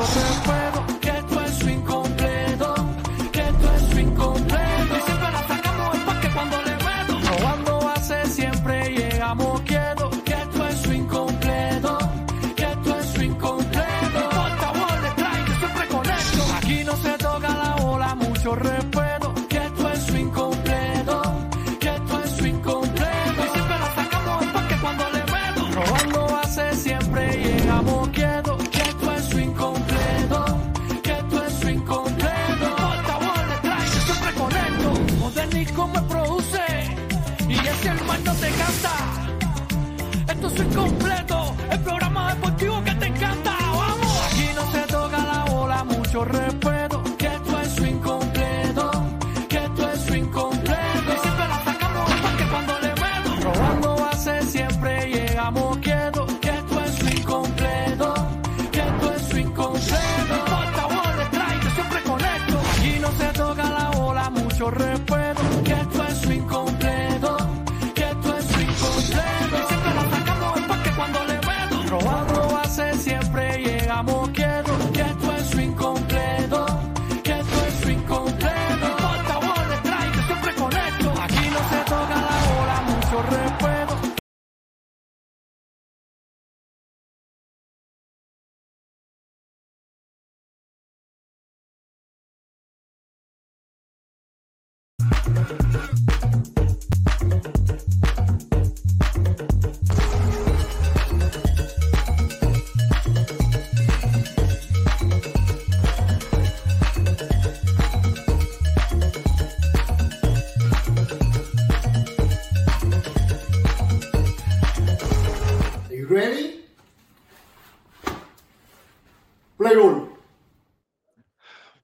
mucho respeto, que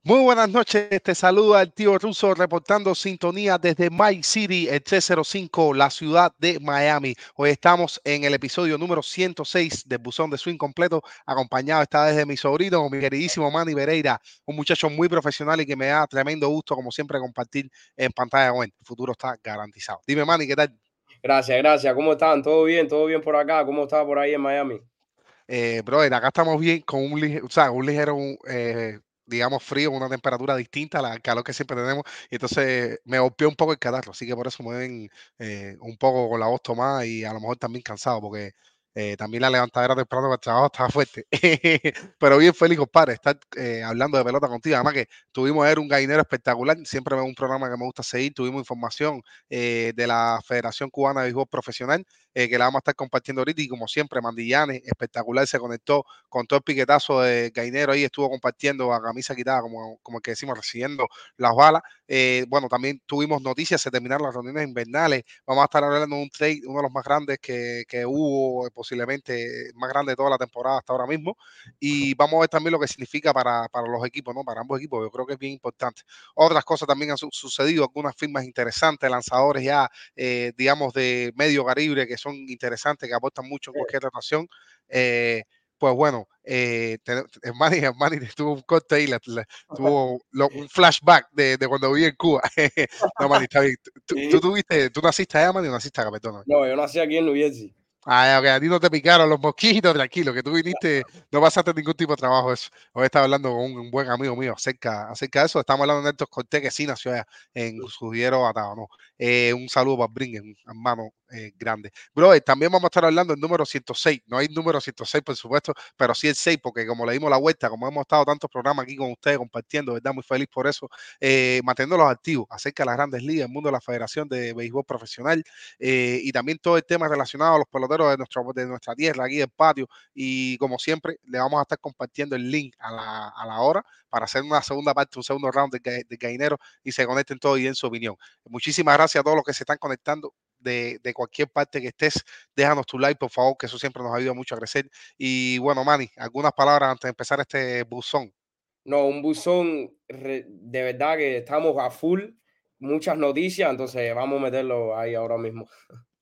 Muy buenas noches, te saluda el tío Ruso reportando sintonía desde My City, el 305, la ciudad de Miami. Hoy estamos en el episodio número 106 del Buzón de Swing Completo, acompañado esta vez de mi sobrino, mi queridísimo Manny Pereira, un muchacho muy profesional y que me da tremendo gusto, como siempre, compartir en pantalla con él. El futuro está garantizado. Dime, Manny, ¿qué tal? Gracias, gracias. ¿Cómo están? ¿Todo bien? ¿Todo bien por acá? ¿Cómo está por ahí en Miami? Eh, brother, acá estamos bien con un, o sea, un ligero, eh, digamos, frío, una temperatura distinta al calor que siempre tenemos. Y entonces me golpeó un poco el catarro, así que por eso me ven eh, un poco con la voz tomada y a lo mejor también cansado, porque eh, también la levantadera temprano para el trabajo estaba fuerte. Pero bien feliz, compadre, estar eh, hablando de pelota contigo. Además que tuvimos ayer un gallinero espectacular, siempre es un programa que me gusta seguir. Tuvimos información eh, de la Federación Cubana de Béisbol Profesional que la vamos a estar compartiendo ahorita. Y como siempre, Mandillanes, espectacular, se conectó con todo el piquetazo de Gainero ahí, estuvo compartiendo a camisa quitada, como, como el que decimos, recibiendo las balas. Eh, bueno, también tuvimos noticias, se terminaron las reuniones invernales. Vamos a estar hablando de un trade, uno de los más grandes que, que hubo, eh, posiblemente más grande de toda la temporada hasta ahora mismo. Y vamos a ver también lo que significa para, para los equipos, ¿no? Para ambos equipos, yo creo que es bien importante. Otras cosas también han su- sucedido, algunas firmas interesantes, lanzadores ya, eh, digamos, de medio calibre que son interesantes, que aportan mucho en cualquier rotación. Eh, pues bueno, eh, Manny, Manny tuvo un corte ahí, tuvo lo- un flashback de, de cuando viví en Cuba. no, Manny, está bien. Tú, Sí. tú tuviste, tú naciste allá, Manny, o naciste acá, perdón. No, yo nací aquí en New Jersey. Ah, ok, a ti no te picaron los mosquitos, tranquilo, que tú viniste, no pasaste ningún tipo de trabajo eso. Hoy estaba hablando con un, un buen amigo mío acerca, acerca de eso. Estamos hablando de Néstor Cortés, que sí nació allá en Sugiero Atado, ¿no? Eh, un saludo para Bringen, hermano eh, grande. Bro, también vamos a estar hablando del número 106. No hay número 106, por supuesto, pero sí el 6, porque como le dimos la vuelta, como hemos estado tantos programas aquí con ustedes compartiendo, ¿verdad? Muy feliz por eso, eh, manteniéndolos activos acerca de las grandes ligas, el mundo de la Federación de Béisbol Profesional eh, y también todo el tema relacionado a los peloteros de, nuestro, de nuestra tierra, aquí del patio. Y como siempre, le vamos a estar compartiendo el link a la, a la hora para hacer una segunda parte, un segundo round de, de y se conecten todos y den su opinión. Muchísimas gracias a todos los que se están conectando. De, de cualquier parte que estés, déjanos tu like, por favor, que eso siempre nos ayuda mucho a crecer. Y bueno, Manny, algunas palabras antes de empezar este buzón. No, un buzón de verdad que estamos a full, muchas noticias, entonces vamos a meterlo ahí ahora mismo.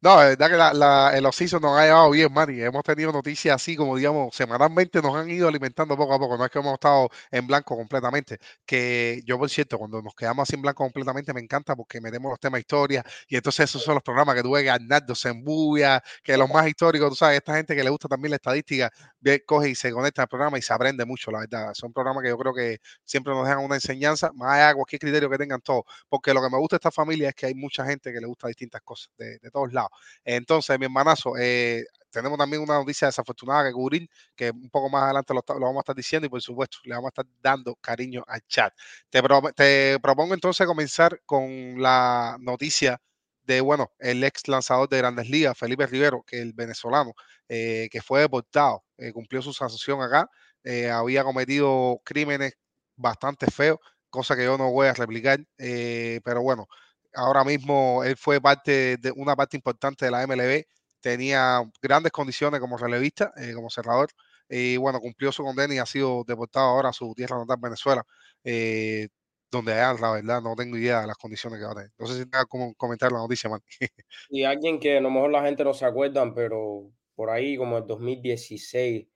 No, es verdad que la, la, el oficio nos ha llevado bien, Manny. Hemos tenido noticias así como, digamos, semanalmente nos han ido alimentando poco a poco. No es que hemos estado en blanco completamente. Que yo, por cierto, cuando nos quedamos así en blanco completamente, me encanta porque metemos los temas historia y entonces esos son los programas que tuve Arnaldo Sembuya, que los más históricos, tú sabes, esta gente que le gusta también la estadística, coge y se conecta al programa y se aprende mucho, la verdad. Son programas que yo creo que siempre nos dejan una enseñanza, más allá de cualquier criterio que tengan todos. Porque lo que me gusta de esta familia es que hay mucha gente que le gusta distintas cosas de todos lados. Entonces, mi hermanazo, eh, tenemos también una noticia desafortunada que cubrir, que un poco más adelante lo, lo, vamos a estar diciendo y por supuesto le vamos a estar dando cariño al chat. Te, pro, propongo entonces comenzar con la noticia de, bueno, el ex lanzador de Grandes Ligas, Felipe Rivero, que el venezolano, eh, que fue deportado, eh, cumplió su sanción acá, eh, había cometido crímenes bastante feos, cosa que yo no voy a replicar, pero bueno, ahora mismo él fue parte de una parte importante de la MLB, tenía grandes condiciones como relevista, eh, como cerrador, y bueno, cumplió su condena y ha sido deportado ahora a su tierra natal, Venezuela, eh, donde allá, la verdad, no tengo idea de las condiciones que va a tener. No sé si tenga como comentar la noticia, man. y alguien que a lo mejor la gente no se acuerdan, pero por ahí como el 2016,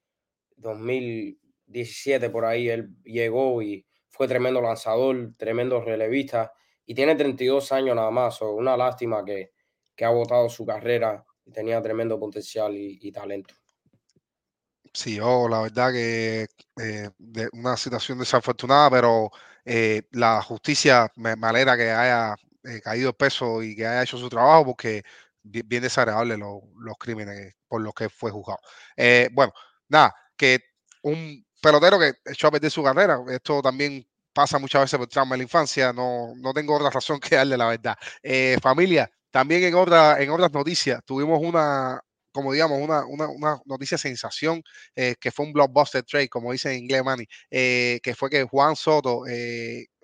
2017, por ahí él llegó y fue tremendo lanzador, tremendo relevista y tiene 32 años nada más. So, una lástima que, que ha votado su carrera y tenía tremendo potencial y, talento. Sí, yo la verdad que eh, de una situación desafortunada, pero eh, la justicia me, alegra que haya eh, caído el peso y que haya hecho su trabajo porque bien, desagradable lo, los crímenes por los que fue juzgado. Bueno, nada, que un pelotero que echó a perder su carrera, esto también pasa muchas veces por trauma en la infancia, no, no tengo otra razón que darle la verdad. Eh, familia, también en, otra, en otras noticias tuvimos una, como digamos, una, una, una noticia sensación, eh, que fue un blockbuster trade, como dice en inglés Manny, eh, que fue que Juan Soto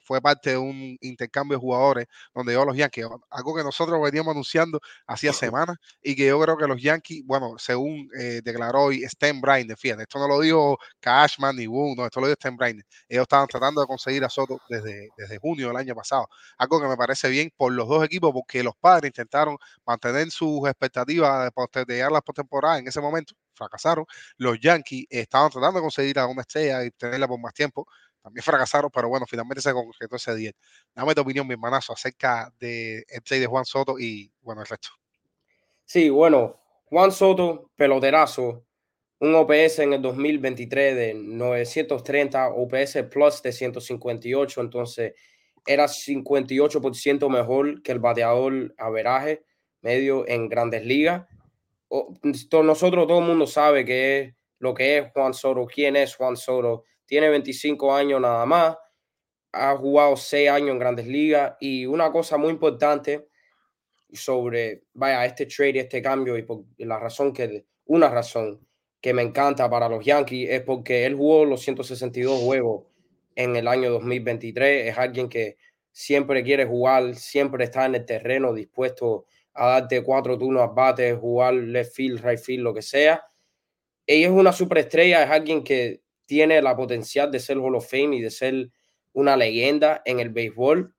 fue parte de un intercambio de jugadores donde yo los Yankees, algo que nosotros veníamos anunciando hacía semanas y que yo creo que los Yankees, bueno, según eh, declaró hoy Stan Bryant, fíjate, esto no lo dijo Cashman ni Wu, no, esto lo dijo Stan Bryant. Ellos estaban tratando de conseguir a Soto desde, desde junio del año pasado, algo que me parece bien por los dos equipos porque los padres intentaron mantener sus expectativas de postergar las postemporadas en ese momento, fracasaron. Los Yankees estaban tratando de conseguir a una estrella y tenerla por más tiempo también fracasaron, pero bueno, finalmente se concretó ese 10. Dame tu opinión, mi hermanazo, acerca del de play de Juan Soto y bueno, el resto. Sí, bueno, Juan Soto, peloterazo, un OPS en el 2023 de 930, OPS Plus de 158, entonces era 58% mejor que el bateador averaje medio en grandes ligas. Nosotros, todo el mundo sabe que es lo que es Juan Soto, quién es Juan Soto, tiene 25 años nada más, ha jugado 6 años en grandes ligas y una cosa muy importante sobre, vaya, este trade, este cambio y por la razón que, una razón que me encanta para los Yankees es porque él jugó los 162 juegos en el año 2023, es alguien que siempre quiere jugar, siempre está en el terreno dispuesto a darte cuatro turnos a bate, jugar left field, right field, lo que sea. Ella es una superestrella, es alguien que tiene la potencial de ser Hall of Fame y de ser una leyenda en el béisbol.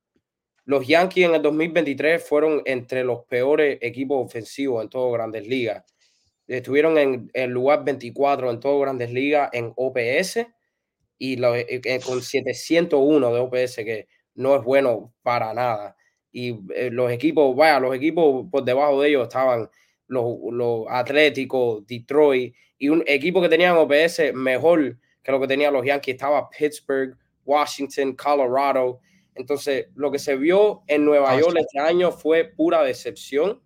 Los Yankees en el 2023 fueron entre los peores equipos ofensivos en todas grandes ligas. Estuvieron en el lugar 24 en todas grandes ligas en OPS y lo, eh, eh, con 701 de OPS, que no es bueno para nada. Y eh, los equipos, vaya, los equipos por debajo de ellos estaban los, los Atléticos, Detroit, y un equipo que tenían OPS mejor que lo que tenían los Yankees estaba Pittsburgh, Washington, Colorado. Entonces, lo que se vio en Nueva York este año fue pura decepción,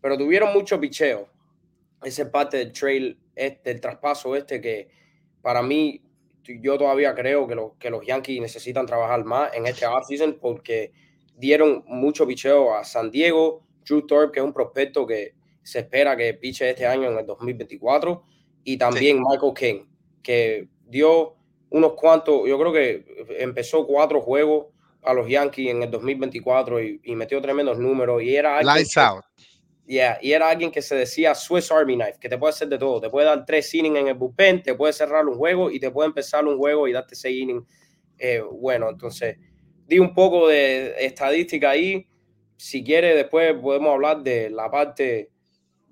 pero tuvieron mucho picheo. Esa parte del trail, este, del traspaso este que para mí, yo todavía creo que, lo, que los Yankees necesitan trabajar más en este offseason porque dieron mucho picheo a San Diego, Drew Thorpe, que es un prospecto que se espera que piche este año en el 2024, y también sí. Michael King que dio unos cuantos, yo creo que empezó cuatro juegos a los Yankees en el 2024 y, y metió tremendos números y era alguien Lights out. Yeah, y era alguien que se decía Swiss Army Knife, que te puede hacer de todo, te puede dar tres innings en el bullpen, te puede cerrar un juego y te puede empezar un juego y darte seis innings. Eh, bueno, entonces di un poco de estadística ahí, si quiere, después podemos hablar de la parte,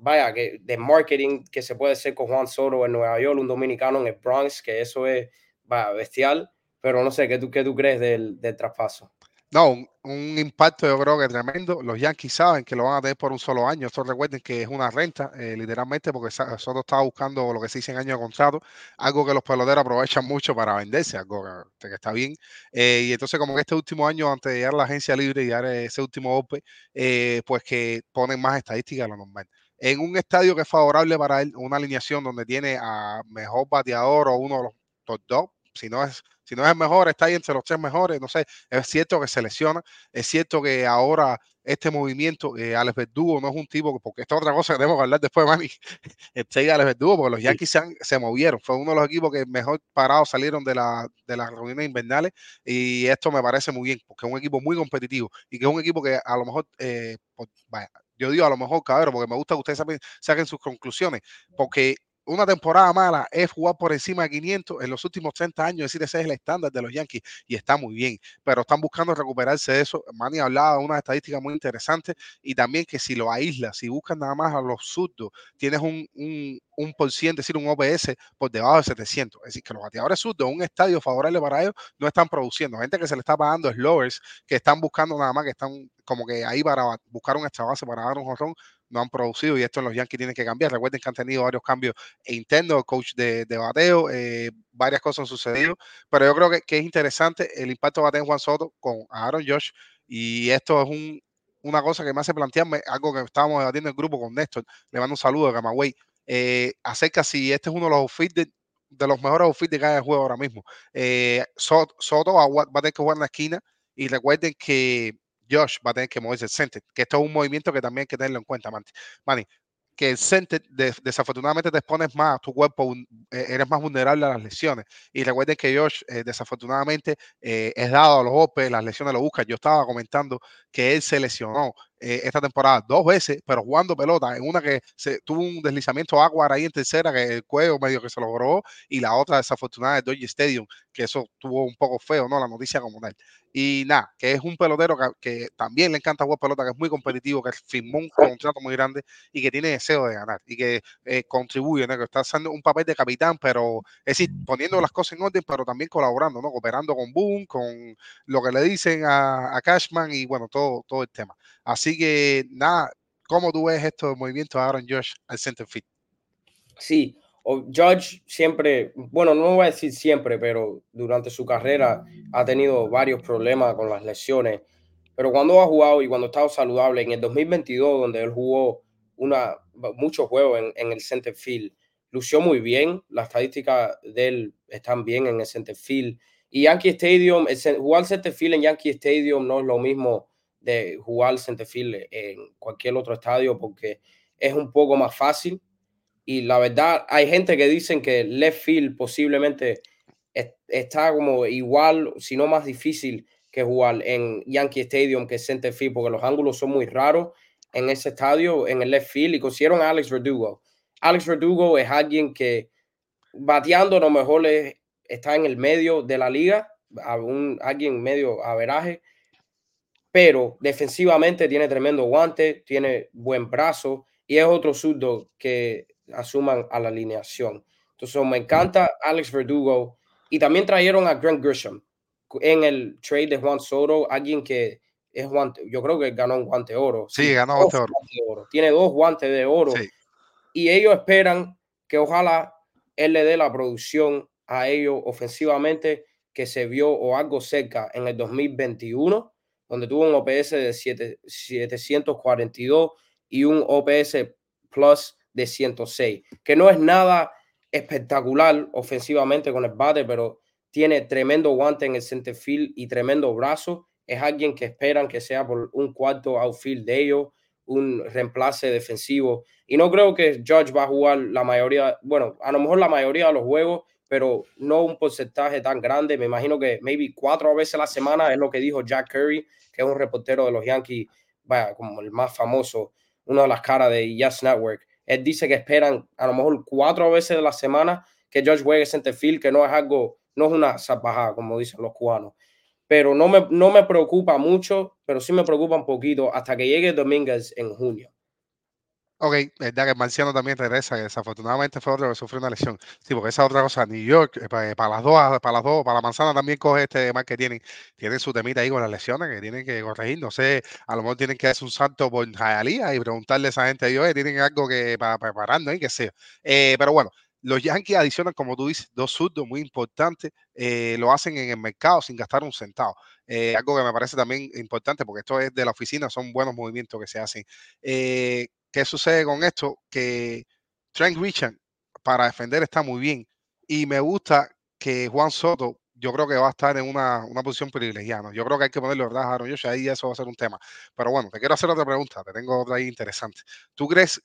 vaya, que de marketing que se puede hacer con Juan Soto en Nueva York, un dominicano en el Bronx, que eso es vaya, bestial. Pero no sé, ¿qué tú, qué tú crees del, del traspaso? No, un, un impacto yo creo que tremendo. Los Yankees saben que lo van a tener por un solo año. Esto recuerden que es una renta, eh, literalmente, porque Soto estaba buscando lo que se dice en año de contrato, algo que los peloteros aprovechan mucho para venderse, algo que, que está bien. Eh, y entonces, como que este último año, antes de llegar a la agencia libre y dar ese último golpe, eh, pues que ponen más estadísticas de lo normal. En un estadio que es favorable para él, una alineación donde tiene a mejor bateador o uno de los top dos, si no es, si no es el mejor, está ahí entre los tres mejores, no sé, es cierto que se lesiona, es cierto que ahora este movimiento, eh, Alex Verdugo no es un tipo, que- porque esta es otra cosa que tenemos que hablar después, Manny, este Alex Verdugo, porque los Yankees se, han- se movieron, fue uno de los equipos que mejor parados salieron de, la, de las reuniones invernales y esto me parece muy bien, porque es un equipo muy competitivo y que es un equipo que a lo mejor, eh, por- vaya, yo digo a lo mejor, cabrón, porque me gusta que ustedes saquen, saquen sus conclusiones, porque una temporada mala es jugar por encima de 500 en los últimos 30 años, es decir, ese es el estándar de los Yankees y está muy bien, pero están buscando recuperarse de eso. Manny hablaba de unas estadísticas muy interesantes y también que si lo aíslas, si buscan nada más a los zurdos, tienes un, un, un por ciento, es decir, un OPS por debajo de 700. Es decir, que los bateadores zurdos, un estadio favorable para ellos, no están produciendo. Gente que se le está pagando slowers, que están buscando nada más, que están como que ahí para buscar un extra base, para dar un jorrón, no han producido y esto en los Yankees tienen que cambiar. Recuerden que han tenido varios cambios internos, coach de, de bateo, eh, varias cosas han sucedido, pero yo creo que, que es interesante el impacto que tener Juan Soto con Aaron Josh y esto es un, una cosa que me hace plantearme, algo que estábamos debatiendo en el grupo con Néstor, le mando un saludo de Camagüey, eh, acerca si este es uno de los outfits de, los mejores outfits de cada juego ahora mismo. Eh, Soto, Soto va a tener que jugar en la esquina y recuerden que Josh va a tener que moverse el center, que esto es un movimiento que también hay que tenerlo en cuenta, Manny. Que el center de, desafortunadamente te expones más tu cuerpo, eh, eres más vulnerable a las lesiones. Y recuerden que Josh eh, desafortunadamente eh, es dado a los golpes, las lesiones lo buscan. Yo estaba comentando que él se lesionó eh, esta temporada dos veces, pero jugando pelota, en una que se tuvo un deslizamiento agua ahí en tercera, que el cuello medio que se logró, y la otra desafortunada de Dodger Stadium, que eso tuvo un poco feo, ¿no? La noticia como tal. Y nada, que es un pelotero que, que, también le encanta jugar pelota, que es muy competitivo, que firmó un contrato muy grande y que tiene deseo de ganar y que eh, contribuye, ¿no? que está haciendo un papel de capitán, pero es decir, poniendo las cosas en orden, pero también colaborando, ¿no? Cooperando con Boone, con lo que le dicen a, a Cashman y bueno, todo, todo el tema. Así que nada, ¿cómo tú ves estos movimientos de Aaron Josh al center field? Sí, o Judge siempre, bueno, no voy a decir siempre, pero durante su carrera ha tenido varios problemas con las lesiones. Pero cuando ha jugado y cuando ha estado saludable, en el 2022, donde él jugó una, muchos juegos en, en el center field, lució muy bien. Las estadísticas de él están bien en el center field. Y Yankee Stadium, jugar center field en Yankee Stadium no es lo mismo de jugar center field en cualquier otro estadio porque es un poco más fácil y la verdad hay gente que dicen que left field posiblemente es, está como igual, si no más difícil que jugar en Yankee Stadium que center field porque los ángulos son muy raros en ese estadio, en el left field y consiguieron a Alex Verdugo. Alex Verdugo es alguien que bateando a lo mejor es, está en el medio de la liga, a un, alguien medio averaje, pero defensivamente tiene tremendo guante, tiene buen brazo y es otro zurdo que asuman a la alineación. Entonces me encanta Alex Verdugo y también trajeron a Grant Grisham en el trade de Juan Soto, alguien que es guante, yo creo que ganó un guante de oro. Sí, sí ganó guante de oro. oro. Tiene dos guantes de oro. Sí. Y ellos esperan que ojalá él le dé la producción a ellos ofensivamente que se vio o algo cerca en el 2021, donde tuvo un OPS de 7, 742 y un OPS plus de 106, que no es nada espectacular ofensivamente con el bate, pero tiene tremendo guante en el center field y tremendo brazo. Es alguien que esperan que sea por un cuarto outfield de ellos, un reemplace defensivo. Y no creo que Judge va a jugar la mayoría, bueno, a lo mejor la mayoría de los juegos, pero no un porcentaje tan grande. Me imagino que maybe cuatro veces a la semana es lo que dijo Jack Curry, que es un reportero de los Yankees, vaya, como el más famoso, una de las caras de Yes Network. Él dice que esperan a lo mejor cuatro veces a la semana que Judge juegue center field, que no es algo, no es una salvajada, como dicen los cubanos. pero no me, no me preocupa mucho, pero sí me preocupa un poquito hasta que llegue Domínguez en junio. Ok, verdad que el Marciano también regresa, desafortunadamente fue otro que sufrió una lesión. Sí, porque esa es otra cosa. New York, eh, para, para las dos, para las dos, para la manzana también coge este mal que tienen. Tienen su temita ahí con las lesiones que tienen que corregir. No sé, a lo mejor tienen que hacer un salto por Jayalía y preguntarle a esa gente, ellos tienen algo que para preparando y que sea. Eh, pero bueno, los Yankees adicionan, como tú dices, dos surdos muy importantes. eh, lo hacen en el mercado sin gastar un centavo. Eh, algo que me parece también importante porque esto es de la oficina, son buenos movimientos que se hacen. Eh, ¿Qué sucede con esto? Que Trent Richard para defender está muy bien y me gusta que Juan Soto yo creo que va a estar en una, una posición privilegiada. ¿no? Yo creo que hay que ponerlo, ¿verdad, Aaron Josh? Ahí eso va a ser un tema. Pero bueno, te quiero hacer otra pregunta. Te tengo otra ahí interesante. ¿Tú crees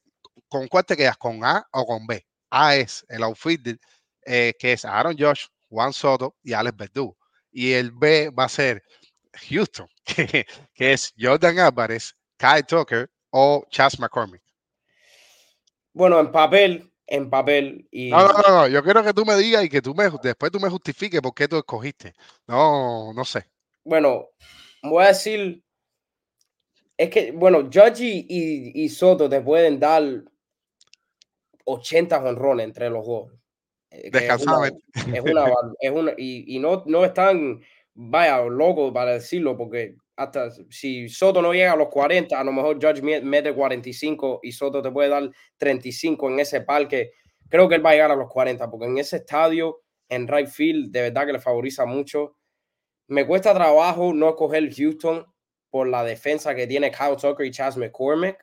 con cuál te quedas? ¿Con A o con B? A es el outfielder, eh, que es Aaron Josh, Juan Soto y Alex Verdugo. Y el B va a ser Houston, que, que es Jordan Álvarez, Kyle Tucker o Chas McCormick. Bueno, en papel, en papel. Y No, no, no, no, yo quiero que tú me digas y que tú me, después tú me justifiques por qué tú escogiste. No, no sé. bueno, voy a decir. Es que, bueno, Judge y, Soto te pueden dar 80 jonrones entre los dos. Eh, que es una- Descansadamente. es una, es una y, y no, no están, vaya, locos para decirlo, porque hasta si Soto no llega a los 40, a lo mejor Judge me- mete 45 y Soto te puede dar 35 en ese parque. Creo que él va a llegar a los 40, porque en ese estadio, en right field, de verdad que le favoriza mucho. Me cuesta trabajo no escoger Houston por la defensa que tiene Kyle Tucker y Chas McCormick,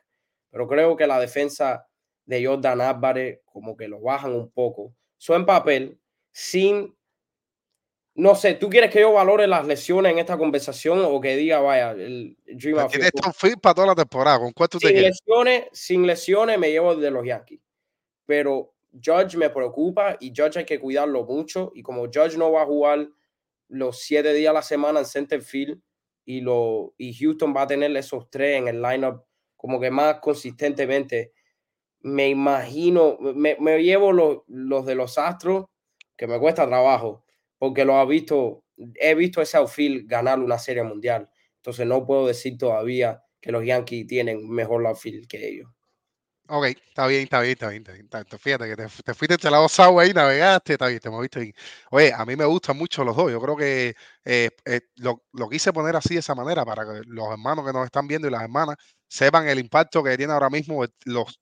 pero creo que la defensa de Jordan Álvarez como que lo bajan un poco. En papel, sin, no sé, ¿tú quieres que yo valore las lesiones en esta conversación o que diga, vaya, el Dream Tienes fit para toda la temporada. ¿Con te sin lesiones, sin lesiones me llevo de los Yankees. Pero Judge me preocupa y Judge hay que cuidarlo mucho. Y como Judge no va a jugar los siete días a la semana en center field y, lo, y Houston va a tener esos tres en el lineup como que más consistentemente, me imagino, me, me llevo los, los de los Astros, que me cuesta trabajo, porque lo ha visto, he visto ese outfield ganar una serie mundial. Entonces no puedo decir todavía que los Yankees tienen mejor outfield que ellos. Ok, está bien, está bien, está bien. Fíjate que te, te fuiste este lado Sau ahí, navegaste, está bien, te moviste bien. Oye, a mí me gustan mucho los dos. Yo creo que eh, eh, lo, lo quise poner así de esa manera para que los hermanos que nos están viendo y las hermanas sepan el impacto que tiene ahora mismo los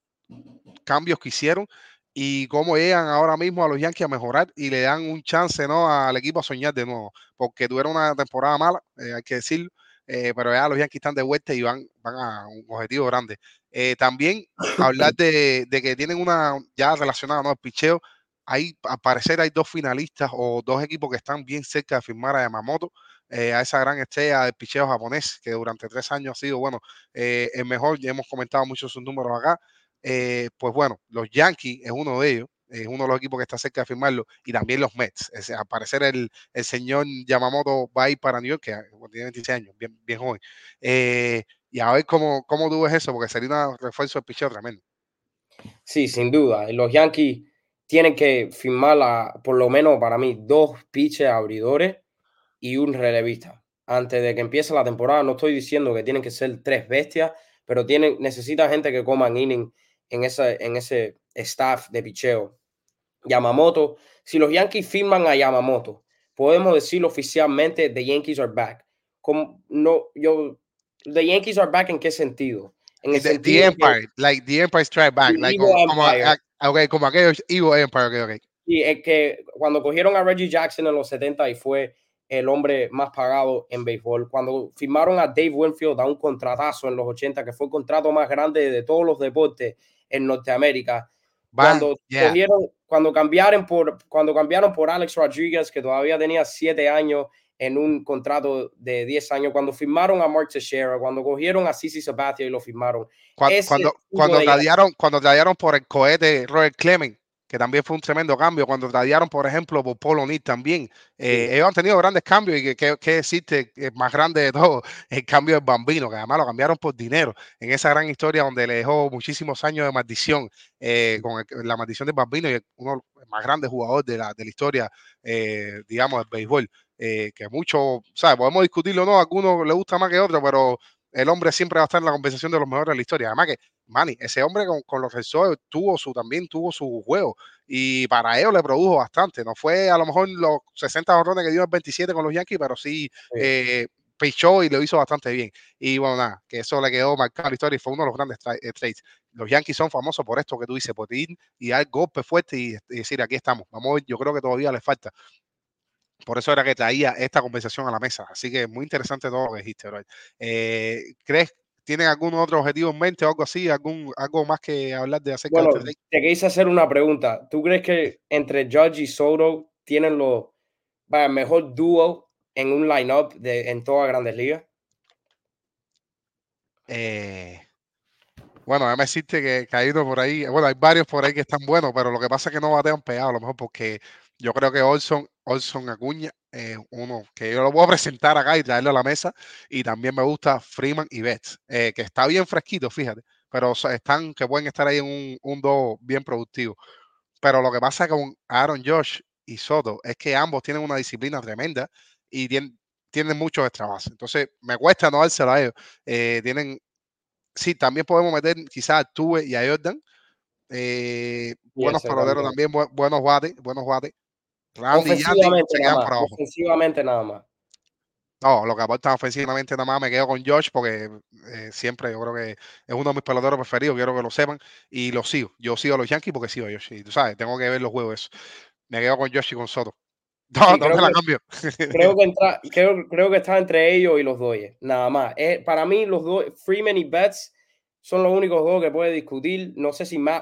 cambios que hicieron y cómo llegan ahora mismo a los Yankees a mejorar y le dan un chance ¿no? al equipo a soñar de nuevo, porque tuvieron una temporada mala, eh, hay que decirlo, eh, pero ya los Yankees están de vuelta y van, van a un objetivo grande. Eh, también hablar de, de que tienen una, ya relacionada, ¿no? El picheo, hay, al parecer hay dos finalistas o dos equipos que están bien cerca de firmar a Yamamoto, a esa gran estrella del picheo japonés, que durante tres años ha sido, bueno, el mejor, ya hemos comentado muchos sus números acá, eh, pues bueno, los Yankees es uno de ellos, es uno de los equipos que está cerca de firmarlo, y también los Mets. Es, al parecer el, el señor Yamamoto va a ir para New York, que tiene 26 años, bien, bien joven. Eh, y a ver cómo, cómo tú eso, porque sería un refuerzo de picheo tremendo. Sí, sin duda. Los Yankees tienen que firmar por lo menos para mí dos pitches abridores y un relevista. Antes de que empiece la temporada, no estoy diciendo que tienen que ser tres bestias, pero tienen, necesita gente que coman inning en ese, en ese staff de picheo. Yamamoto, si los Yankees firman a Yamamoto, podemos decir oficialmente the Yankees are back. Como, no, yo, the Yankees are back en qué sentido? En el The, the sentido que- Empire, like the Empire Strike Back, The like como, como, Empire. a- ok, como aquellos Empire, ok, ok. Y es que cuando cogieron a Reggie Jackson en los 70 y fue el hombre más pagado en béisbol, cuando firmaron a Dave Winfield a un contratazo en los 80, que fue el contrato más grande de todos los deportes en Norteamérica, Bang, cuando yeah. cogieron, cuando cambiaron por cuando cambiaron por Alex Rodriguez, que todavía tenía siete años en un contrato de 10 años, cuando firmaron a Mark Teixeira, cuando cogieron a Cici Sabathia y lo firmaron. Cuando, ese cuando, cuando de- cuando por el cohete Robert Clement, que también fue un tremendo cambio. Cuando tradearon, por ejemplo, por Polo O'Neill también. Eh, Sí. ellos han tenido grandes cambios y que, que, que existe el más grande de todo, el cambio del bambino, que además lo cambiaron por dinero en esa gran historia donde le dejó muchísimos años de maldición eh, con el- la maldición del bambino y uno de los más grandes jugadores de la, de la historia, eh, digamos, del béisbol. eh, que mucho, ¿sabes? Podemos discutirlo o no, a algunos le gusta más que a otros, pero el hombre siempre va a estar en la conversación de los mejores de la historia. Además que, Manny, ese hombre con, con los Red tuvo su, también tuvo su juego y para ellos le produjo bastante. No fue a lo mejor los 60 honrones que dio el 27 con los Yankees, pero sí, Sí. eh, pichó y lo hizo bastante bien. Y bueno, nada, que eso le quedó marcado en la historia y fue uno de los grandes tra- eh, trades. Los Yankees son famosos por esto que tú dices, por ir y dar golpe fuerte y, y decir, aquí estamos. Vamos, yo creo que todavía le falta. Por eso era que traía esta conversación a la mesa. Así que muy interesante todo lo que dijiste, bro. Eh, ¿Crees tienen algún otro objetivo en mente o algo así? ¿Algún, ¿Algo más que hablar de acerca Bueno, de este te quise hacer una pregunta. ¿Tú crees que entre Judge y Soto tienen los vaya, mejor dúo en un lineup de en todas grandes ligas? Eh, bueno, déjame decirte que, que hay uno por ahí, bueno, hay varios por ahí que están buenos, pero lo que pasa es que no batean pegado, a lo mejor porque yo creo que Olson, Olson Acuña, eh, uno que yo lo voy a presentar acá y traerlo a la mesa, y también me gusta Freeman y Betts, eh, que está bien fresquito, fíjate, pero están, que pueden estar ahí en un, un dos bien productivo. Pero lo que pasa con Aaron Josh y Soto es que ambos tienen una disciplina tremenda y tien- tienen muchos extra bases. Entonces, me cuesta no dárselo a ellos. Eh, tienen, sí, también podemos meter quizás a Tuve y a Jordan. Eh, buenos peloteros también. también, bu- buenos bates, buenos bates. Randy y Yandy Ofensivamente nada más. Ofensivamente nada más. No, lo que aportan ofensivamente nada más me quedo con Josh porque eh, siempre yo creo que es uno de mis peloteros preferidos, quiero que lo sepan, y lo sigo. Yo sigo a los Yankees porque sigo a Josh. Y tú sabes, tengo que ver los juegos eso. Me quedo con Josh y con Soto. No, Sí, no me la que- cambio. Creo que, entra, creo, creo que está entre ellos y los Dodgers, nada más. Eh, para mí, los dos, Freeman y Betts, son los únicos dos que puede discutir. No sé si me-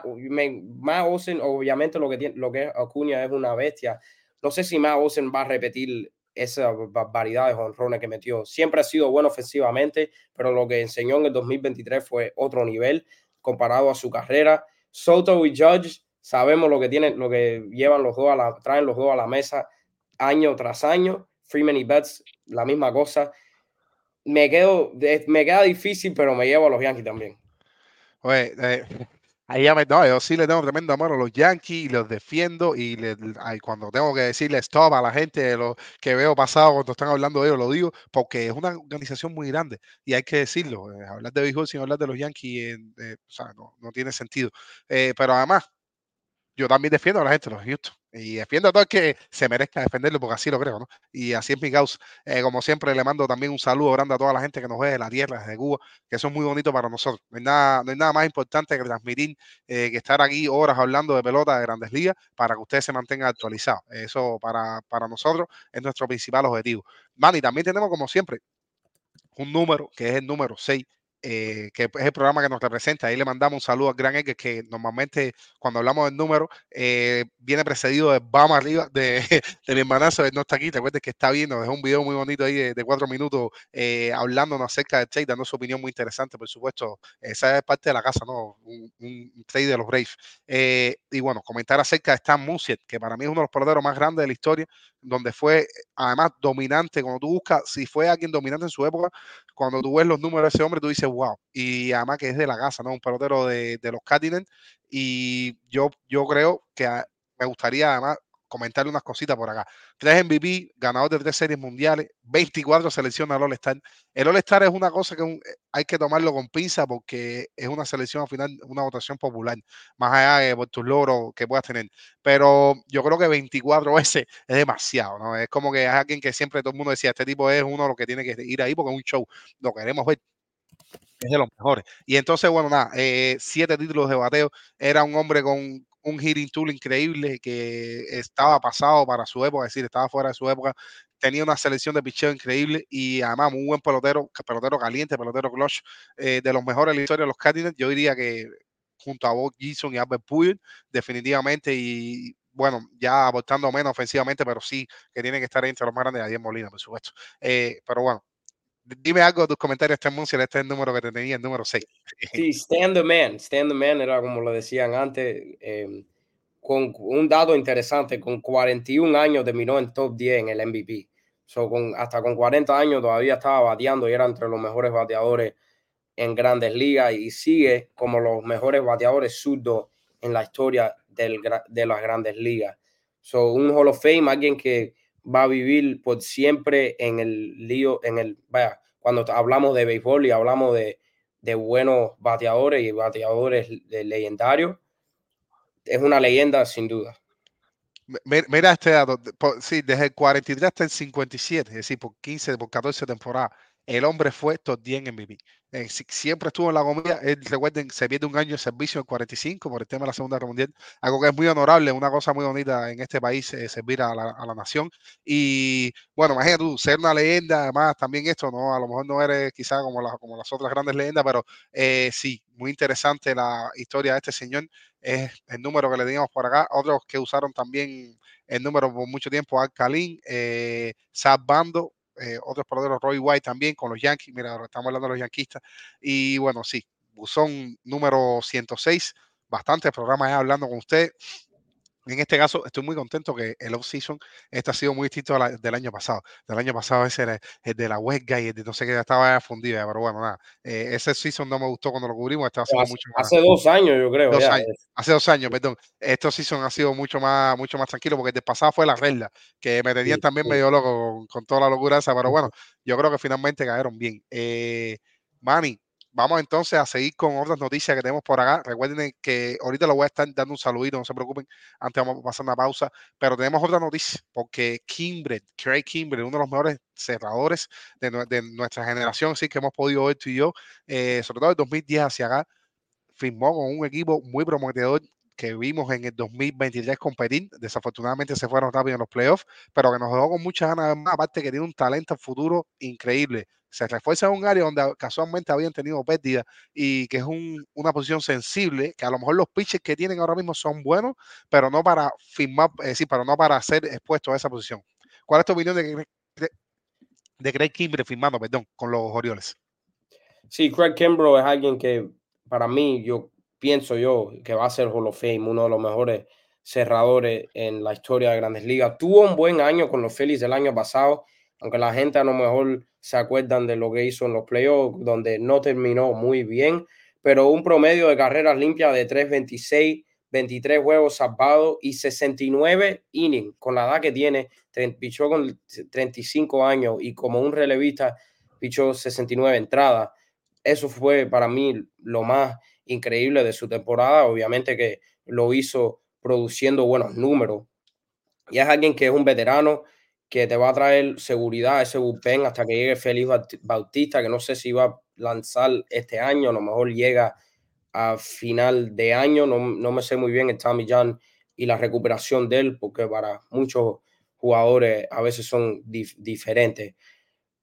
Matt Olsen, obviamente lo que, tiene, lo que es Acuña es una bestia. No sé si Matt Olsen va a repetir esa barbaridad de jonrones que metió. Siempre ha sido bueno ofensivamente, pero lo que enseñó en el 2023 fue otro nivel comparado a su carrera. Soto y Judge, sabemos lo que tienen, lo que llevan los dos a la, traen los dos a la mesa año tras año. Freeman y Betts, la misma cosa. Me quedo, me queda difícil, pero me llevo a los Yankees también. Oye, eh, ahí ya me, no, yo sí le tengo tremendo amor a los Yankees y los defiendo y le- ay, cuando tengo que decirle stop a la gente de lo que veo pasado cuando están hablando de ellos, lo digo porque es una organización muy grande y hay que decirlo. eh, hablar de béisbol sin hablar de los Yankees, eh, eh, o sea, no, no tiene sentido. Eh, pero además, yo también defiendo a la gente de los Houston y defiendo a todo el que se merezca defenderlo porque así lo creo, ¿no? Y así es mi causa. Eh, como siempre, le mando también un saludo grande a toda la gente que nos ve de la tierra, desde Cuba, que eso es muy bonito para nosotros. No hay nada, no hay nada más importante que transmitir, eh, que estar aquí horas hablando de pelota de grandes ligas para que ustedes se mantengan actualizados. Eso para, para nosotros es nuestro principal objetivo. Manny, también tenemos, como siempre, un número que es el número 6. Eh, que es el programa que nos representa. Ahí le mandamos un saludo al gran Edgar, que normalmente cuando hablamos del número eh, viene precedido de vamos arriba de, de mi hermanazo, él no está aquí, te acuerdas que está viendo, dejó un video muy bonito ahí de, de cuatro minutos eh, hablándonos acerca del trade, dando su opinión muy interesante, por supuesto, esa es parte de la casa, ¿no? Un, un trade de los Braves. Eh, y bueno, comentar acerca de Stan Musiet, que para mí es uno de los peloteros más grandes de la historia, donde fue además dominante, cuando tú buscas si fue alguien dominante en su época, cuando tú ves los números de ese hombre, tú dices, wow, y además que es de la casa, ¿no? Un pelotero de, los Cardinals, y yo, yo creo que a, me gustaría además comentarle unas cositas por acá. Tres MVP, ganador de tres series mundiales, 24 selecciones al All-Star. El All-Star es una cosa que un, hay que tomarlo con pinza porque es una selección al final, una votación popular, más allá de por tus logros que puedas tener. Pero yo creo que 24 veces es demasiado, ¿no? Es como que es alguien que siempre todo el mundo decía, este tipo es uno de los que tiene que ir ahí porque es un show, lo queremos ver es de los mejores. Y entonces, bueno, nada, eh, siete títulos de bateo. Era un hombre con un hitting tool increíble que estaba pasado para su época, es decir, estaba fuera de su época. Tenía una selección de picheo increíble y además muy buen pelotero, pelotero caliente, pelotero clutch, eh, de los mejores de la historia de los Cardinals. Yo diría que junto a Bob Gibson y Albert Pujols, definitivamente, y bueno, ya aportando menos ofensivamente, pero sí que tiene que estar entre los más grandes, Adiel Molina, por supuesto. Eh, pero bueno, dime algo de tus comentarios, este Muncie, este es el número que te tenía, el número 6. Sí, Stand the Man. Stand the Man era como lo decían antes. eh, con un dato interesante, con 41 años terminó en top 10 en el MVP. So, con, hasta con 40 años todavía estaba bateando y era entre los mejores bateadores en grandes ligas y sigue como los mejores bateadores zurdos en la historia del, de las grandes ligas. So, un Hall of Fame, alguien que va a vivir por siempre en el lío, en el, vaya, cuando hablamos de béisbol y hablamos de, de buenos bateadores y bateadores legendarios, es una leyenda sin duda. Mira este dato, sí, desde el 43 hasta el 57, es decir, por 15, por 14 temporadas, el hombre fue top 10 en MVP. Eh, siempre estuvo en la comida. Él, recuerden, se pierde un año de servicio en 45 por el tema de la Segunda Guerra Mundial. Algo que es muy honorable, una cosa muy bonita en este país, eh, servir a la, a la, nación. Y bueno, imagínate tú, ser una leyenda, además también esto, ¿no? A lo mejor no eres quizá como, la, como las otras grandes leyendas, pero eh, sí, muy interesante la historia de este señor. Es el número que le dimos por acá. Otros que usaron también el número por mucho tiempo, Alcalín, eh, Sad Bando, eh, otros peloteros, Roy White también con los Yankees, mira, estamos hablando de los yanquistas. Y bueno, sí, buzón número 106, bastante programas hablando con usted. En este caso, estoy muy contento que el off-season este ha sido muy distinto del año pasado. Del año pasado ese era el de la huelga y el de no sé qué estaba fundida, pero bueno, nada. Eh, ese season no me gustó cuando lo cubrimos. Este ha sido hace, mucho más, hace dos años, yo creo. Dos años, hace dos años, perdón. Este season ha sido mucho más, mucho más tranquilo porque el de pasado fue la regla, que me tenían sí, también sí. medio loco con, con, toda la locura esa, pero bueno, yo creo que finalmente cayeron bien. Eh, Manny, Vamos entonces a seguir con otras noticias que tenemos por acá. Recuerden que ahorita lo voy a estar dando un saludito, no se preocupen, antes vamos a pasar una pausa, pero tenemos otra noticia, porque Kimbrel, Craig Kimbrel, uno de los mejores cerradores de, de, nuestra generación, sí, que hemos podido ver tú y yo, eh, sobre todo el 2010 hacia acá, firmó con un equipo muy prometedor que vimos en el 2023 competir. Desafortunadamente se fueron rápido en los playoffs, pero que nos dejó con muchas ganas más. Aparte que tiene un talento futuro increíble. Se refuerza en un área donde casualmente habían tenido pérdidas y que es un, una posición sensible, que a lo mejor los pitches que tienen ahora mismo son buenos, pero no para firmar, es decir, pero no para ser expuestos a esa posición. ¿Cuál es tu opinión de, de, de Craig Kimbrell firmando, perdón, con los Orioles? Sí, Craig Kimbrell es alguien que para mí, yo pienso yo que va a ser Hall of Fame, uno de los mejores cerradores en la historia de Grandes Ligas. Tuvo un buen año con los Phillies del año pasado, aunque la gente a lo mejor se acuerdan de lo que hizo en los playoffs, donde no terminó muy bien, pero un promedio de carreras limpias de 3.26, 23 juegos salvados y 69 innings, con la edad que tiene, pichó con 35 años y como un relevista pichó 69 entradas. Eso fue para mí lo más increíble de su temporada. Obviamente que lo hizo produciendo buenos números. Y es alguien que es un veterano que te va a traer seguridad a ese bullpen hasta que llegue Félix Bautista, que no sé si va a lanzar este año, a lo mejor llega a final de año, no, no me sé muy bien el Tommy John y la recuperación de él, porque para muchos jugadores a veces son dif diferentes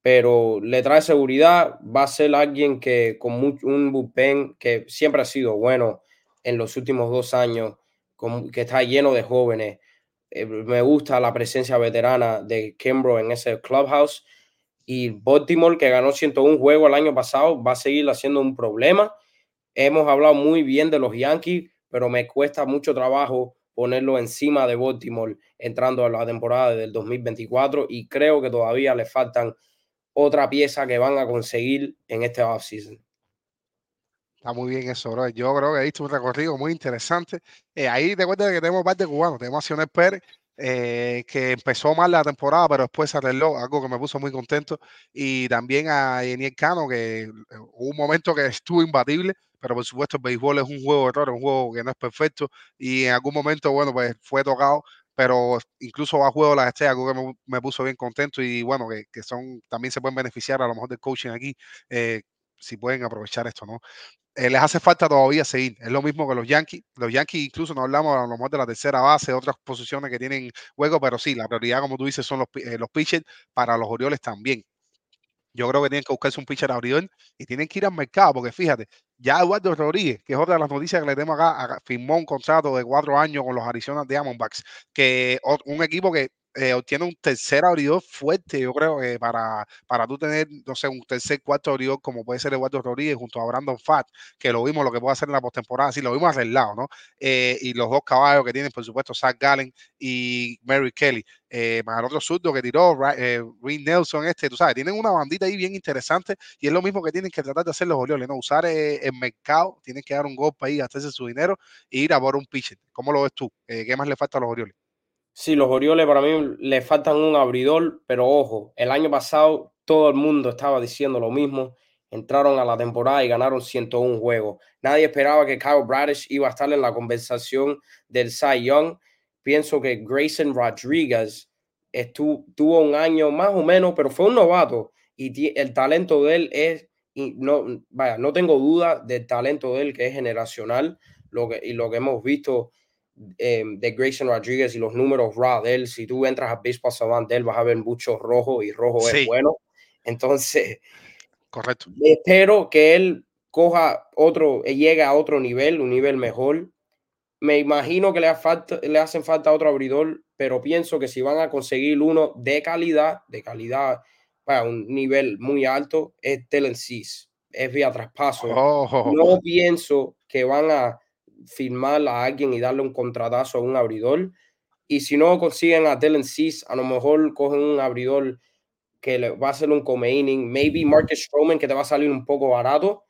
pero le trae seguridad, va a ser alguien que con mucho, un bullpen que siempre ha sido bueno en los últimos dos años, con, que está lleno de jóvenes. Eh, me gusta la presencia veterana de Kimbrough en ese clubhouse y Baltimore, que ganó 101 juegos el año pasado, va a seguir haciendo un problema. Hemos hablado muy bien de los Yankees, pero me cuesta mucho trabajo ponerlo encima de Baltimore entrando a la temporada del 2024 y creo que todavía le faltan otra pieza que van a conseguir en este offseason. Está muy bien eso, bro. Yo creo que visto un recorrido muy interesante. Eh, ahí te cuenta que tenemos parte cubanos. Tenemos a Sionel Pérez, eh, que empezó mal la temporada, pero después se arregló, algo que me puso muy contento. Y también a Eniel Cano, que eh, hubo un momento que estuvo imbatible, pero por supuesto el béisbol es un juego de errores, un juego que no es perfecto. Y en algún momento, bueno, pues fue tocado pero incluso va a juego las estrellas, algo que me, puso bien contento y bueno, que, son, también se pueden beneficiar a lo mejor del coaching aquí, si pueden aprovechar esto, ¿no? Eh, les hace falta todavía seguir, es lo mismo que los Yankees, los Yankees incluso no hablamos a lo mejor de la tercera base, otras posiciones que tienen juego, pero sí, la prioridad, como tú dices, son los, eh, los pitchers para los Orioles también. Yo creo que tienen que buscarse un pitcher abridor y tienen que ir al mercado, porque fíjate, ya Eduardo Rodríguez, que es otra de las noticias que le tenemos acá, firmó un contrato de cuatro años con los Arizona Diamondbacks, que un equipo que eh, obtiene un tercer abridor fuerte, yo creo, eh, para, para tú tener, no sé, un tercer, cuarto abridor como puede ser Eduardo Rodríguez junto a Brandon Fat, que lo vimos lo que puede hacer en la postemporada, sí, lo vimos arreglado, ¿no? Eh, y los dos caballos que tienen, por supuesto, Zach Gallen y Mary Kelly. Eh, más el otro surdo que tiró, eh, Reed Nelson, este, tú sabes, tienen una bandita ahí bien interesante y es lo mismo que tienen que tratar de hacer los Orioles, ¿no? Usar el mercado, tienen que dar un golpe ahí, gastarse su dinero e ir a por un pitcher. ¿Cómo lo ves tú? ¿Qué más le falta a los Orioles? Sí, los Orioles para mí le faltan un abridor, pero ojo, el año pasado todo el mundo estaba diciendo lo mismo. Entraron a la temporada y ganaron 101 juegos. Nadie esperaba que Kyle Bradish iba a estar en la conversación del Cy Young. Pienso que Grayson Rodriguez estuvo, tuvo un año más o menos, pero fue un novato y el talento de él es, y no, vaya, no tengo duda del talento de él que es generacional lo que, y lo que hemos visto eh, de Grayson Rodriguez y los números raw de él. Si tú entras a Baseball Savant de él, vas a ver mucho rojo y rojo Sí. es bueno. Entonces, Correcto. espero que él coja otro, eh, llegue a otro nivel, un nivel mejor. Me imagino que le, falta, le hacen falta otro abridor, pero pienso que si van a conseguir uno de calidad, de calidad, para un nivel muy alto, es Cease. Es vía traspaso. Oh, No pienso que van a firmar a alguien y darle un contratazo a un abridor. Y si no consiguen a Dylan Cease, a lo mejor cogen un abridor que le va a hacer un come inning. Maybe Marcus Stroman, que te va a salir un poco barato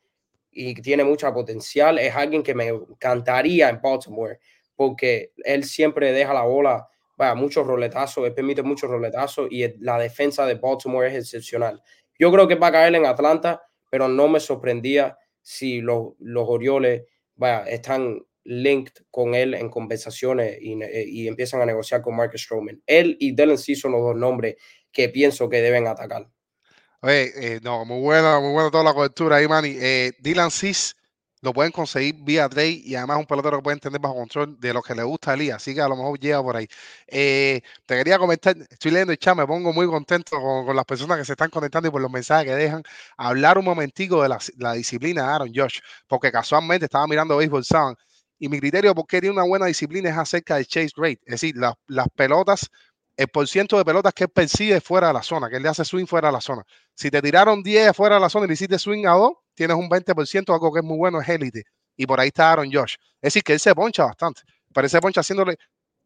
y tiene mucha potencial. Es alguien que me encantaría en Baltimore porque él siempre deja la bola, vaya, muchos roletazos, él permite muchos roletazos y la defensa de Baltimore es excepcional. Yo creo que va a caer en Atlanta, pero no me sorprendía si los, los Orioles vaya, están linked con él en conversaciones y, ne- y empiezan a negociar con Marcus Stroman. Él y Dylan Cease son los dos nombres que pienso que deben atacar. Oye, eh, no, muy buena, muy buena toda la cobertura ahí, Manny. Eh, Dylan Cis lo pueden conseguir vía trade y además un pelotero que pueden tener bajo control de lo que le gusta a Elías, así que a lo mejor llega por ahí. Eh, te quería comentar, estoy leyendo el chat, me pongo muy contento con, con las personas que se están conectando y por los mensajes que dejan. Hablar un momentico de la, la disciplina de Aaron Josh, porque casualmente estaba mirando Baseball Sound y mi criterio porque tiene una buena disciplina es acerca del chase rate, es decir, las, las pelotas, el porciento de pelotas que él persigue fuera de la zona, que él le hace swing fuera de la zona. Si te tiraron 10 fuera de la zona y le hiciste swing a 2, tienes un 20%, algo que es muy bueno, es élite. Y por ahí está Aaron Josh. Es decir, que él se poncha bastante. Pero él poncha haciéndole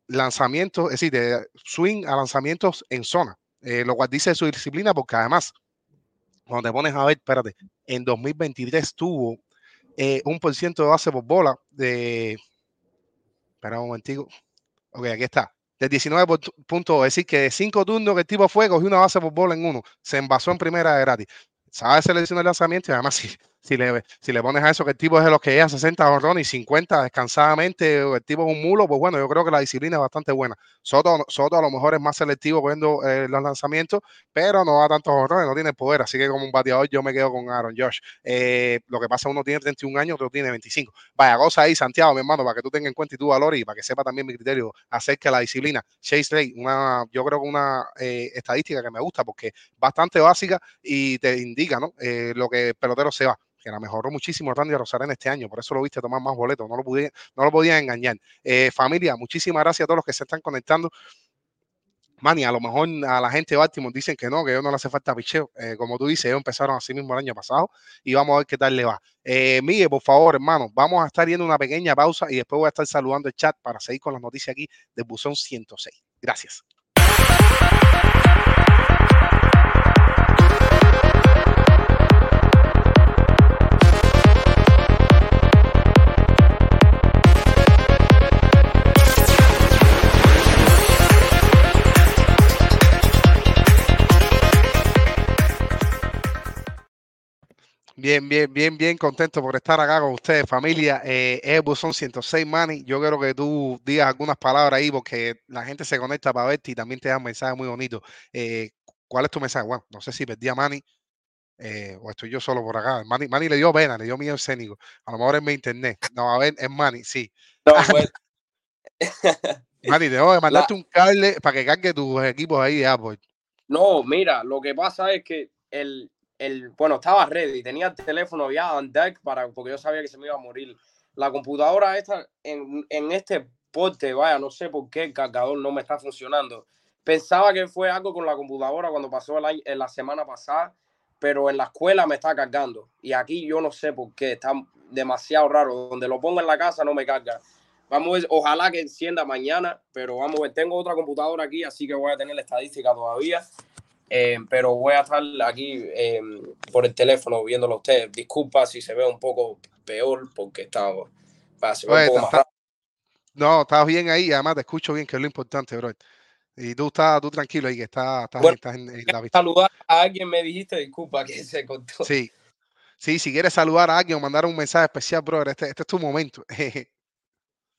lanzamientos, es decir, de swing a lanzamientos en zona. Eh, lo cual dice su disciplina, porque además, cuando te pones a ver, espérate, en 2023 tuvo eh, un por ciento de base por bola de. Espera un momentico. Ok, aquí está. De 19 por tu- puntos. Es decir, que de 5 turnos que el tipo fue, cogió una base por bola en uno. Se envasó en primera de gratis. Sabe seleccionar el lanzamiento y además, si, si, le, si le pones a eso que el tipo es de los que llegan 60 honrones y 50 descansadamente, o el tipo es un mulo, pues bueno, yo creo que la disciplina es bastante buena. Soto, Soto a lo mejor es más selectivo cogiendo eh, los lanzamientos, pero no da tantos honrones, no tiene poder. Así que como un bateador, yo me quedo con Aaron Josh. Eh, lo que pasa, uno tiene 31 años, otro tiene 25. Vaya cosa ahí, Santiago, mi hermano, para que tú tengas en cuenta y tú valores y para que sepa también mi criterio acerca de la disciplina. Chase Ray, una, yo creo que una eh, estadística que me gusta porque es bastante básica y te indica ¿no? Eh, lo que el pelotero se va. Que la mejoró muchísimo Randy Rosarena este año, por eso lo viste tomar más boletos, no lo podía, no lo podían engañar. Eh, familia, muchísimas gracias a todos los que se están conectando. Manny, a lo mejor a la gente de Baltimore dicen que no, que ellos no le hace falta picheo. Eh, como tú dices, ellos empezaron así mismo el año pasado y vamos a ver qué tal le va. Eh, Miguel, por favor, hermano, vamos a estar yendo una pequeña pausa y después voy a estar saludando el chat para seguir con las noticias aquí del Buzón 106. Gracias. Bien, bien, bien, bien contento por estar acá con ustedes, familia. Eh, es Buzón 106, Manny. Yo quiero que tú digas algunas palabras ahí porque la gente se conecta para verte y también te da un mensaje muy bonito. Eh, ¿Cuál es tu mensaje? Bueno, no sé si perdí a Manny eh, o estoy yo solo por acá. Manny, Manny le dio pena, le dio miedo escénico. A lo mejor es mi internet. No, a ver, es Manny, sí. No, pues, Manny, tengo que mandarte un cable para que cargue tus equipos ahí de Apple. no, mira, lo que pasa es que el, el, bueno, estaba ready, tenía el teléfono ya on deck para, porque yo sabía que se me iba a morir. La computadora esta, en, en este porte, vaya, no sé por qué el cargador no me está funcionando. pensaba que fue algo con la computadora cuando pasó el la semana pasada, pero en la escuela me está cargando. Y aquí yo no sé por qué, está demasiado raro. Donde lo pongo en la casa no me carga. Vamos a ver, ojalá que encienda mañana, pero vamos a ver, tengo otra computadora aquí, así que voy a tener la estadística todavía. Eh, pero voy a estar aquí eh, por el teléfono viéndolo a ustedes. Disculpa si se ve un poco peor porque está, va, se ve Oye, un poco está- más está-. No, estás bien ahí y además te escucho bien, que es lo importante, bro. Y tú estás tú tranquilo ahí, que estás, estás, Bueno, estás en, en la vista. Saludar a alguien me dijiste, disculpa que se cortó. Sí, sí, si quieres saludar a alguien o mandar un mensaje especial, brother, este, este es tu momento.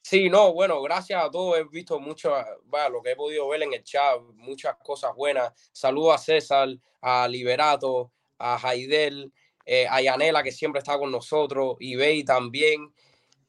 Sí, no, bueno, gracias a todos. He visto mucho, va, lo que he podido ver en el chat, muchas cosas buenas. Saludo a César, a Liberato, a Jaidel, eh, a Yanela, que siempre está con nosotros, Ibey también.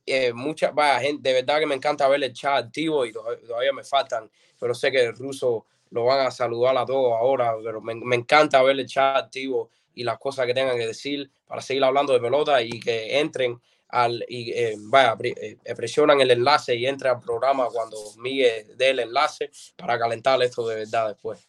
Eh, mucha, vaya, gente, de verdad que me encanta ver el chat activo y to- todavía me faltan, pero sé que el ruso lo van a saludar a todos ahora, pero me, me encanta ver el chat activo y las cosas que tengan que decir para seguir hablando de pelota y que entren al y eh, vaya, eh, presionan el enlace y entren al programa cuando Miguel dé el enlace para calentar esto de verdad después.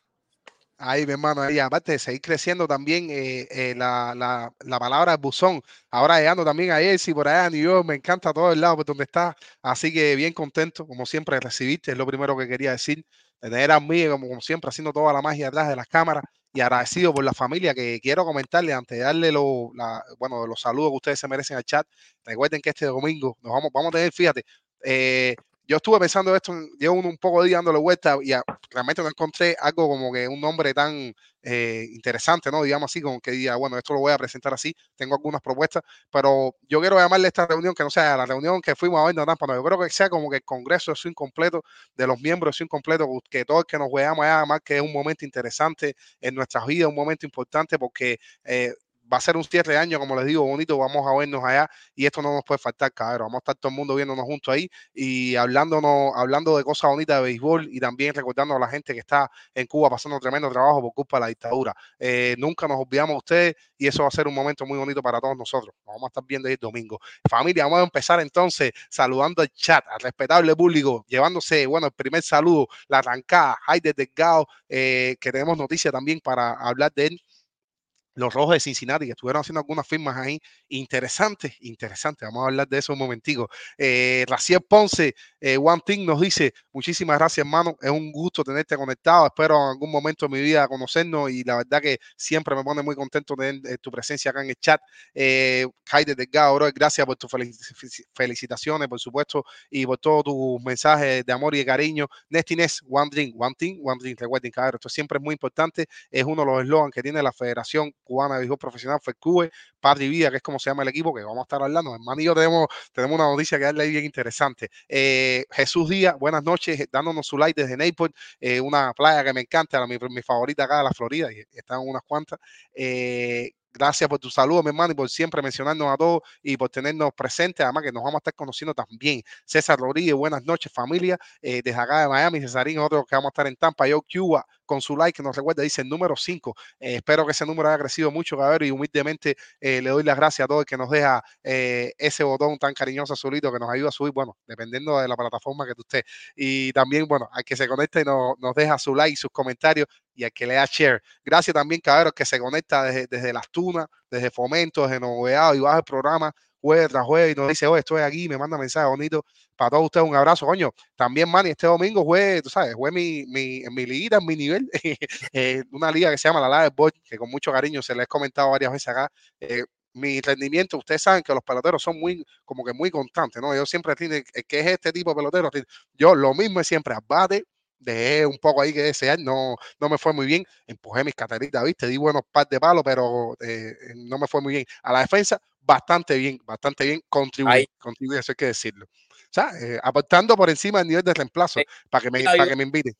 Ahí, mi hermano, ahí, aparte de seguir creciendo también eh, eh, la, la, la palabra buzón, ahora llegando también a Jersey, por allá a New York, me encanta todo el lado por donde está, así que bien contento, como siempre, de recibirte, es lo primero que quería decir, de tener a como, como siempre, haciendo toda la magia atrás de las cámaras, y agradecido por la familia, que quiero comentarle, antes de darle lo, bueno, los saludos que ustedes se merecen al chat, recuerden que este domingo nos vamos, vamos a tener, fíjate, eh, yo estuve pensando esto, llevo un, un poco de día dándole vuelta y a- realmente no encontré algo como que un nombre tan eh, interesante, ¿no? Digamos así, como que diga, bueno, esto lo voy a presentar así, tengo algunas propuestas, pero yo quiero llamarle a esta reunión que no sea la reunión que fuimos a ver en Tampa, no, yo creo que sea como que el congreso de swing completo de los miembros de swing completo, que todo el que nos veamos allá, además que es un momento interesante en nuestras vidas, un momento importante porque eh, va a ser un cierre de año, como les digo, bonito, vamos a vernos allá y esto no nos puede faltar, cabrón, vamos a estar todo el mundo viéndonos juntos ahí y hablándonos, hablando de cosas bonitas de béisbol y también recordando a la gente que está en Cuba pasando tremendo trabajo por culpa de la dictadura. Eh, nunca nos olvidamos de ustedes y eso va a ser un momento muy bonito para todos nosotros. Nos vamos a estar viendo ahí el domingo. Familia, vamos a empezar entonces saludando al chat, al respetable público, llevándose, bueno, el primer saludo, la arrancada, Jaide Delgado, eh, que tenemos noticia también para hablar de él los rojos de Cincinnati, que estuvieron haciendo algunas firmas ahí interesantes, interesantes. Vamos a hablar de eso un momentico. Eh, Raciel Ponce, eh, One Thing nos dice, muchísimas gracias, hermano. Es un gusto tenerte conectado. Espero en algún momento de mi vida conocernos y la verdad que siempre me pone muy contento tener eh, tu presencia acá en el chat. Eh, Jaide Delgado, gracias por tus felici- felicitaciones, por supuesto, y por todos tus mensajes de amor y de cariño. Nestines, One Drink, One Thing, One Drink, recuerden, cabrón, esto siempre es muy importante. Es uno de los eslogans que tiene la Federación Cubana de Béisbol Profesional, FECUBE, Patri Vida, que es como se llama el equipo, que vamos a estar hablando. Hermano y yo tenemos, tenemos una noticia que darle bien interesante. Eh, Jesús Díaz, buenas noches, dándonos su like desde Naples, eh, una playa que me encanta, mi, mi favorita acá de la Florida, y están unas cuantas. Eh, Gracias por tu saludo, mi hermano, y por siempre mencionarnos a todos y por tenernos presentes. Además, que nos vamos a estar conociendo también. César Rodríguez, buenas noches, familia. Eh, desde acá de Miami, Cesarín, otro que vamos a estar en Tampa. Yo, Cuba, con su like, que nos recuerda, dice el número 5. Eh, espero que ese número haya crecido mucho, cabrón, y humildemente eh, le doy las gracias a todos que nos deja ese botón tan cariñoso solito que nos ayuda a subir, bueno, dependiendo de la plataforma que tú estés. Y también, bueno, al que se conecte y nos, nos deja su like, sus comentarios y al que le da share. Gracias también, cabrón, que se conecta desde, desde las tunas, desde Fomento, desde Novedad y baja el programa jueves tras jueves y nos dice, oh, estoy aquí, me manda mensajes bonitos. Para todos ustedes, un abrazo, coño. También, Manny, este domingo juegue, tú sabes, juegue mi, mi, mi liguita, mi nivel, eh, una liga que se llama la Live Boy, que con mucho cariño se les he comentado varias veces acá. Eh, mi rendimiento, ustedes saben que los peloteros son muy, como que muy constantes, ¿no? Yo siempre tiene, que es este tipo de pelotero, yo lo mismo es siempre abate, dejé un poco ahí que desear, no, no me fue muy bien, empujé mis cateritas, ¿viste? Di buenos par de palos, pero eh, no me fue muy bien. A la defensa, bastante bien, bastante bien, contribuí, contribuí, eso hay que decirlo. O sea, eh, aportando por encima del nivel de reemplazo, Sí. para que me, para que me inviten.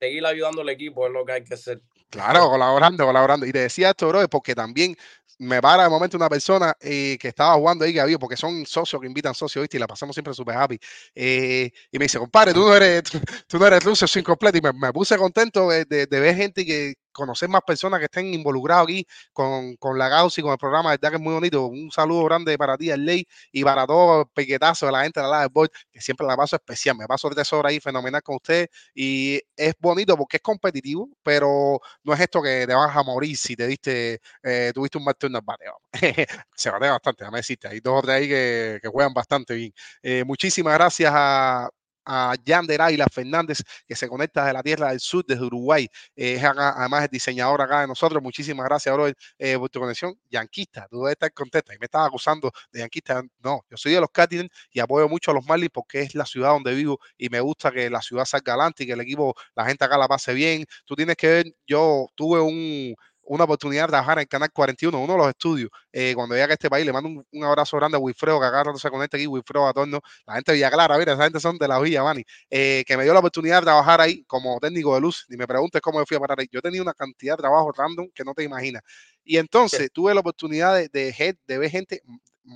Seguir ayudando al equipo es lo que hay que hacer. Claro, colaborando, colaborando. Y te decía esto, bro, porque también me para de momento una persona eh, que estaba jugando ahí, que había, porque son socios que invitan socios. Y la pasamos siempre súper happy. Eh, y me dice, compadre, tú no eres, tú, no eres ruso, soy incompleto. Y me, me puse contento de, de- de ver gente que, conocer más personas que estén involucradas aquí con, con la causa y con el programa, verdad que es muy bonito. Un saludo grande para ti, Ley, y para todo el piquetazo de la gente de la Live Boy, que siempre la paso especial. Me paso el tesoro ahí fenomenal con usted y es bonito porque es competitivo, pero no es esto que te vas a morir si te diste, eh, tuviste un mal turno al bate. Se batea bastante, ya me deciste. Hay dos o tres ahí que, que juegan bastante bien. Eh, muchísimas gracias a a Yander Águila Fernández, que se conecta de la tierra del sur, desde Uruguay. Eh, es además es diseñador acá de nosotros. Muchísimas gracias, bro, eh, por tu conexión. Yanquista, tú debes estar contenta. Y me estaba acusando de yanquista. No, yo soy de los Cardinals y apoyo mucho a los Marlins porque es la ciudad donde vivo y me gusta que la ciudad salga adelante y que el equipo, la gente acá la pase bien. Tú tienes que ver, yo tuve un, una oportunidad de trabajar en Canal 41, uno de los estudios, eh, cuando llegue a este país, le mando un, abrazo grande a Wilfredo, que acá rato se conecta aquí, Wilfredo Atorno, la gente de Villa Clara, mira, esa gente son de la Villa, Mani, eh, que me dio la oportunidad de trabajar ahí como técnico de luz, y me preguntes cómo me fui a parar ahí. Yo tenía una cantidad de trabajo random que no te imaginas. Y entonces tuve la oportunidad de, de, de ver gente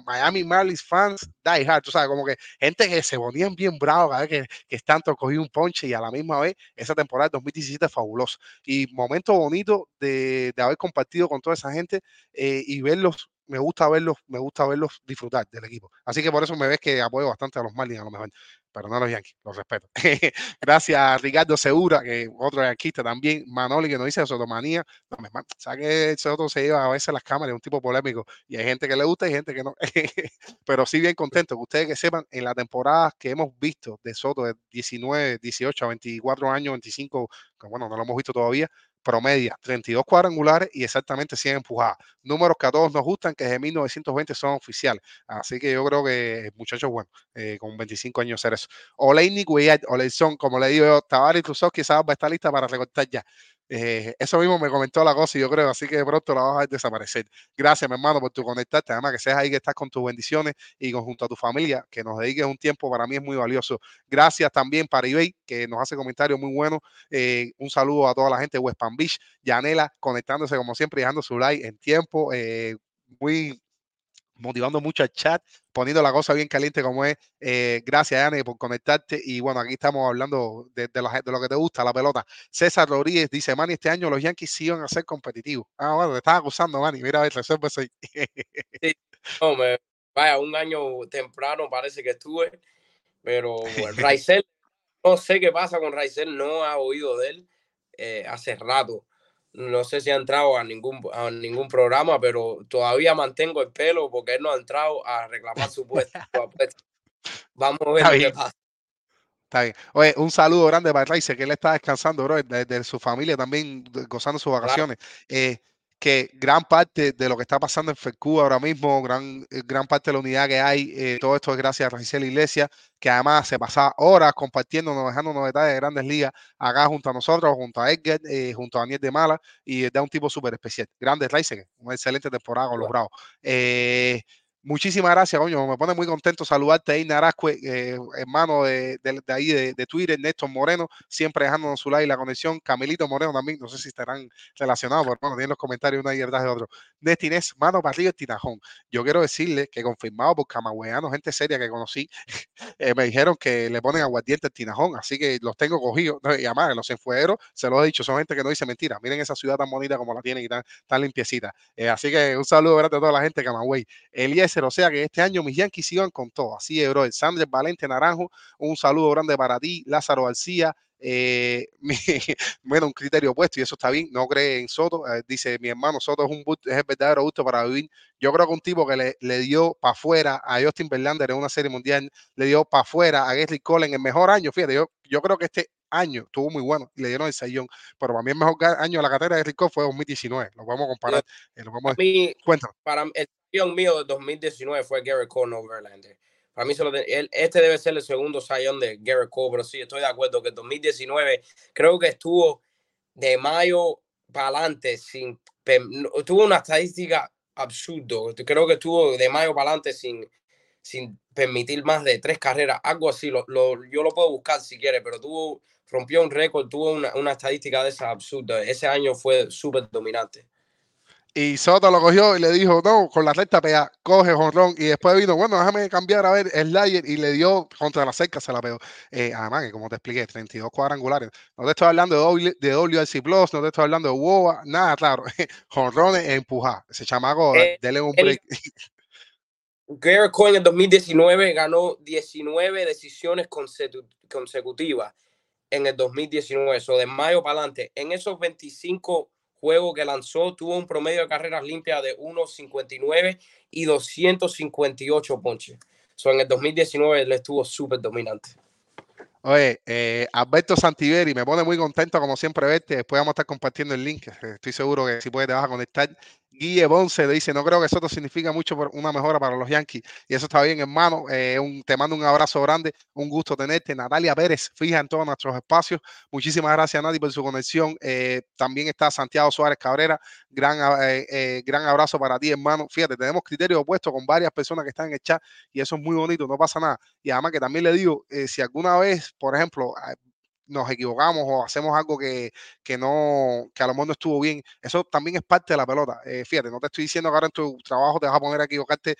Miami Marlins fans die hard, tú sabes, como que gente que se ponían bien bravos cada vez que, que tanto cogí un ponche y a la misma vez esa temporada de 2017 fabuloso y momento bonito de, de haber compartido con toda esa gente eh, y verlos me gusta verlos, me gusta verlos disfrutar del equipo. Así que por eso me ves que apoyo bastante a los Marlins a lo mejor pero no los Yankees, los respeto. Gracias a Ricardo Segura, que otro yanquista también, Manoli, que nos dice Sotomanía. No, me sabes que Soto se lleva a veces las cámaras, es un tipo polémico, y hay gente que le gusta y gente que no. pero sí bien contento, que ustedes que sepan, en la temporada que hemos visto de Soto de 19, 18 a 24 años, 25, que bueno, no lo hemos visto todavía, promedia 32 cuadrangulares y exactamente 100 empujadas. Números que a todos nos gustan, que desde 1920 son oficiales. Así que yo creo que muchachos, bueno, eh, con 25 años ser eso. Oleinik Weyat, Oleison, como le digo yo, Tavares Cruzov quizás va a estar lista para recortar ya. Eh, eso mismo me comentó la cosa y yo creo, así que de pronto la vas a desaparecer. Gracias, mi hermano, por tu conectarte. Además, que seas ahí que estás con tus bendiciones y junto a tu familia, que nos dediques un tiempo, para mí es muy valioso. Gracias también para eBay, que nos hace comentarios muy buenos. Eh, un saludo a toda la gente de West Palm Beach. Yanela, conectándose como siempre, dejando su like en tiempo. Eh, muy motivando mucho al chat, poniendo la cosa bien caliente como es. Eh, gracias, Anne, por conectarte. Y bueno, aquí estamos hablando de, de, lo, de, lo, que te gusta, la pelota. César Rodríguez dice, Manny, este año los Yankees sí van a ser competitivos. Ah, bueno, te estaba acusando, Manny. Mira, a ver, resuelve eso sí, no, me, vaya, un año temprano parece que estuve, pero bueno, Raizel, no sé qué pasa con Raizel, no ha oído de él eh, hace rato no sé si ha entrado a ningún, a ningún programa, pero todavía mantengo el pelo porque él no ha entrado a reclamar su puesto. Vamos a ver qué pasa. Está bien. Oye, un saludo grande para Raice, que él está descansando, bro, desde su familia también, gozando sus vacaciones. Claro. Eh, que gran parte de lo que está pasando en FECU ahora mismo, gran, eh, gran parte de la unidad que hay, eh, todo esto es gracias a Rangel Iglesias, que además se pasa horas compartiendo, dejándonos detalles de grandes ligas acá junto a nosotros, junto a Edgar, eh, junto a Daniel de Mala, y da un tipo súper especial. Grandes Raizen, una excelente temporada con los Bravos. Eh, Muchísimas gracias, coño. Me pone muy contento saludarte ahí, Narascue, eh, hermano de, ahí de, Twitter, Néstor Moreno, siempre dejándonos su like y la conexión. Camilito Moreno también, no sé si estarán relacionados, pero bueno, tienen los comentarios una y de otro. Nestinés, mano para arriba el tinajón. Yo quiero decirle que confirmado por camagüeanos, gente seria que conocí, eh, me dijeron que le ponen aguardiente al tinajón, así que los tengo cogidos. Y además, los enfueros, se los he dicho, son gente que no dice mentira. Miren esa ciudad tan bonita como la tienen y tan, tan limpiecita. Eh, así que un saludo grande a toda la gente de Camagüey. Elías o sea que este año mis Yankees iban con todo. Así es, bro. Sanders Valente Naranjo, un saludo grande para ti, Lázaro García. Eh, mi, bueno, un criterio opuesto y eso está bien, no cree en Soto, eh, dice mi hermano Soto es un es el verdadero gusto para vivir. Yo creo que un tipo que le, le dio para afuera a Justin Verlander en una serie mundial, le dio para afuera a Gary Cole en el mejor año, fíjate, yo, yo creo que este año estuvo muy bueno y le dieron el sayón, pero para mí el mejor año de la carrera de Rico fue 2019, lo podemos comparar. Eh, lo podemos... Mí, para el sayón mío de 2019 fue Gary Cole no Verlander. Para mí, él, este debe ser el segundo sayón de Gary Cole, pero sí, estoy de acuerdo que 2019 creo que estuvo de mayo para adelante sin tuvo una estadística absurdo. Creo que estuvo de mayo para adelante sin, sin permitir más de tres carreras, algo así. Lo, lo, yo lo puedo buscar si quiere, pero tuvo, rompió un récord, tuvo una, una estadística de esa absurda. Ese año fue súper dominante. Y Soto lo cogió y le dijo, no, con la recta pega, coge jonrón. Y después vino, bueno, déjame cambiar a ver el Slayer y le dio contra la cerca, se la pegó. Eh, además, que como te expliqué, 32 cuadrangulares. No te estoy hablando de, w, de WRC Plus, no te estoy hablando de WOA, nada, claro. jonrones empujar. Ese chamaco, Eh, dele un el- break. Garrett Cole en el 2019 ganó 19 decisiones consecu- consecutivas en el 2019, eso de mayo para adelante. En esos 25 juegos que lanzó, tuvo un promedio de carreras limpias de 1.59 y 258 ponches. So, en el 2019 él estuvo súper dominante. Oye, eh, Alberto Santiveri, me pone muy contento como siempre verte. Después vamos a estar compartiendo el link. Estoy seguro que si puedes te vas a conectar. Guille Ponce le dice, no creo que eso significa mucho por una mejora para los Yankees. Y eso está bien, hermano. Eh, te mando un abrazo grande, un gusto tenerte. Natalia Pérez, fija en todos nuestros espacios. Muchísimas gracias, Nati, por su conexión. Eh, también está Santiago Suárez Cabrera. Gran, eh, gran abrazo para ti, hermano. Fíjate, tenemos criterios opuestos con varias personas que están en el chat y eso es muy bonito, no pasa nada. Y además que también le digo, si alguna vez, por ejemplo, nos equivocamos o hacemos algo que, que no, que a lo mejor no estuvo bien, eso también es parte de la pelota. Eh, fíjate, no te estoy diciendo que ahora en tu trabajo te vas a poner a equivocarte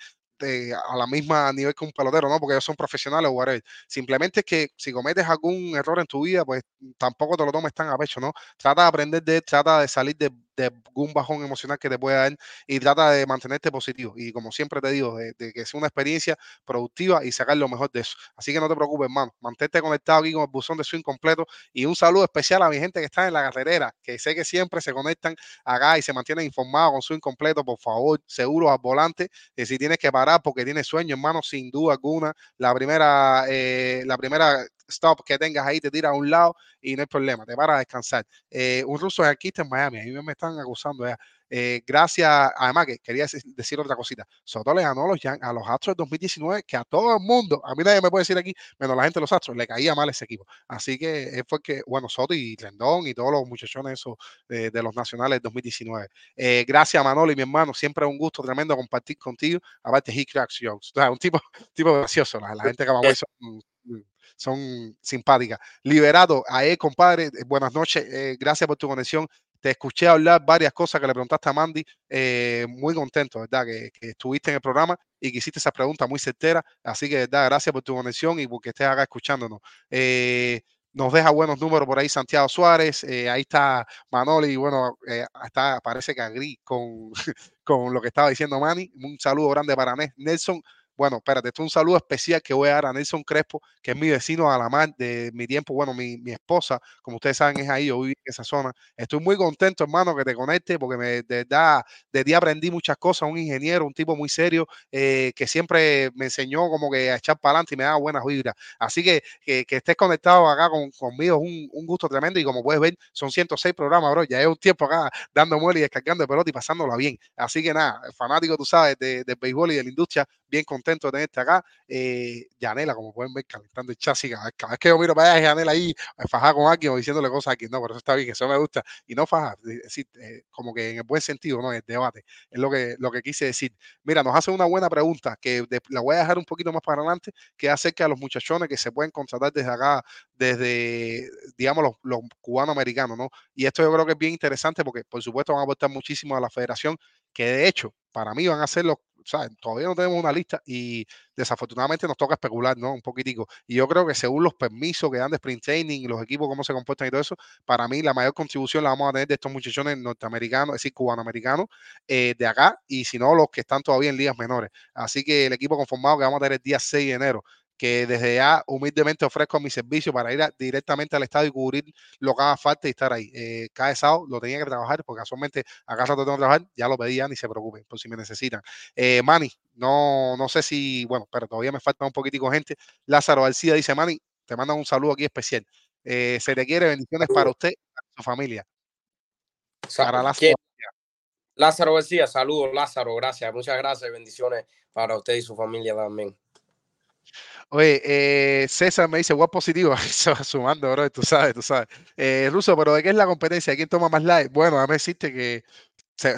a la misma nivel que un pelotero, ¿no? Porque ellos son profesionales o whatever. Simplemente es que si cometes algún error en tu vida, pues tampoco te lo tomes tan a pecho, ¿no? Trata de aprender de él, trata de salir de, de algún bajón emocional que te pueda dar y trata de mantenerte positivo. Y como siempre te digo, de, que sea una experiencia productiva y sacar lo mejor de eso. Así que no te preocupes, hermano. Mantente conectado aquí con el buzón de swing completo y un saludo especial a mi gente que está en la carretera, que sé que siempre se conectan acá y se mantienen informados con swing completo. Por favor, seguros al volante. Eh, si tienes que parar porque tienes sueño, hermano, sin duda alguna, la primera, eh, la primera stop que tengas ahí te tira a un lado y no hay problema, te para a descansar. Eh, un ruso es aquí en Miami, a mí me están acusando ya. Eh, gracias, además que quería decir, otra cosita. Soto le ganó a los, a los Astros 2019, que a todo el mundo, a mí nadie me puede decir aquí, menos la gente de los Astros, le caía mal ese equipo. Así que él fue que, bueno, Soto y Rendón y todos los muchachones esos de, de los nacionales 2019. Eh, gracias, Manolo y mi hermano, siempre es un gusto tremendo compartir contigo. Aparte, he cracks jokes. O sea, un tipo, tipo gracioso, la, la gente que Camagüey son, son simpáticas. Liberado, a él, compadre, eh, buenas noches, eh, gracias por tu conexión. Te escuché hablar varias cosas que le preguntaste a Mandy, eh, muy contento, ¿verdad? Que, que, estuviste en el programa y que hiciste esa pregunta muy certera. Así que, ¿verdad? Gracias por tu conexión y porque estés acá escuchándonos. Nos deja buenos números por ahí Santiago Suárez, ahí está Manoli, y bueno, parece que agrí con, con lo que estaba diciendo Manny. Un saludo grande para Nelson. Bueno, espérate, esto es un saludo especial que voy a dar a Nelson Crespo, que es mi vecino a la mar de mi tiempo. Bueno, mi, mi esposa, como ustedes saben, es ahí, yo vivo en esa zona. Estoy muy contento, hermano, que te conecte, porque me, de verdad, de aprendí muchas cosas. Un ingeniero, un tipo muy serio, eh, que siempre me enseñó como que a echar para adelante y me da buenas vibras. Así que que, que estés conectado acá con, conmigo es un, un, gusto tremendo. Y como puedes ver, son 106 programas, bro. Ya es un tiempo acá dando muelle y descargando de pelota y pasándola bien. Así que nada, fanático, tú sabes, de, del béisbol y de la industria, bien contento de tenerte acá. Eh, Yanela, como pueden ver, calentando el chasis. Cada, vez que yo miro para allá, Yanela ahí fajada con alguien o diciéndole cosas a alguien. No, pero eso está bien, eso me gusta. Y no fajar, es decir, eh, como que en el buen sentido, ¿no? El debate. Es lo que, lo que quise decir. Mira, nos hace una buena pregunta que la voy a dejar un poquito más para adelante, que acerca de los muchachones que se pueden contratar desde acá, desde, digamos, los, los cubano-americanos, ¿no? Y esto yo creo que es bien interesante porque, por supuesto, van a aportar muchísimo a la federación, que de hecho, para mí van a ser los sea, todavía no tenemos una lista y desafortunadamente nos toca especular, ¿no? Un poquitico. Y yo creo que según los permisos que dan de sprint training y los equipos, cómo se comportan y todo eso, para mí la mayor contribución la vamos a tener de estos muchachones norteamericanos, es decir, cubanoamericanos, eh, de acá, y si no, los que están todavía en ligas menores. Así que el equipo conformado que vamos a tener el día 6 de enero, que desde ya humildemente ofrezco mi servicio para ir a, directamente al estadio y cubrir lo que haga falta y estar ahí. Eh, cada sábado lo tenía que trabajar porque casualmente acá rato tengo que trabajar, ya lo pedí, ya ni se preocupen por si me necesitan. Eh, Manny, no, no sé si, bueno, pero todavía me falta un poquitico gente. Lázaro García dice, Manny, te manda un saludo aquí especial. Eh, se le quiere bendiciones para usted y para su familia. Para Lázaro. Lázaro García, saludos Lázaro, gracias, muchas gracias, bendiciones para usted y su familia también. Oye, eh, César me dice, guau positivo, se va sumando, bro, tú sabes, tú sabes. Eh, Ruso, pero ¿de qué es la competencia? ¿Quién toma más like? Bueno, mí existe que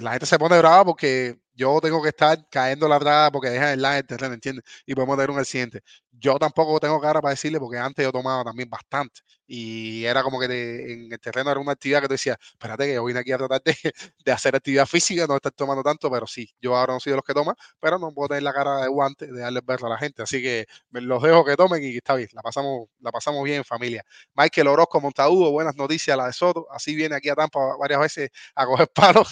la gente se pone brava porque yo tengo que estar cayendo la brava porque dejan el line el terreno, ¿entiendes? Y podemos tener un accidente. Yo tampoco tengo cara para decirle porque antes yo tomaba también bastante y era como que en el terreno era una actividad que tú decías, espérate que yo vine aquí a tratar de, hacer actividad física, no estar tomando tanto, pero sí, yo ahora no soy de los que toman, pero no puedo tener la cara de guante de darles verlo a la gente, así que los dejo que tomen y está bien, la pasamos, la pasamos bien en familia. Michael Orozco Montaúdo, buenas noticias, la de Soto, así viene aquí a Tampa varias veces a coger palos.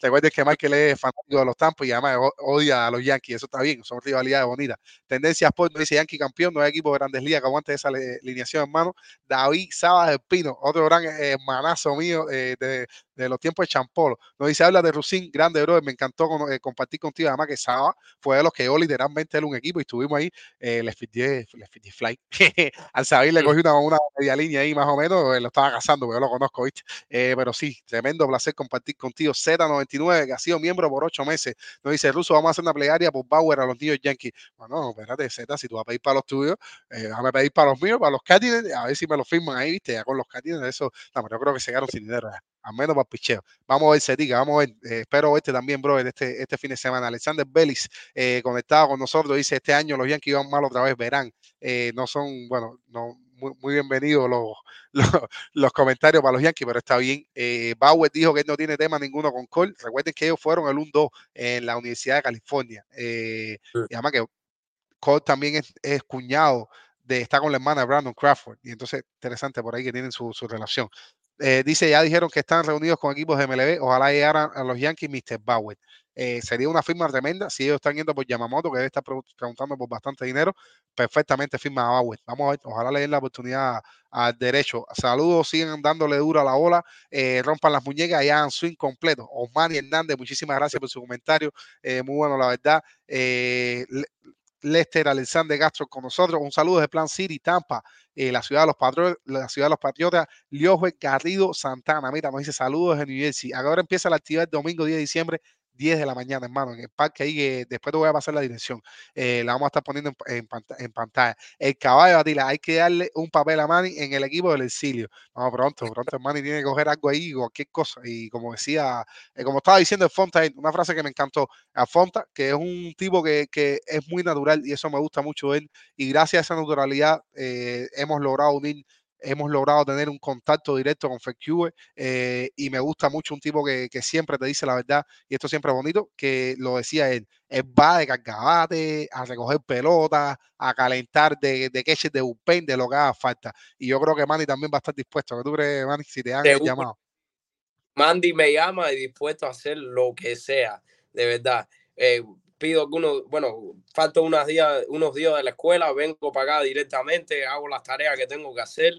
Recuerden que Michael es fanático de los Tampos y además odia a los Yankees, eso está bien, son rivalidades bonitas. Tendencia Sport me dice Yankee campeón, no hay equipo de grandes ligas que aguante esa alineación, hermano. David Sabas del Pino, otro gran eh, hermanazo mío eh, de, de los tiempos de Champolo. Nos dice, habla de Rusín, grande, bro, me encantó con- eh, compartir contigo, además que Sabas fue de los que yo literalmente era un equipo y estuvimos ahí, eh, les fitié fly. Al Sabir le cogí una, una media línea ahí más o menos, eh, lo estaba cazando, porque yo lo conozco, ¿viste? Eh, pero sí, tremendo placer compartir contigo. Z99, que ha sido miembro por ocho meses, nos dice, Ruso, vamos a hacer una plegaria por Bauer a los niños Yankees. Bueno, no, espérate, Z, si tú vas a pedir para los tuyos, eh, déjame pedir para los míos, para los Cardinals, a ver si me lo firman ahí, ¿viste? Ya con los Cardinals, eso, no, pero yo creo que se quedaron sin dinero, ya. Al menos para picheo. Vamos a ver, Zetica, vamos a ver. eh, espero verte también, brother, este, este fin de semana. Alexander Bellis, eh, conectado con nosotros, dice, este año los Yankees van mal otra vez, verán. Eh, no son, bueno, no, muy, muy bienvenidos los, los, los comentarios para los Yankees, pero está bien. Bauer dijo que él no tiene tema ninguno con Cole. Recuerden que ellos fueron el 1-2 en la Universidad de California. Y además que Cole también es, es cuñado de está con la hermana de Brandon Crawford. Y entonces, interesante por ahí que tienen su, su relación. Eh, dice, ya dijeron que están reunidos con equipos de MLB. Ojalá llegaran a los Yankees Mr. Bauer. Eh, sería una firma tremenda si ellos están yendo por Yamamoto, que debe estar pre- preguntando por bastante dinero. Perfectamente firma a Bauer. Vamos a ver, ojalá le den la oportunidad al derecho. Saludos, sigan dándole duro a la bola, eh, rompan las muñecas y hagan swing completo. Osmani Hernández, muchísimas gracias por su comentario. Muy bueno, la verdad. Le- Lester Alexander Castro con nosotros. Un saludo de Plan City, Tampa, eh, la ciudad de los patriotas, la ciudad de los patriotas, Liojue Garrido Santana. Mira, nos dice saludos de New Jersey. Ahora empieza la actividad domingo 10 de diciembre, 10 de la mañana, hermano, en el parque ahí, que después te voy a pasar la dirección. Eh, la vamos a estar poniendo en, en en pantalla. El caballo, Atila, hay que darle un papel a Manny en el equipo del exilio. No, pronto, pronto Manny tiene que coger algo ahí, cualquier cosa. Y como decía, eh, como estaba diciendo el Fonta, una frase que me encantó, a Fonta, que es un tipo que, que es muy natural y eso me gusta mucho él. Y gracias a esa naturalidad eh, hemos logrado unir, hemos logrado tener un contacto directo con FedCube eh, y me gusta mucho un tipo que, que siempre te dice la verdad y esto siempre es bonito, que lo decía él, él va de cargabate, a recoger pelotas, a calentar de, de queches de bullpen, de lo que haga falta. Y yo creo que Manny también va a estar dispuesto. ¿Qué tú crees, Manny, si te el Seguro. llamado? Mandy me llama y dispuesto a hacer lo que sea, de verdad. Eh, pido algunos, bueno, falto unos días, unos días de la escuela, vengo para acá directamente, hago las tareas que tengo que hacer,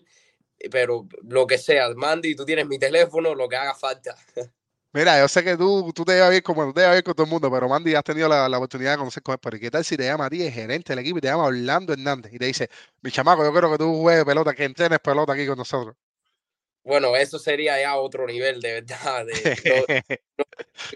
pero lo que sea, Mandy, tú tienes mi teléfono, lo que haga falta. Mira, yo sé que tú, tú te llevas bien como te llevas bien con todo el mundo, pero Mandy has tenido la, la oportunidad de conocer con él. Pero ¿qué tal si te llama a ti, el gerente del equipo, y te llama Orlando Hernández y te dice, mi chamaco, yo quiero que tú juegues pelota, que entrenes pelota aquí con nosotros? Bueno, eso sería ya otro nivel, de verdad, de, no-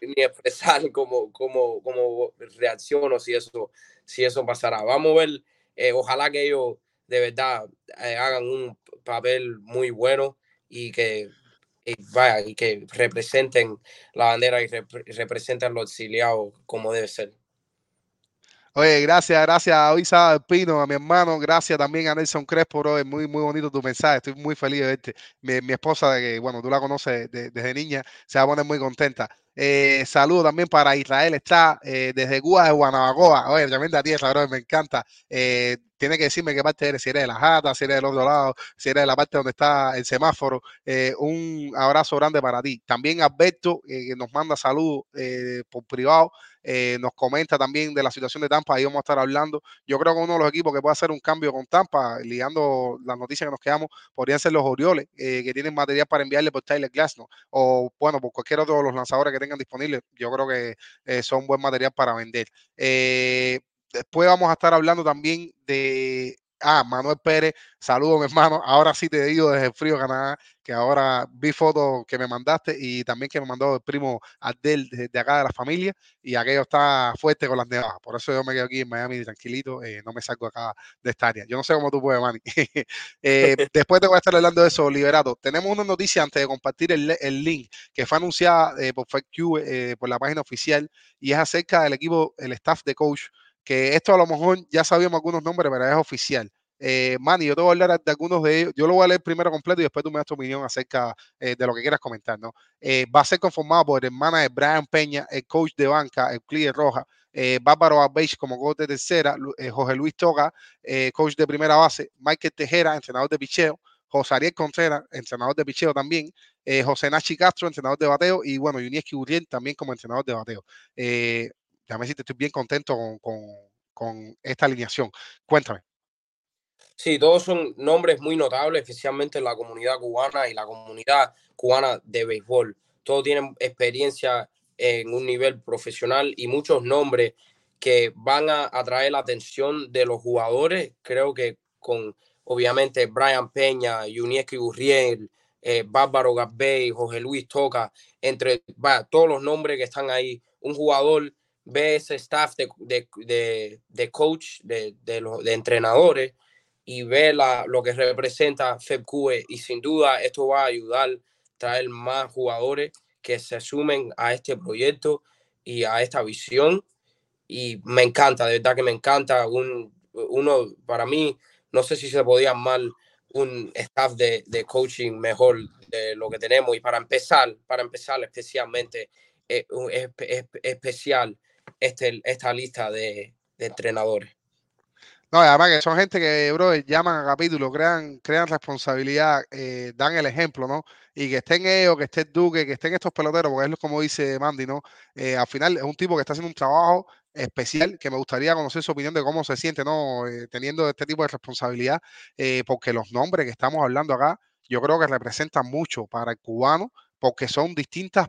ni expresar cómo, cómo, cómo reacciono si eso, si eso pasará. Vamos a ver, eh, ojalá que ellos de verdad eh, hagan un papel muy bueno y que y vaya, y que representen la bandera y repre- representen los exiliados como debe ser. Oye, gracias, gracias a Isa Pino, a mi hermano, gracias también a Nelson Crespo, bro, es muy, muy bonito tu mensaje, estoy muy feliz de verte. Mi, mi esposa, que, bueno, tú la conoces de- desde niña, se va a poner muy contenta. Eh, saludo también para Israel, está eh, desde Cuba, de Guanabacoa, oye, tremenda tierra, bro, me encanta. Eh, tiene que decirme qué parte eres, si eres de la Jata, si eres del otro lado, si eres de la parte donde está el semáforo. Eh, un abrazo grande para ti. También Alberto, eh, que nos manda saludos eh, por privado, eh, nos comenta también de la situación de Tampa, ahí vamos a estar hablando. Yo creo que uno de los equipos que puede hacer un cambio con Tampa, ligando las noticias que nos quedamos, podrían ser los Orioles, eh, que tienen material para enviarle por Tyler Glasnow, o bueno, por cualquier otro de los lanzadores que tengan disponibles. Yo creo que eh, son buen material para vender. Eh, después vamos a estar hablando también de Ah, Manuel Pérez, saludos, mi hermano. Ahora sí te digo desde el frío Canadá, que ahora vi fotos que me mandaste y también que me mandó el primo Adel de, acá de la familia y aquello está fuerte con las nevadas. Por eso yo me quedo aquí en Miami tranquilito, eh, no me salgo acá de esta área. Yo no sé cómo tú puedes, Manny. Eh, después te voy a estar hablando de eso, Liberato. Tenemos una noticia antes de compartir el, el link que fue anunciada eh, por FedQ, eh, por la página oficial y es acerca del equipo, el staff de coach que esto a lo mejor ya sabíamos algunos nombres, pero es oficial. Eh, Manny, yo te voy a hablar de algunos de ellos. Yo lo voy a leer primero completo y después tú me das tu opinión acerca eh, de lo que quieras comentar. ¿no? Eh, va a ser conformado por hermana de Brian Peña, el coach de banca, el Clear Roja, eh, Bárbaro Abeich como coach de tercera, José Luis Toga, coach de primera base, Michael Tejera, entrenador de picheo, José Ariel Contreras, entrenador de picheo también, José Nachi Castro, entrenador de bateo, y bueno, Yunieski Uriel también como entrenador de bateo. Déjame decirte, estoy bien contento con, con, con esta alineación. Cuéntame. Sí, todos son nombres muy notables, especialmente en la comunidad cubana y la comunidad cubana de béisbol. Todos tienen experiencia en un nivel profesional y muchos nombres que van a atraer la atención de los jugadores. Creo que con, obviamente, Brian Peña, Yunieski Gurriel, eh, Bárbaro Gabbay, José Luis Toca, entre todos los nombres que están ahí, un jugador ve ese staff de, de, de, de coach, de, los, de entrenadores, y ve la, lo que representa FEBCUE y sin duda esto va a ayudar a traer más jugadores que se sumen a este proyecto y a esta visión. Y me encanta, de verdad que me encanta un, uno para mí, no sé si se podía mal un staff de, de coaching mejor de lo que tenemos. Y para empezar, para empezar especialmente eh, es, es, especial este, esta lista de, entrenadores. No, además que son gente que, bro, llaman a capítulo, crean, crean responsabilidad, eh, dan el ejemplo, ¿no? Y que estén ellos, que esté Duque, que estén estos peloteros, porque es como dice Mandy, ¿no? Eh, al final es un tipo que está haciendo un trabajo especial, que me gustaría conocer su opinión de cómo se siente, ¿no? Eh, teniendo este tipo de responsabilidad, porque los nombres que estamos hablando acá, yo creo que representan mucho para el cubano, porque son distintas,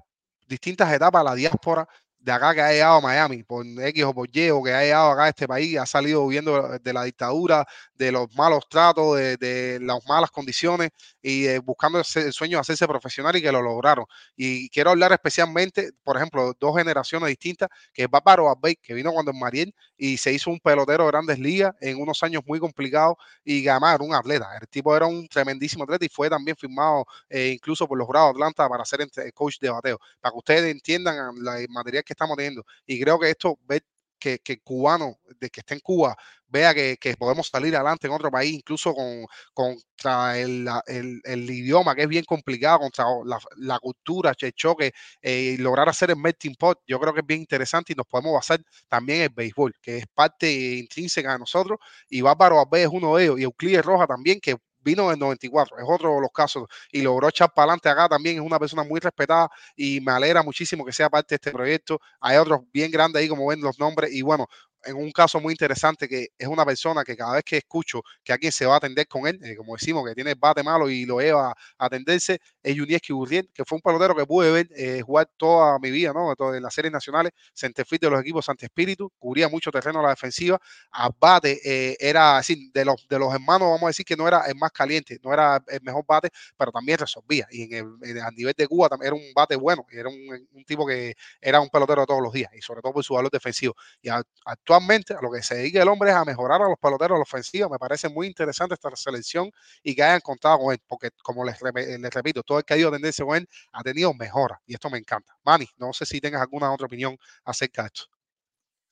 distintas etapas de la diáspora de acá que ha llegado a Miami, por X o por Y, o que ha llegado acá a este país, ha salido huyendo de la dictadura, de los malos tratos, de, de las malas condiciones y eh, buscando el sueño de hacerse profesional y que lo lograron. Y quiero hablar especialmente, por ejemplo, dos generaciones distintas, que es Bárbaro Abbey, que vino cuando en Mariel y se hizo un pelotero de grandes ligas en unos años muy complicados y además era un atleta. El tipo era un tremendísimo atleta y fue también firmado eh, incluso por los de Atlanta para ser coach de bateo. Para que ustedes entiendan la, material que estamos teniendo. Y creo que esto, ver que, que cubano de que esté en Cuba vea que, que, podemos salir adelante en otro país, incluso con, contra el, el, idioma, que es bien complicado, contra la, la cultura, el choque, eh, y lograr hacer el melting pot, yo creo que es bien interesante y nos podemos basar también en el béisbol, que es parte intrínseca de nosotros, y Bárbaro Abbe es uno de ellos, y Euclides Roja también, que vino en 94, es otro de los casos, y logró echar para adelante acá también, es una persona muy respetada y me alegra muchísimo que sea parte de este proyecto. Hay otros bien grandes ahí, como ven los nombres, y bueno, en un caso muy interesante que es una persona que cada vez que escucho que alguien se va a atender con él, eh, como decimos, que tiene el bate malo y lo lleva a atenderse, es Yunieski Burriel, que fue un pelotero que pude ver eh, jugar toda mi vida, ¿no? En las series nacionales, centerfield de los equipos Santi Espíritu, cubría mucho terreno a la defensiva, a bate eh, era, así, de los, de los hermanos, vamos a decir que no era el más caliente, no era el mejor bate, pero también resolvía. Y en el, en, a nivel de Cuba también era un bate bueno, era un, un, tipo que era un pelotero todos los días, y sobre todo por su valor defensivo. Y actualmente a lo que se dedica el hombre es a mejorar a los peloteros a la ofensiva. Me parece muy interesante esta selección y que hayan contado con él, porque como les, les repito, todo el que ha ido a tendencia con él ha tenido mejora y esto me encanta. Manny, no sé si tengas alguna otra opinión acerca de esto.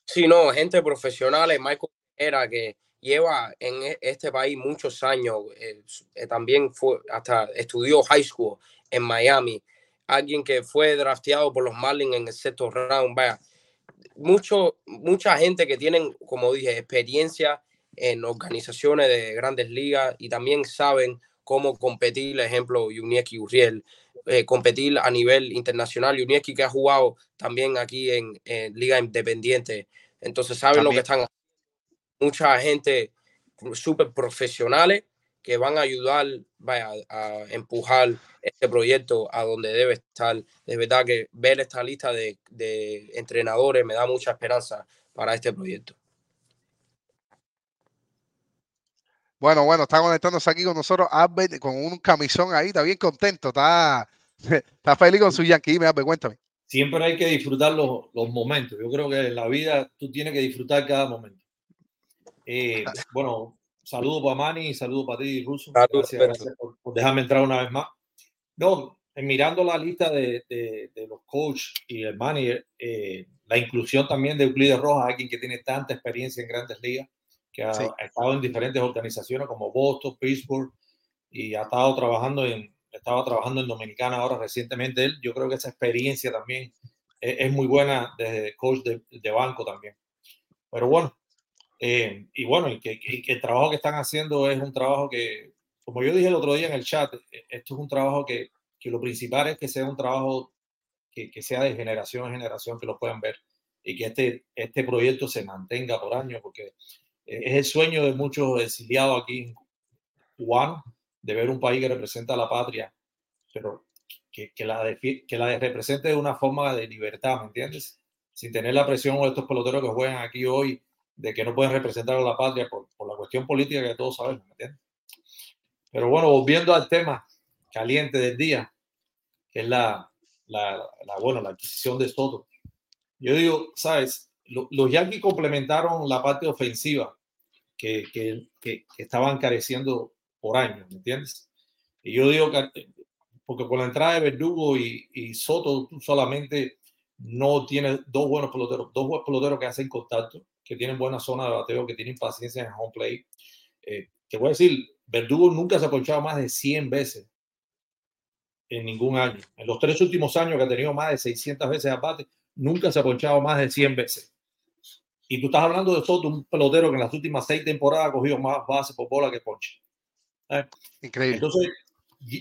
Sí, no, gente profesional, Michael era que lleva en este país muchos años, eh, también fue, hasta estudió high school en Miami, alguien que fue drafteado por los Marlins en el sexto round, vaya, mucho, mucha gente que tienen, como dije, experiencia en organizaciones de grandes ligas y también saben cómo competir, ejemplo, Yunieski Uriel, eh, competir a nivel internacional. Yunieski que ha jugado también aquí en, en Liga Independiente, entonces saben también. lo que están Mucha gente súper profesionales que van a ayudar vaya, a empujar este proyecto a donde debe estar. De verdad que ver esta lista de, de entrenadores me da mucha esperanza para este proyecto. Bueno, bueno, está conectándose aquí con nosotros Albert con un camisón ahí, está bien contento, está, está feliz con su Yankee. Dime, Albert, cuéntame. Siempre hay que disfrutar los, los, momentos. Yo creo que en la vida tú tienes que disfrutar cada momento. Eh, bueno, saludo para Manny y saludo para ti, Russo. Gracias, gracias por, por, dejarme entrar una vez más. No, mirando la lista de, de, de los coaches y el manager, eh, la inclusión también de Euclides Rojas, alguien que tiene tanta experiencia en grandes ligas, que ha, estado en diferentes organizaciones como Boston, Pittsburgh, y ha estado trabajando en, estaba trabajando en Dominicana ahora recientemente él. Yo creo que esa experiencia también es, muy buena desde coach de, banco también. Pero bueno, eh, y bueno, que, el trabajo que están haciendo es un trabajo que, como yo dije el otro día en el chat, e, esto es un trabajo que, que lo principal es que sea un trabajo que, que, sea de generación en generación, que lo puedan ver y que este, este proyecto se mantenga por años, porque es el sueño de muchos exiliados aquí cubanos de ver un país que representa a la patria, pero que, que la, que la represente de una forma de libertad, ¿me entiendes? Sin tener la presión de estos peloteros que juegan aquí hoy de que no pueden representar a la patria por, por la cuestión política que todos sabemos, ¿me entiendes? Pero bueno, volviendo al tema caliente del día, que es la, la, la bueno, la adquisición de Soto. Yo digo, ¿sabes? Los Yankees complementaron la parte ofensiva que, que, que, estaban careciendo por años, ¿me entiendes? Y yo digo que, porque con la entrada de Verdugo y, y Soto, tú solamente no tienes dos buenos peloteros, dos buenos peloteros que hacen contacto, que tienen buena zona de bateo, que tienen paciencia en home play. Eh, te voy a decir, Verdugo nunca se ha ponchado más de 100 veces en ningún año. En los tres últimos años que ha tenido más de 600 veces aparte, nunca se ha ponchado más de 100 veces. Y tú estás hablando de Soto, un pelotero que en las últimas seis temporadas ha cogido más bases por bola que ponche. ¿Eh? Increíble. Entonces,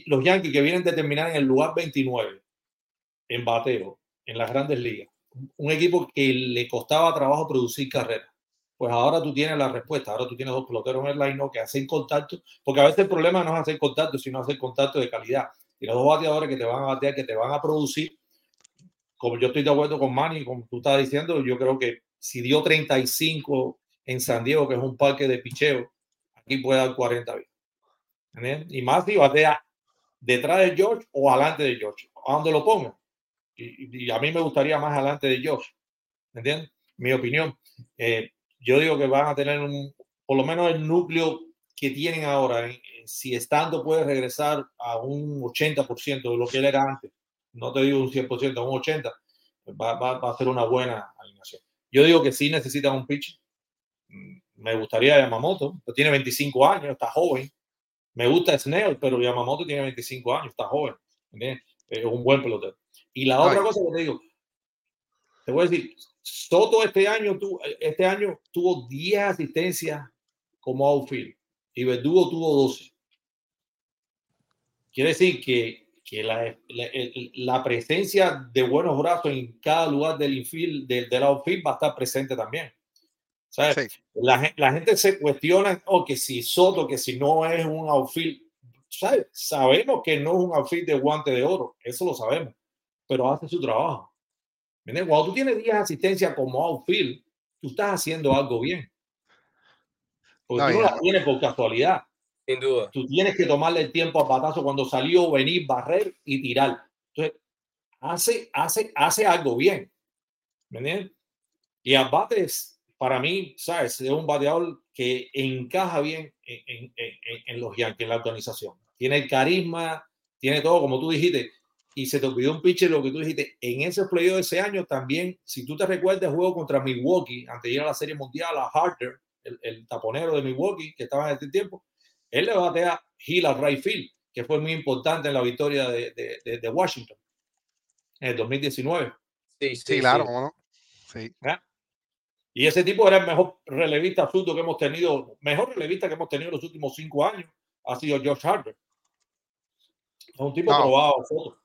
los Yankees que vienen de terminar en el lugar 29 en bateo en las grandes ligas, un equipo que le costaba trabajo producir carreras, pues ahora tú tienes la respuesta. Ahora tú tienes dos peloteros en el line que hacen contacto, porque a veces el problema no es hacer contacto, sino hacer contacto de calidad. Tienes dos bateadores que te van a batear, que te van a producir. Como yo estoy de acuerdo con Manny, como tú estás diciendo, yo creo que si dio 35 en San Diego, que es un parque de picheo, aquí puede dar 40 bien. Y más si batea detrás de George o adelante de George, a donde lo ponga. Y, a mí me gustaría más adelante de George. ¿Entiendes? Mi opinión. Eh, yo digo que van a tener un, por lo menos el núcleo que tienen ahora, si estando puede regresar a un 80% de lo que él era antes, no te digo un 100%, un 80%, va, va, va a ser una buena alineación. Yo digo que sí necesita un pitch. Mm, me gustaría Yamamoto, pero tiene 25 años, está joven. Me gusta Snell, pero Yamamoto tiene 25 años, está joven. Es un buen pelotero. Y la otra cosa que te digo, te voy a decir, Soto este año, tu, este año tuvo 10 asistencias como outfield y Verdugo tuvo 12. Quiere decir que, que la, la, la, presencia de buenos brazos en cada lugar del infield, del, del outfield va a estar presente también. ¿Sabes? Sí. La, la, gente se cuestiona, o oh, que si Soto, que si no es un outfield, ¿sabes? Sabemos que no es un outfield de guante de oro, eso lo sabemos, pero hace su trabajo. Cuando tú tienes 10 asistencias como outfield, tú estás haciendo algo bien. Porque no, tú no las tienes por casualidad. Sin duda. Tú tienes que tomarle el tiempo a patazo cuando salió, venir, barrer y tirar. Entonces, hace, hace, hace algo bien. ¿Me entiendes? Y a bates, para mí, ¿sabes? Es un bateador que encaja bien en, en, en, en los Yankees, en la organización. Tiene el carisma, tiene todo, como tú dijiste, y se te olvidó un pitcher lo que tú dijiste. En ese playoff de ese año también, si tú te recuerdas el juego contra Milwaukee, antes de ir a la Serie Mundial, a Harter, el, el taponero de Milwaukee, que estaba en este tiempo, él le batea Hill al right field, que fue muy importante en la victoria de, de, de Washington en el 2019. Sí, sí, sí claro, sí. ¿no? Sí. ¿Eh? Y ese tipo era el mejor relevista absoluto que hemos tenido, mejor relevista que hemos tenido en los últimos cinco años, ha sido George Harter. Es un tipo no. probado, foto.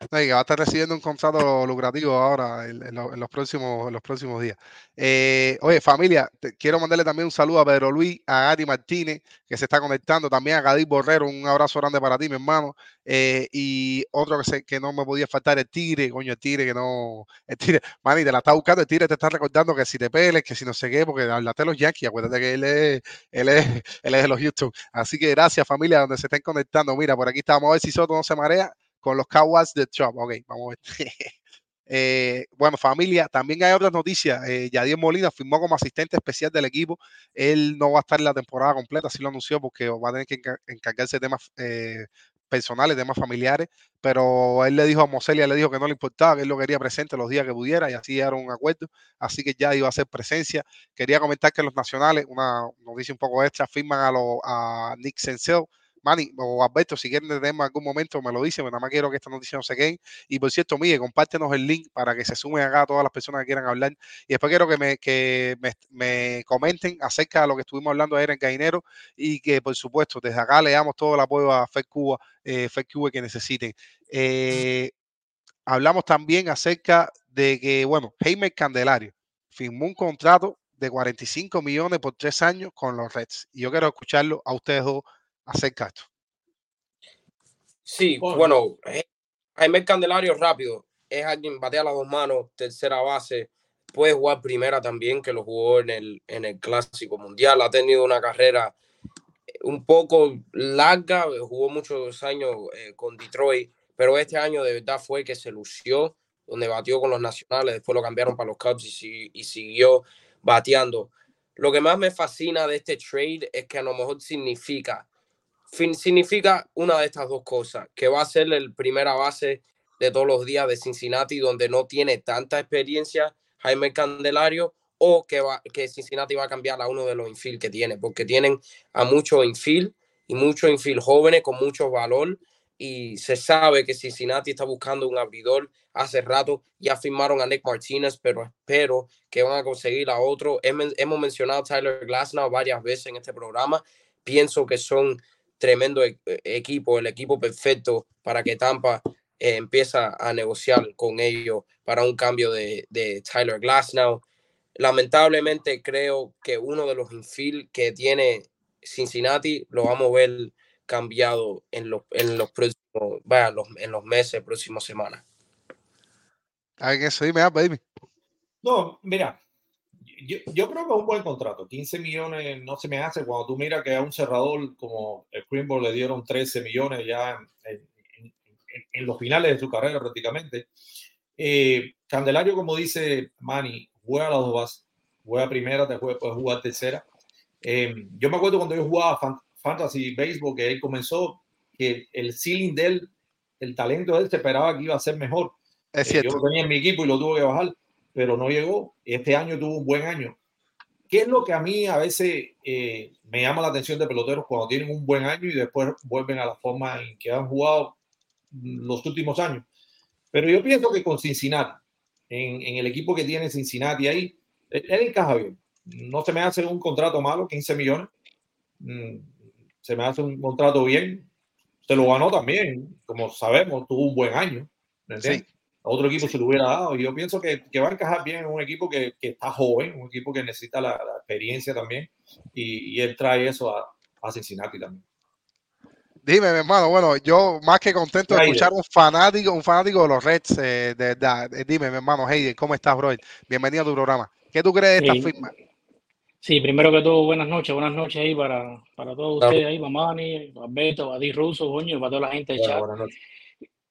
Y va a estar recibiendo un contrato lucrativo ahora en, en, lo, en los, próximos, días. Eh, oye, familia, quiero mandarle también un saludo a Pedro Luis, a Gatti Martínez, que se está conectando, también a Gadir Borrero, un abrazo grande para ti, mi hermano. Eh, y otro que, que no me podía faltar, el Tigre, coño, el Tigre, que no. El Tigre, mani, te la está buscando, el Tigre te está recordando que si te peles, que si no sé qué, porque hablaste de los Yankees, acuérdate que él es, él es, él es de los Houston. Así que gracias, familia, donde se estén conectando. Mira, por aquí estamos a ver si Soto no se marea con los Cowboys de Trump. Ok, vamos a ver. Eh, bueno, familia, también hay otras noticias. Eh, Yadier Molina firmó como asistente especial del equipo. Él no va a estar en la temporada completa, así lo anunció, porque va a tener que encargarse de temas eh, personales, temas familiares, pero él le dijo a Moselia, le dijo que no le importaba, que él lo quería presente los días que pudiera y así era un acuerdo, así que ya iba a ser presencia. Quería comentar que los nacionales, una noticia un poco extra, firman a, a Nick Sensel, Manny o Alberto, si quieren de tema algún momento, me lo dicen, nada más quiero que esta noticia no se quede. Y por cierto, Miguel, compártenos el link para que se sumen acá todas las personas que quieran hablar. Y después quiero que me, que me, comenten acerca de lo que estuvimos hablando ayer en Gainero y que, por supuesto, desde acá le damos todo el apoyo a FED Cuba, eh, Cuba que necesiten. Eh, hablamos también acerca de que, bueno, Jaime Candelario firmó un contrato de 45 millones por tres años con los Reds. Y yo quiero escucharlo a ustedes dos acerca esto. Sí, bueno, eh, Jaime Candelario rápido, es alguien batea las dos manos, tercera base, puede jugar primera también, que lo jugó en el, en el Clásico Mundial, ha tenido una carrera eh, un poco larga, jugó muchos años eh, con Detroit, pero este año de verdad fue que se lució, donde batió con los nacionales, después lo cambiaron para los Cubs y, y siguió bateando. Lo que más me fascina de este trade es que a lo mejor significa significa una de estas dos cosas, que va a ser el primera base de todos los días de Cincinnati, donde no tiene tanta experiencia Jaime Candelario, o que, va, que Cincinnati va a cambiar a uno de los infield que tiene, porque tienen a muchos infield y muchos infield jóvenes con mucho valor, y se sabe que Cincinnati está buscando un abridor hace rato, ya firmaron a Nick Martínez, pero espero que van a conseguir a otro. Hemos mencionado a Tyler Glasnow varias veces en este programa, pienso que son tremendo e, equipo, el equipo perfecto para que Tampa eh, empiece a negociar con ellos para un cambio de, de Tyler Glasnow. Lamentablemente creo que uno de los infield que tiene Cincinnati lo vamos a ver cambiado en los, en los próximos, vaya, los, en los meses, próximas semanas. Hay que me baby. No, mira, yo, yo, creo que es un buen contrato. 15 millones no se me hace cuando tú miras que a un cerrador como el Greenberg le dieron 13 millones ya en, en, los finales de su carrera prácticamente. Eh, Candelario, como dice Manny, juega las dos bases. Juega primera, te puede jugar tercera. Eh, yo me acuerdo cuando yo jugaba Fantasy Baseball, que él comenzó, que el ceiling de él, el talento de él, se esperaba que iba a ser mejor. Es cierto. Eh, yo lo tenía en mi equipo y lo tuve que bajar pero no llegó. Este año tuvo un buen año. ¿Qué es lo que a mí a veces eh, me llama la atención de peloteros cuando tienen un buen año y después vuelven a la forma en que han jugado los últimos años? Pero yo pienso que con Cincinnati, en, en el equipo que tiene Cincinnati ahí, él, encaja bien. No se me hace un contrato malo, 15 millones. Mm, se me hace un contrato bien. Se lo ganó también, como sabemos, tuvo un buen año. Sí otro equipo se lo hubiera dado. Y yo pienso que, que, va a encajar bien en un equipo que, que está joven, un equipo que necesita la, experiencia también. Y, y, él trae eso a, a, Cincinnati también. Dime, mi hermano, bueno, yo más que contento de escuchar un fanático, un fanático de los Reds, eh, de verdad. Eh, dime, mi hermano Heidi, ¿cómo estás, bro? Bienvenido a tu programa. ¿Qué tú crees de esta firma? Sí, primero que todo, buenas noches, buenas noches ahí para, para todos ustedes ahí, Mamani, Alberto, Badir Russo, coño, para toda la gente de chat. Buenas noches.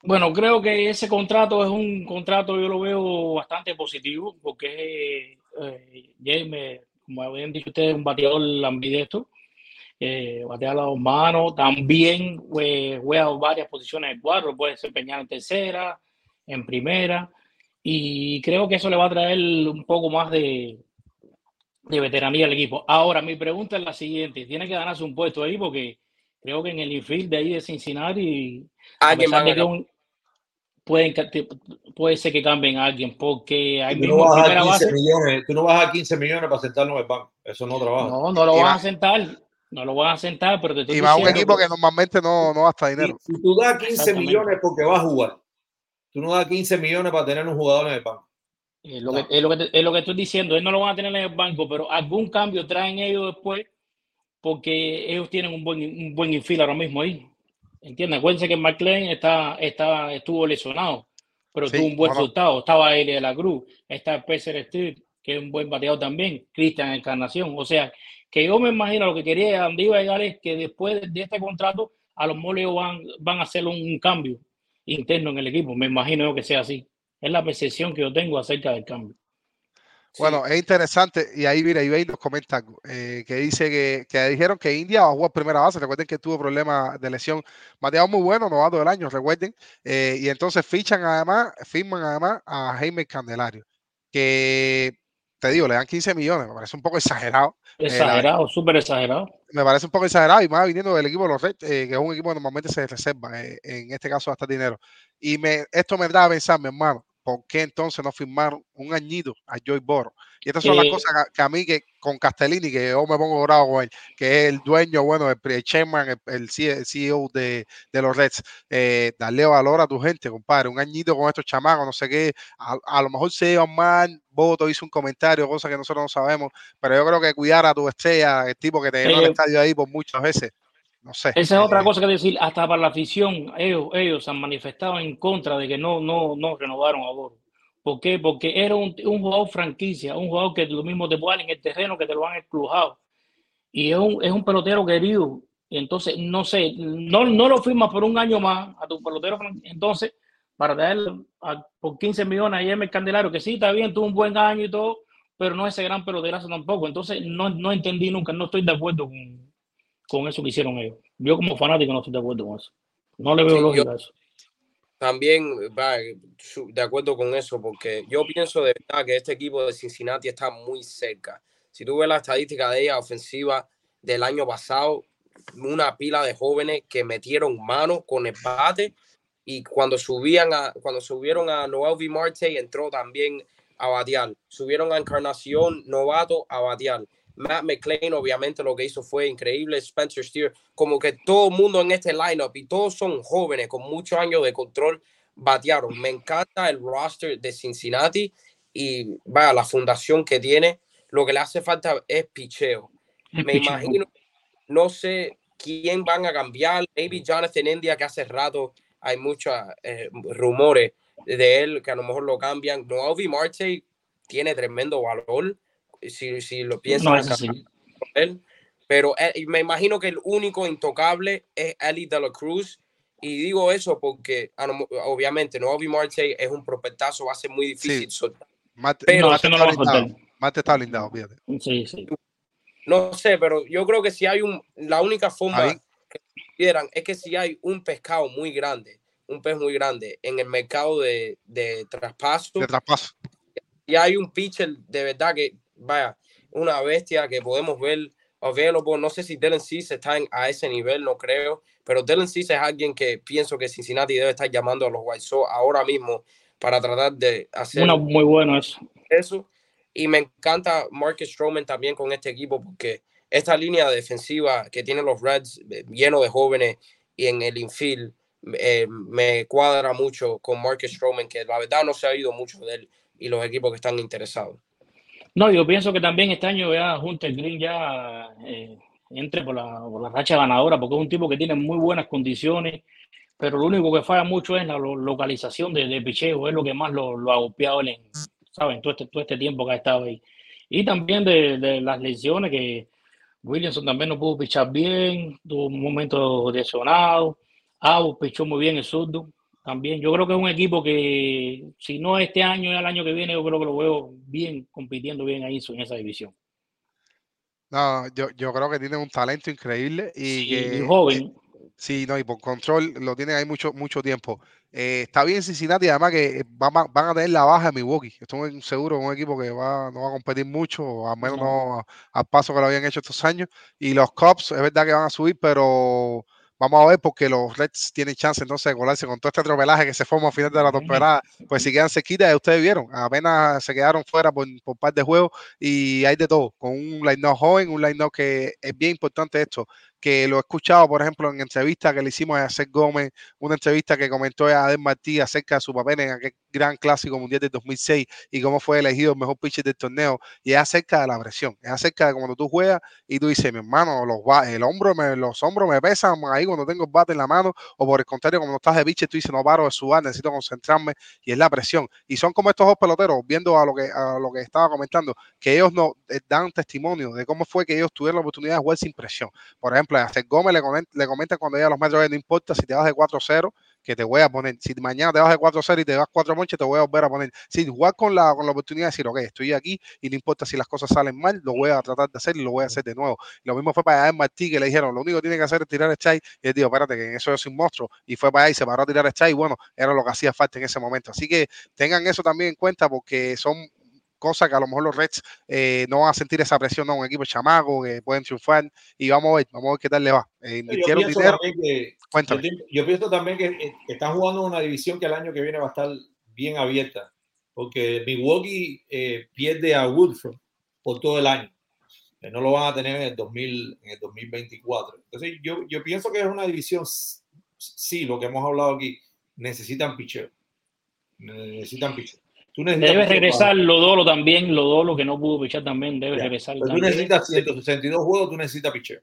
Bueno, creo que ese contrato es un contrato, yo lo veo bastante positivo, porque eh, James, como habían dicho ustedes, un bateador ambidextro, eh, batea a las dos manos, también eh, juega varias posiciones de cuadro, puede desempeñar en tercera, en primera, y creo que eso le va a traer un poco más de, de veteranía al equipo. Ahora, mi pregunta es la siguiente, tiene que ganarse un puesto ahí porque creo que en el infield de ahí de Cincinnati, pueden, puede ser que cambien a alguien porque hay tú, no vas a 15 millones, tú no vas a 15 millones para sentarlo en el banco. Eso no trabaja. No, no lo van a sentar. No lo van a sentar, pero te Y va a un equipo que normalmente no, no gasta dinero. Si, tú das 15 millones porque vas a jugar, tú no das 15 millones para tener un jugador en el banco. Es lo, que, es, lo que, es lo que estoy diciendo. Él no lo van a tener en el banco, pero algún cambio traen ellos después porque ellos tienen un buen, un buen infil ahora mismo ahí. ¿Entiendes? Acuérdense que McLean está, está, estuvo lesionado, pero tuvo un buen resultado. Estaba Eli de la Cruz, está Pecer Street, que es un buen bateador también, Cristian Encarnación. O sea, que yo me imagino lo que quería donde iba a llegar es que después de este contrato, a los moleos van, van a hacer un, cambio interno en el equipo. Me imagino que sea así. Es la percepción que yo tengo acerca del cambio. Bueno, es interesante, y ahí mira, Ibey nos comenta eh, que dice que, que, dijeron que India va a jugar primera base. Recuerden que tuvo problemas de lesión. Mateado muy bueno, novato del año, recuerden. Eh, y entonces fichan además, firman además a Jaime Candelario, que te digo, le dan 15 millones, me parece un poco exagerado. Exagerado, súper exagerado. Me parece un poco exagerado y más viniendo del equipo de los Reds, eh, que es un equipo que normalmente se reserva, en este caso hasta dinero. Y me, esto me da a pensar, mi hermano, ¿por qué entonces no firmaron un añito a Joy Boro? Y estas son las cosas que, a mí, que con Castellini, que yo me pongo bravo con él, que es el dueño, bueno, el, chairman, el, CEO de, de, los Reds, eh, darle valor a tu gente, compadre. Un añito con estos chamacos, no sé qué. A, lo mejor se iban mal, Voto hizo un comentario, cosa que nosotros no sabemos, pero yo creo que cuidar a tu estrella, el tipo que te llenó el estadio ahí por muchas veces, no sé. Esa es otra eh, cosa que decir, hasta para la afición, ellos, ellos han manifestado en contra de que no, no, no renovaron a Boro. ¿Por qué? Porque era un, un, jugador franquicia, un jugador que lo mismo te puede en el terreno que te lo han exclujado. Y es un, es un pelotero querido. Entonces, no sé, no, no lo firmas por un año más a tu pelotero. Entonces, para darle por 15 millones a el Candelario, que sí, está bien, tuvo un buen año y todo, pero no es ese gran peloterazo tampoco. Entonces, no, no entendí nunca, no estoy de acuerdo con, con eso que hicieron ellos. Yo como fanático no estoy de acuerdo con eso. No le veo lógica a eso. También va de acuerdo con eso, porque yo pienso de verdad que este equipo de Cincinnati está muy cerca. Si tú ves la estadística de ella ofensiva del año pasado, una pila de jóvenes que metieron mano con el bate y cuando subían a cuando subieron a Noel V. Marte entró también a batear. Subieron a Encarnación, novato, a batear. Matt McClain, obviamente, lo que hizo fue increíble. Spencer Steer, como que todo el mundo en este lineup y todos son jóvenes con muchos años de control, batearon. Me encanta el roster de Cincinnati y vaya, la fundación que tiene. Lo que le hace falta es picheo. Me imagino, no sé quién van a cambiar. Maybe Jonathan India, que hace rato hay muchos eh, rumores de él que a lo mejor lo cambian. Novi Marte tiene tremendo valor si, si lo piensas. él. Pero eh, me imagino que el único intocable es Ali de la Cruz. Y digo eso porque obviamente no Marte es un prospectazo, va a ser muy difícil soltar. pero, no, Mate está blindado, fíjate. Sí, sí. No sé, pero yo creo que si hay un, la única forma que quieran es que si hay un pescado muy grande, un pez muy grande en el mercado de, de traspaso, de traspaso. Y hay un pitcher de verdad que vaya, una bestia que podemos ver available. No sé si Dylan Cease está a ese nivel, no creo, pero Dylan Cease es alguien que pienso que Cincinnati debe estar llamando a los White Sox ahora mismo para tratar de hacer. Bueno, muy bueno eso. Eso. Y me encanta Marcus Stroman también con este equipo porque esta línea defensiva que tienen los Reds eh, lleno de jóvenes y en el infield eh, me cuadra mucho con Marcus Stroman, que la verdad no se ha oído mucho de él y los equipos que están interesados. No, yo pienso que también este año ya Hunter Green ya eh, entre por la, por la racha ganadora, porque es un tipo que tiene muy buenas condiciones, pero lo único que falla mucho es la localización de, de picheo, es lo que más lo, lo ha golpeado en, ¿saben? Todo este, todo este tiempo que ha estado ahí. Y también de, de las lesiones que Williamson también no pudo pichar bien, tuvo un momento lesionado, Abu pichó muy bien el surdo, también. Yo creo que es un equipo que, si no este año, y el año que viene, yo creo que lo veo bien, compitiendo bien ahí en esa división. No, yo, yo creo que tiene un talento increíble y, que, joven. sí, no, y por control lo tiene ahí mucho, mucho tiempo. Eh, está bien Cincinnati, además que van, van, a tener la baja de Milwaukee. Estoy seguro un equipo que va, no va a competir mucho, al menos no al paso que lo habían hecho estos años. Y los Cubs, es verdad que van a subir, pero Vamos a ver porque los Reds tienen chance entonces de colarse con todo este tropelaje que se forma a final de la temporada. Pues si quedan cerquita, ustedes vieron, apenas se quedaron fuera por, por par de juegos y hay de todo, con un line-up joven, un line-up que es bien importante esto, que lo he escuchado, por ejemplo, en entrevista que le hicimos a Seth Gómez, una entrevista que comentó a Adel Martí acerca de su papel en aquel gran clásico mundial del 2006 y cómo fue elegido el mejor pitcher del torneo, y es acerca de la presión, es acerca de cuando tú juegas y tú dices, mi hermano, los, el hombro me, los hombros me pesan ahí cuando tengo el bate en la mano, o por el contrario, cuando estás de pitcher, tú dices, no paro de sudar, necesito concentrarme, y es la presión. Y son como estos dos peloteros, viendo a lo que, a lo que estaba comentando, que ellos no eh, dan testimonio de cómo fue que ellos tuvieron la oportunidad de jugar sin presión. Por ejemplo, a Gómez le comenta, le comenta cuando llega a los metros, no importa si te vas de 4-0, que te voy a poner. Si mañana te vas de 4-0 y te vas 4 monches, te voy a volver a poner. Si igual con la, con la oportunidad de decir, ok, estoy aquí y no importa si las cosas salen mal, lo voy a tratar de hacer y lo voy a hacer de nuevo. Lo mismo fue para Adam Martí, que le dijeron, lo único que tiene que hacer es tirar el chai. Y él dijo, espérate, que en eso yo soy un monstruo. Y fue para allá y se paró a tirar el chai. Y bueno, era lo que hacía falta en ese momento. Así que tengan eso también en cuenta porque son cosas que a lo mejor los Reds eh, no van a sentir esa presión, ¿no? Un equipo chamaco que pueden triunfar y vamos a ver, vamos a ver qué tal le va. Eh, yo, pienso que, yo, pienso también que, están jugando una división que el año que viene va a estar bien abierta, porque Milwaukee eh, pierde a Woodford por todo el año. No lo van a tener en el, 2000, en el 2024. Entonces, yo, yo pienso que es una división, sí, lo que hemos hablado aquí, necesitan picheo. Necesitan picheo. Debe regresar Lodolo también, Lodolo que no pudo pichar también, debe regresar. Pero tú necesitas 162 juegos, tú necesitas picheo.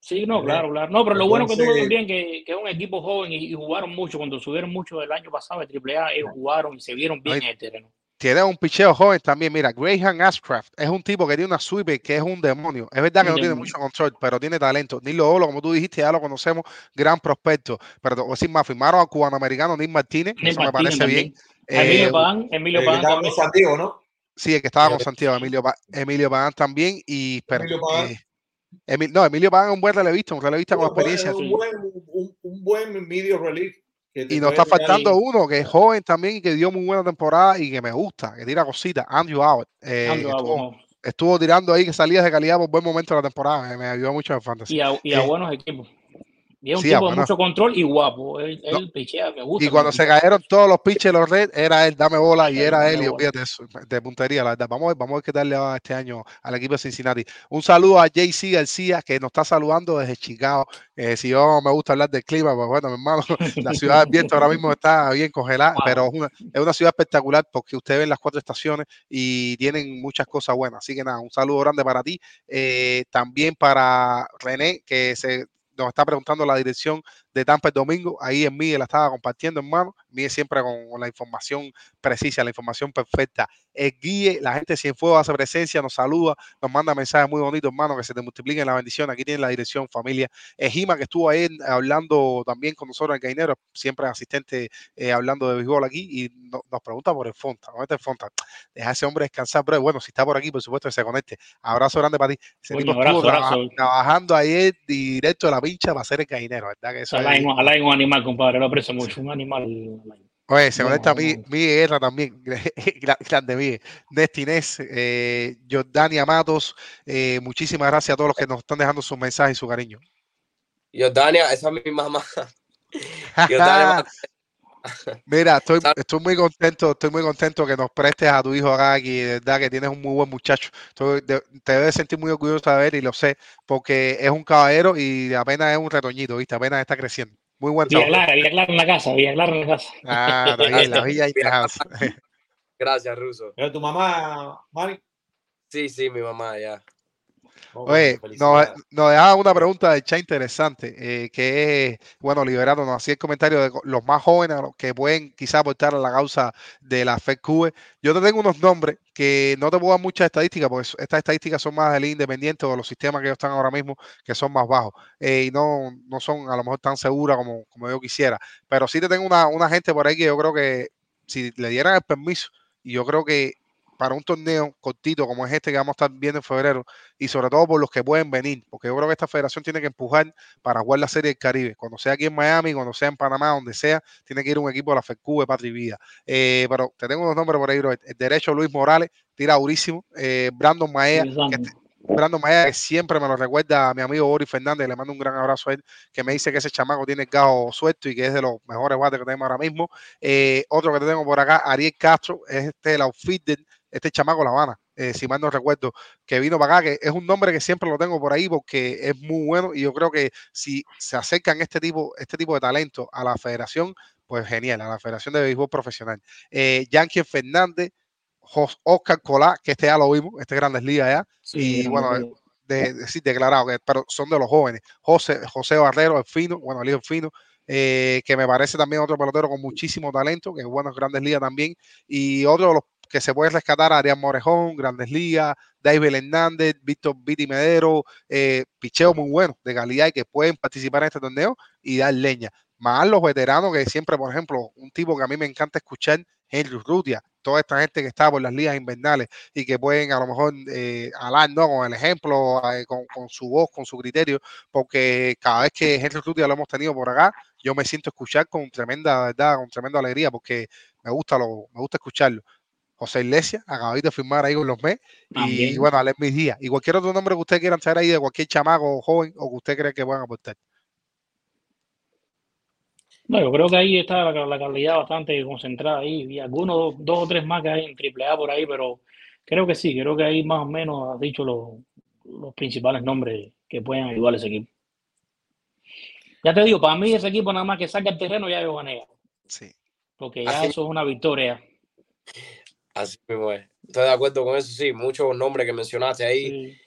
Sí, no, claro, claro. No, pero lo bueno que tuvo también que, que es un equipo joven y, jugaron mucho, cuando subieron mucho el año pasado de AAA, ellos jugaron y se vieron bien en el terreno tiene un picheo joven también. Mira, Graham Ashcraft es un tipo que tiene una sweeper que es un demonio. Es verdad que no tiene mucho control, pero tiene talento. Nilo Olo, como tú dijiste, ya lo conocemos, gran prospecto. Pero te voy a decir más, firmaron al cubano americano Nick Martínez, eso me parece bien. Emilio eh, Pagán, Emilio Pagán. Estaba con Santiago, ¿no? Sí, el que estaba con Santiago, Emilio, Emilio Pagán también. Y, pero, Emilio Pagán. Eh, no, Emilio Pagán es un buen relevista, un relevista con experiencia. Un buen, un, un buen medio relief y nos está faltando uno que es joven también y que dio muy buena temporada y que me gusta, que tira cositas, Andrew Howard. Eh, estuvo, tirando ahí que salía de calidad por buen momento de la temporada, me, ayudó mucho en fantasy. Y a, y a eh, buenos equipos. Y es un tipo de mucho control y guapo. Él, pichea, me gusta. Y cuando se cayeron todos los pitches los Reds, era él, dame bola, y era él, y olvídate de puntería, la verdad. Vamos a ver, vamos a ver qué tal le va este año al equipo de Cincinnati. Un saludo a JC García, que nos está saludando desde Chicago. Eh, si yo me gusta hablar del clima, pues bueno, mi hermano, la ciudad del viento ahora mismo está bien congelada, pero es una, es una ciudad espectacular porque ustedes ven las cuatro estaciones y tienen muchas cosas buenas. Así que nada, un saludo grande para ti. Eh, también para René, que se nos está preguntando la dirección de Tampa el domingo. Ahí en mí la estaba compartiendo, hermano. Mí siempre con, la información precisa, la información perfecta. El guíe, la gente sin fuego hace presencia, nos saluda, nos manda mensajes muy bonitos, hermano, que se te multipliquen la bendición. Aquí tiene la dirección, familia. Ejima, que estuvo ahí hablando también con nosotros en Gainero, siempre asistente eh, hablando de béisbol aquí, y nos pregunta por el Fonta. ¿Dónde está el Fonta? Deja a ese hombre descansar, pero bueno, si está por aquí, por supuesto que se conecte. Abrazo grande para ti. Ese tipo estuvo trabajando ayer directo de la pincha para hacer el Gainero, ¿verdad? Que eso Alain, un animal, compadre, lo aprecio mucho, un animal. Oye, se conecta mi, mi guerra también, grande mi Destinés, eh, Jordania Matos, eh, muchísimas gracias a todos los que nos están dejando sus mensajes y su cariño. Jordania, esa es mi mamá. Mira, estoy, estoy muy contento, estoy muy contento que nos prestes a tu hijo acá aquí, de verdad que tienes un muy buen muchacho. te debes sentir muy orgulloso de ver y lo sé, porque es un caballero y apenas es un retoñito, ¿viste? Apenas está creciendo. Muy buen trabajo. Villa Clara, Villa Clara en la casa, Villa Clara en la casa. Ah, la Villa y Gracias, Ruso. ¿Es tu mamá, Mari? Sí, sí, mi mamá, ya. Oye, nos, nos dejaba una pregunta de chat interesante, eh, que es, bueno, Liberado nos hacía el comentario de los más jóvenes los que pueden quizás aportar a la causa de la FedCube. Yo te tengo unos nombres que no te puedo dar muchas estadísticas, porque estas estadísticas son más del independiente o de los sistemas que ellos están ahora mismo, que son más bajos, eh, y no, no son a lo mejor tan seguras como, como yo quisiera. Pero sí te tengo una, una gente por ahí que yo creo que si le dieran el permiso, y yo creo que para un torneo cortito como es este que vamos a estar viendo en febrero y sobre todo por los que pueden venir, porque yo creo que esta federación tiene que empujar para jugar la Serie del Caribe, cuando sea aquí en Miami, cuando sea en Panamá, donde sea, tiene que ir un equipo de la FECU de Patria Vida. Eh, pero te tengo unos nombres por ahí, bro. El derecho Luis Morales, tira durísimo. Eh, Brandon Maea, Brandon Maea, que siempre me lo recuerda a mi amigo Boris Fernández, le mando un gran abrazo a él, que me dice que ese chamaco tiene el gajo suelto y que es de los mejores guates que tenemos ahora mismo. Eh, otro que tengo por acá, Ariel Castro, es este el outfitter este chamaco La Habana, eh, si mal no recuerdo, que vino para acá, que es un nombre que siempre lo tengo por ahí porque es muy bueno y yo creo que si se acercan este tipo, este tipo de talento a la federación, pues genial, a la Federación de Béisbol Profesional. Eh, Yankee Fernández, Oscar Colá, que este ya lo vimos, este Grandes Ligas ya, y bueno, de, decir declarado, que, pero son de los jóvenes. José, José Barrero, el fino, bueno, el fino, eh, que me parece también otro pelotero con muchísimo talento, que es bueno en Grandes Ligas también, y otro de los que se puede rescatar Arián Morejón, Grandes Ligas, David Hernández, Víctor Viti Medero, eh, picheo muy bueno de calidad y que pueden participar en este torneo y dar leña. más los veteranos que siempre, por ejemplo, un tipo que a mí me encanta escuchar, Henry Rutia, toda esta gente que está por las ligas invernales y que pueden a lo mejor eh, hablar con el ejemplo, eh, con, con, su voz, con su criterio, porque cada vez que Henry Rutia lo hemos tenido por acá, yo me siento escuchar con tremenda verdad, con tremenda alegría, porque me gusta lo, me gusta escucharlo. José Iglesias, acabáis de firmar ahí con los MES. Y bueno, Alex Mis Díaz. Y cualquier otro nombre que ustedes quieran traer ahí de cualquier chamaco joven o que usted cree que puedan aportar. No, yo creo que ahí está la, calidad bastante concentrada ahí. Y algunos, dos, o tres más que hay en AAA por ahí, pero creo que sí, creo que ahí más o menos has dicho los, los principales nombres que pueden ayudar a ese equipo. Ya te digo, para mí ese equipo nada más que saca el terreno ya yo gané. Sí. Porque ya eso es una victoria. Así mismo es. Estoy de acuerdo con eso, sí. Muchos nombres que mencionaste ahí.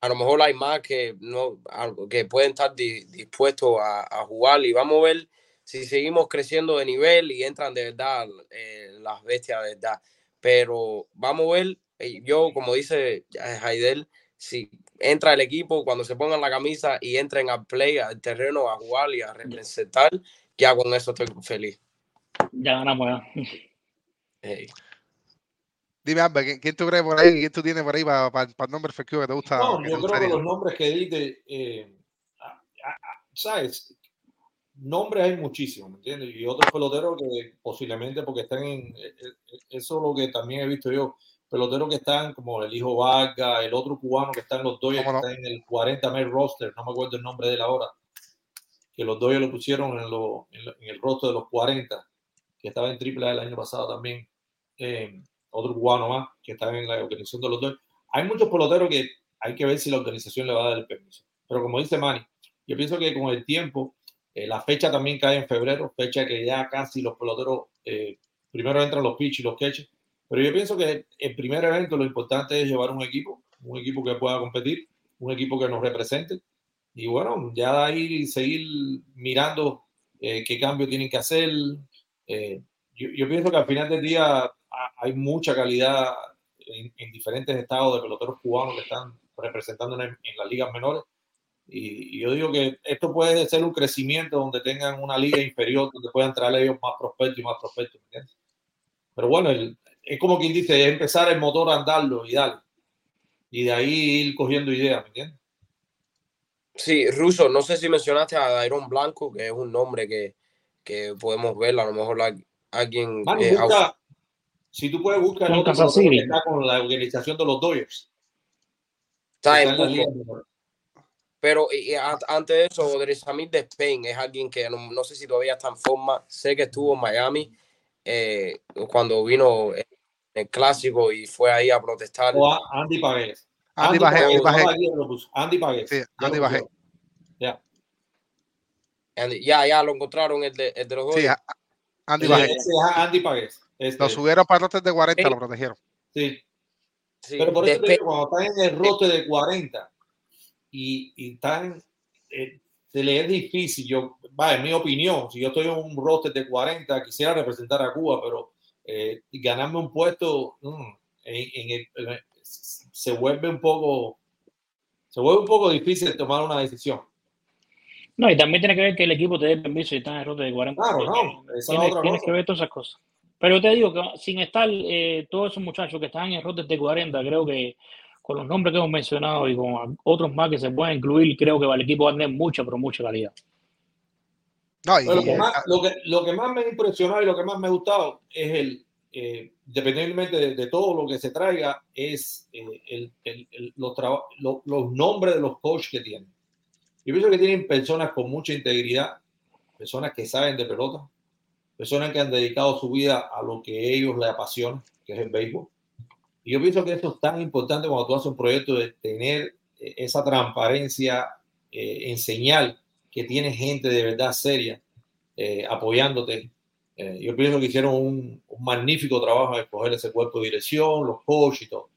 A lo mejor hay más que, no, que pueden estar dispuestos a, jugar y vamos a ver si seguimos creciendo de nivel y entran de verdad eh, las bestias de verdad. Pero vamos a ver, eh, yo como dice Jaidel, si entra el equipo, cuando se pongan la camisa y entren al play, al terreno, a jugar y a representar, ya con eso estoy feliz. Ya ganamos ya. Dime, Amber, ¿quién tú crees por ahí? ¿Quién tú tienes por ahí para, para, el nombre efectivo que te gusta? No, yo creo que los nombres que diste, eh, ¿sabes? Nombres hay muchísimos, ¿me entiendes? Y otros peloteros que posiblemente porque están en. Eh, eh, eso es lo que también he visto yo. Peloteros que están como el hijo Vargas, el otro cubano que está en los Dodgers, que está en el 40 mes roster, no me acuerdo el nombre de él ahora, que los Dodgers lo pusieron en, lo, en, el roster de los 40, que estaba en triple el año pasado también. Eh, otro cubano más que está en la organización de los dos. Hay muchos peloteros que hay que ver si la organización le va a dar el permiso. Pero como dice Manny, yo pienso que con el tiempo, eh, la fecha también cae en febrero, fecha que ya casi los peloteros, eh, primero entran los pitch y los catches. Pero yo pienso que el primer evento lo importante es llevar un equipo, un equipo que pueda competir, un equipo que nos represente. Y bueno, ya de ahí seguir mirando eh, qué cambio tienen que hacer. Yo, yo, pienso que al final del día hay mucha calidad en, diferentes estados de peloteros cubanos que están representando en, las ligas menores. Y, yo digo que esto puede ser un crecimiento donde tengan una liga inferior donde puedan traer ellos más prospectos y más prospectos. Pero bueno, es como quien dice, es empezar el motor a andarlo y darle. Y de ahí ir cogiendo ideas, ¿me entiendes? Sí, Ruso, no sé si mencionaste a Dairon Blanco, que es un nombre que, que podemos ver, a lo mejor alguien... Eh, si tú puedes buscar otro que está con la organización de los Dodgers. Está, en Pero antes de eso, Samir de Spain es alguien que no, sé si todavía está en forma. Sé que estuvo en Miami eh, cuando vino el clásico y fue ahí a protestar. O Andy Pagués. Andy Pagués. Andy Pagués. Sí, Andy Pagués. Ya. ya, ya lo encontraron el de, el de los dos. Sí, Andy Pagués. Andy Pagués. Este, lo subieron para rotes de 40, lo protegieron. Sí. Pero por eso digo, cuando están en el rote de 40 y, y están, eh, se le es difícil. Yo, va, en mi opinión, si yo estoy en un rote de 40, quisiera representar a Cuba, pero eh, ganarme un puesto mm, en, el, se vuelve un poco se vuelve un poco difícil tomar una decisión. No, y también tiene que ver que el equipo te dé permiso y está en el rote de 40. Claro, no. tienes que ver todas esas cosas. Pero te digo que sin estar eh, todos esos muchachos que están en el rote de 40, creo que con los nombres que hemos mencionado y con otros más que se pueden incluir, creo que el equipo va a tener mucha, pero mucha calidad. lo, que más, lo, que, más, me ha impresionado y lo que más me ha gustado es el, eh, independientemente de, todo lo que se traiga, es eh, el, los, los, nombres de los coaches que tienen. Yo pienso que tienen personas con mucha integridad, personas que saben de pelota, personas que han dedicado su vida a lo que ellos les apasiona, que es el béisbol. Y yo pienso que esto es tan importante cuando tú haces un proyecto de tener eh, esa transparencia eh, en señal que tiene gente de verdad seria eh, apoyándote. yo pienso que hicieron un, magnífico trabajo en escoger ese cuerpo de dirección, los coaches y todo.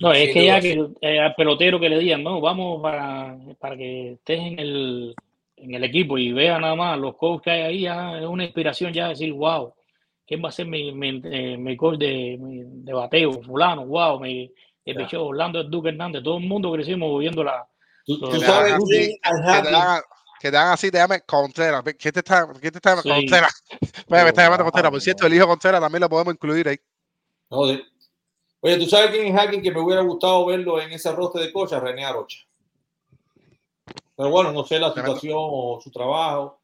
No, es que ya que al pelotero que le digan, no, vamos para, para que estés en el, en el equipo y vea nada más los coaches que hay ahí, ya es una inspiración ya decir, wow, ¿quién va a ser mi, mi, eh, mi coach de, de, bateo? Fulano, wow, mi, el Orlando Duque Hernández, todo el mundo crecimos viendo la... Tú, sabes, que te dan así, te llamen Contreras. ¿Quién te está, quién te está llamando? Contreras. Me está llamando Contreras. Por cierto, el hijo Contreras también lo podemos incluir ahí. Joder. Oye, ¿tú sabes quién es alguien que me hubiera gustado verlo en ese rostro de cocha? René Arocha. Pero bueno, no sé la situación o su trabajo.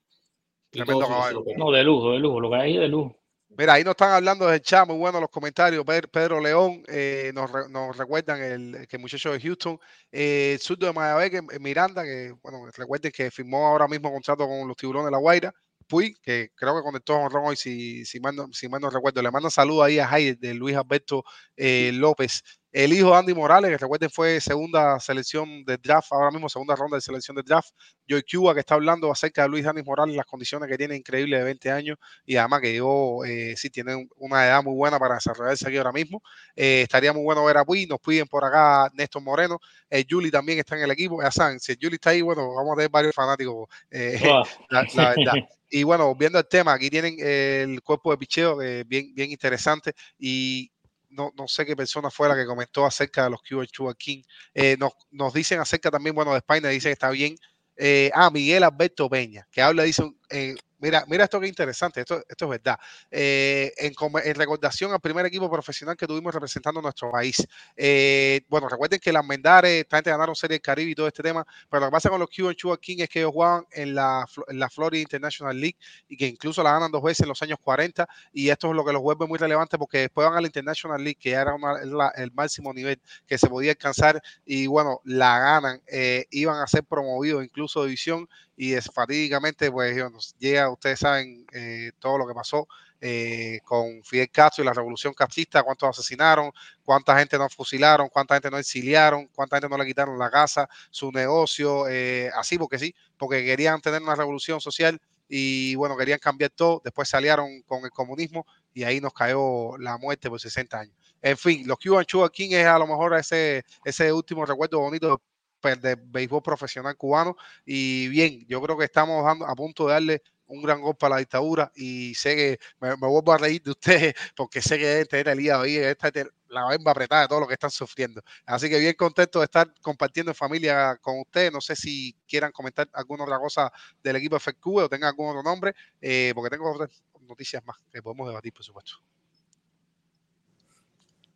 No, de lujo, de lujo, lo que hay de lujo. Mira, ahí nos están hablando del chat, muy bueno los comentarios. Pedro León eh, nos, nos, recuerdan el, que el muchacho de Houston, eh, el surdo de Mayabeque, Miranda, que bueno, recuerden que firmó ahora mismo contrato con los tiburones de La Guaira. Puy, que creo que conectó a Ron hoy, si, si, mal no, si mal no recuerdo. Le mando saludos ahí a Jair de Luis Alberto eh, López. El hijo de Andy Morales, que recuerden fue segunda selección de draft, ahora mismo segunda ronda de selección de draft. Joy Cuba, que está hablando acerca de Luis Andy Morales, las condiciones que tiene increíbles de 20 años y además que yo eh, sí tiene una edad muy buena para desarrollarse aquí ahora mismo. Eh, estaría muy bueno ver a Puy. Nos piden por acá Néstor Moreno. El Juli también está en el equipo. Ya saben, si el Juli está ahí, bueno, vamos a tener varios fanáticos, eh, la, la, verdad. Y bueno, viendo el tema, aquí tienen el cuerpo de picheo bien, bien interesante y no, no, sé qué persona fue la que comentó acerca de los QH King. Eh, nos, nos, dicen acerca también, bueno, de España, dice que está bien. Eh, ah, Miguel Alberto Peña, que habla, dice, eh, Mira, mira esto que interesante, esto, esto es verdad. Eh, en, en, recordación al primer equipo profesional que tuvimos representando nuestro país. Eh, bueno, recuerden que las Mendares, esta gente ganaron Serie del Caribe y todo este tema, pero lo que pasa con los Cuban King es que ellos juegan en la, en la Florida International League y que incluso la ganan dos veces en los años 40 y esto es lo que los vuelve muy relevante porque después van a la International League, que era una, el máximo nivel que se podía alcanzar y bueno, la ganan, eh, iban a ser promovidos incluso división y es, fatídicamente pues llega, ustedes saben eh, todo lo que pasó eh, con Fidel Castro y la revolución castrista, cuántos asesinaron, cuánta gente no fusilaron, cuánta gente no exiliaron, cuánta gente no le quitaron la casa, su negocio, eh, así porque sí, porque querían tener una revolución social y bueno, querían cambiar todo, después salieron con el comunismo y ahí nos cayó la muerte por 60 años. En fin, los Cuban Chuba King es a lo mejor ese, ese último recuerdo bonito de béisbol profesional cubano. Y bien, yo creo que estamos dando, a punto de darle un gran golpe a la dictadura y sé que me, vuelvo a reír de ustedes porque sé que deben tener el día ahí, esta, la bemba apretada de todo lo que están sufriendo. Así que bien contento de estar compartiendo en familia con ustedes. No sé si quieran comentar alguna otra cosa del equipo FECQ o tengan algún otro nombre, eh, porque tengo otras noticias más que podemos debatir, por supuesto.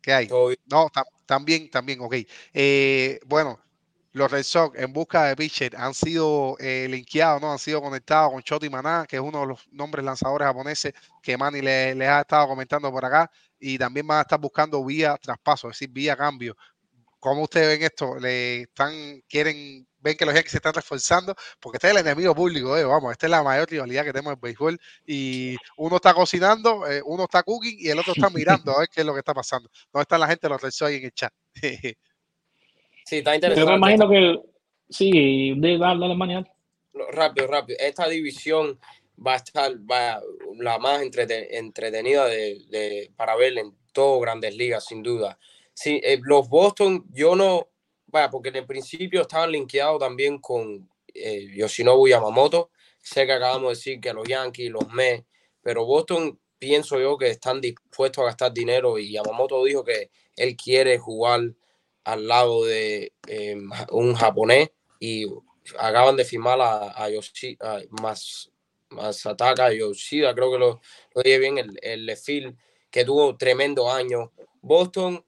¿Qué hay? No, también, también, ok. Eh, bueno, los Red Sox en busca de pitcher han sido eh, linkeados, ¿no? Han sido conectados con Choti Maná, que es uno de los nombres lanzadores japoneses que Manny les le ha estado comentando por acá. Y también van a estar buscando vía traspaso, es decir, vía cambio. ¿Cómo ustedes ven esto? ¿Le están, quieren, ven que los Yankees se están reforzando? Porque este es el enemigo público, ¿eh? vamos, esta es la mayor rivalidad que tenemos en béisbol. Y uno está cocinando, eh, uno está cooking y el otro está mirando a ver qué es lo que está pasando. ¿Dónde está la gente de los Red Sox en el chat? Sí, está interesante. Yo me imagino que sí, de darle mañana. Rápido, rápido. Esta división va a estar va, la más entretenida de, de, para ver en todas grandes ligas, sin duda. Sí, eh, los Boston, yo no, vaya, porque en el principio estaban linkeados también con eh, Yoshinobu Yamamoto. Sé que acabamos de decir que los Yankees, los Mets, pero Boston pienso yo que están dispuestos a gastar dinero y Yamamoto dijo que él quiere jugar al lado de em, un japonés y acaban de firmar a, a, Yoshida, más, Masataka Yoshida, creo que lo, lo dije bien, el, el Lefil, que tuvo tremendo año. Boston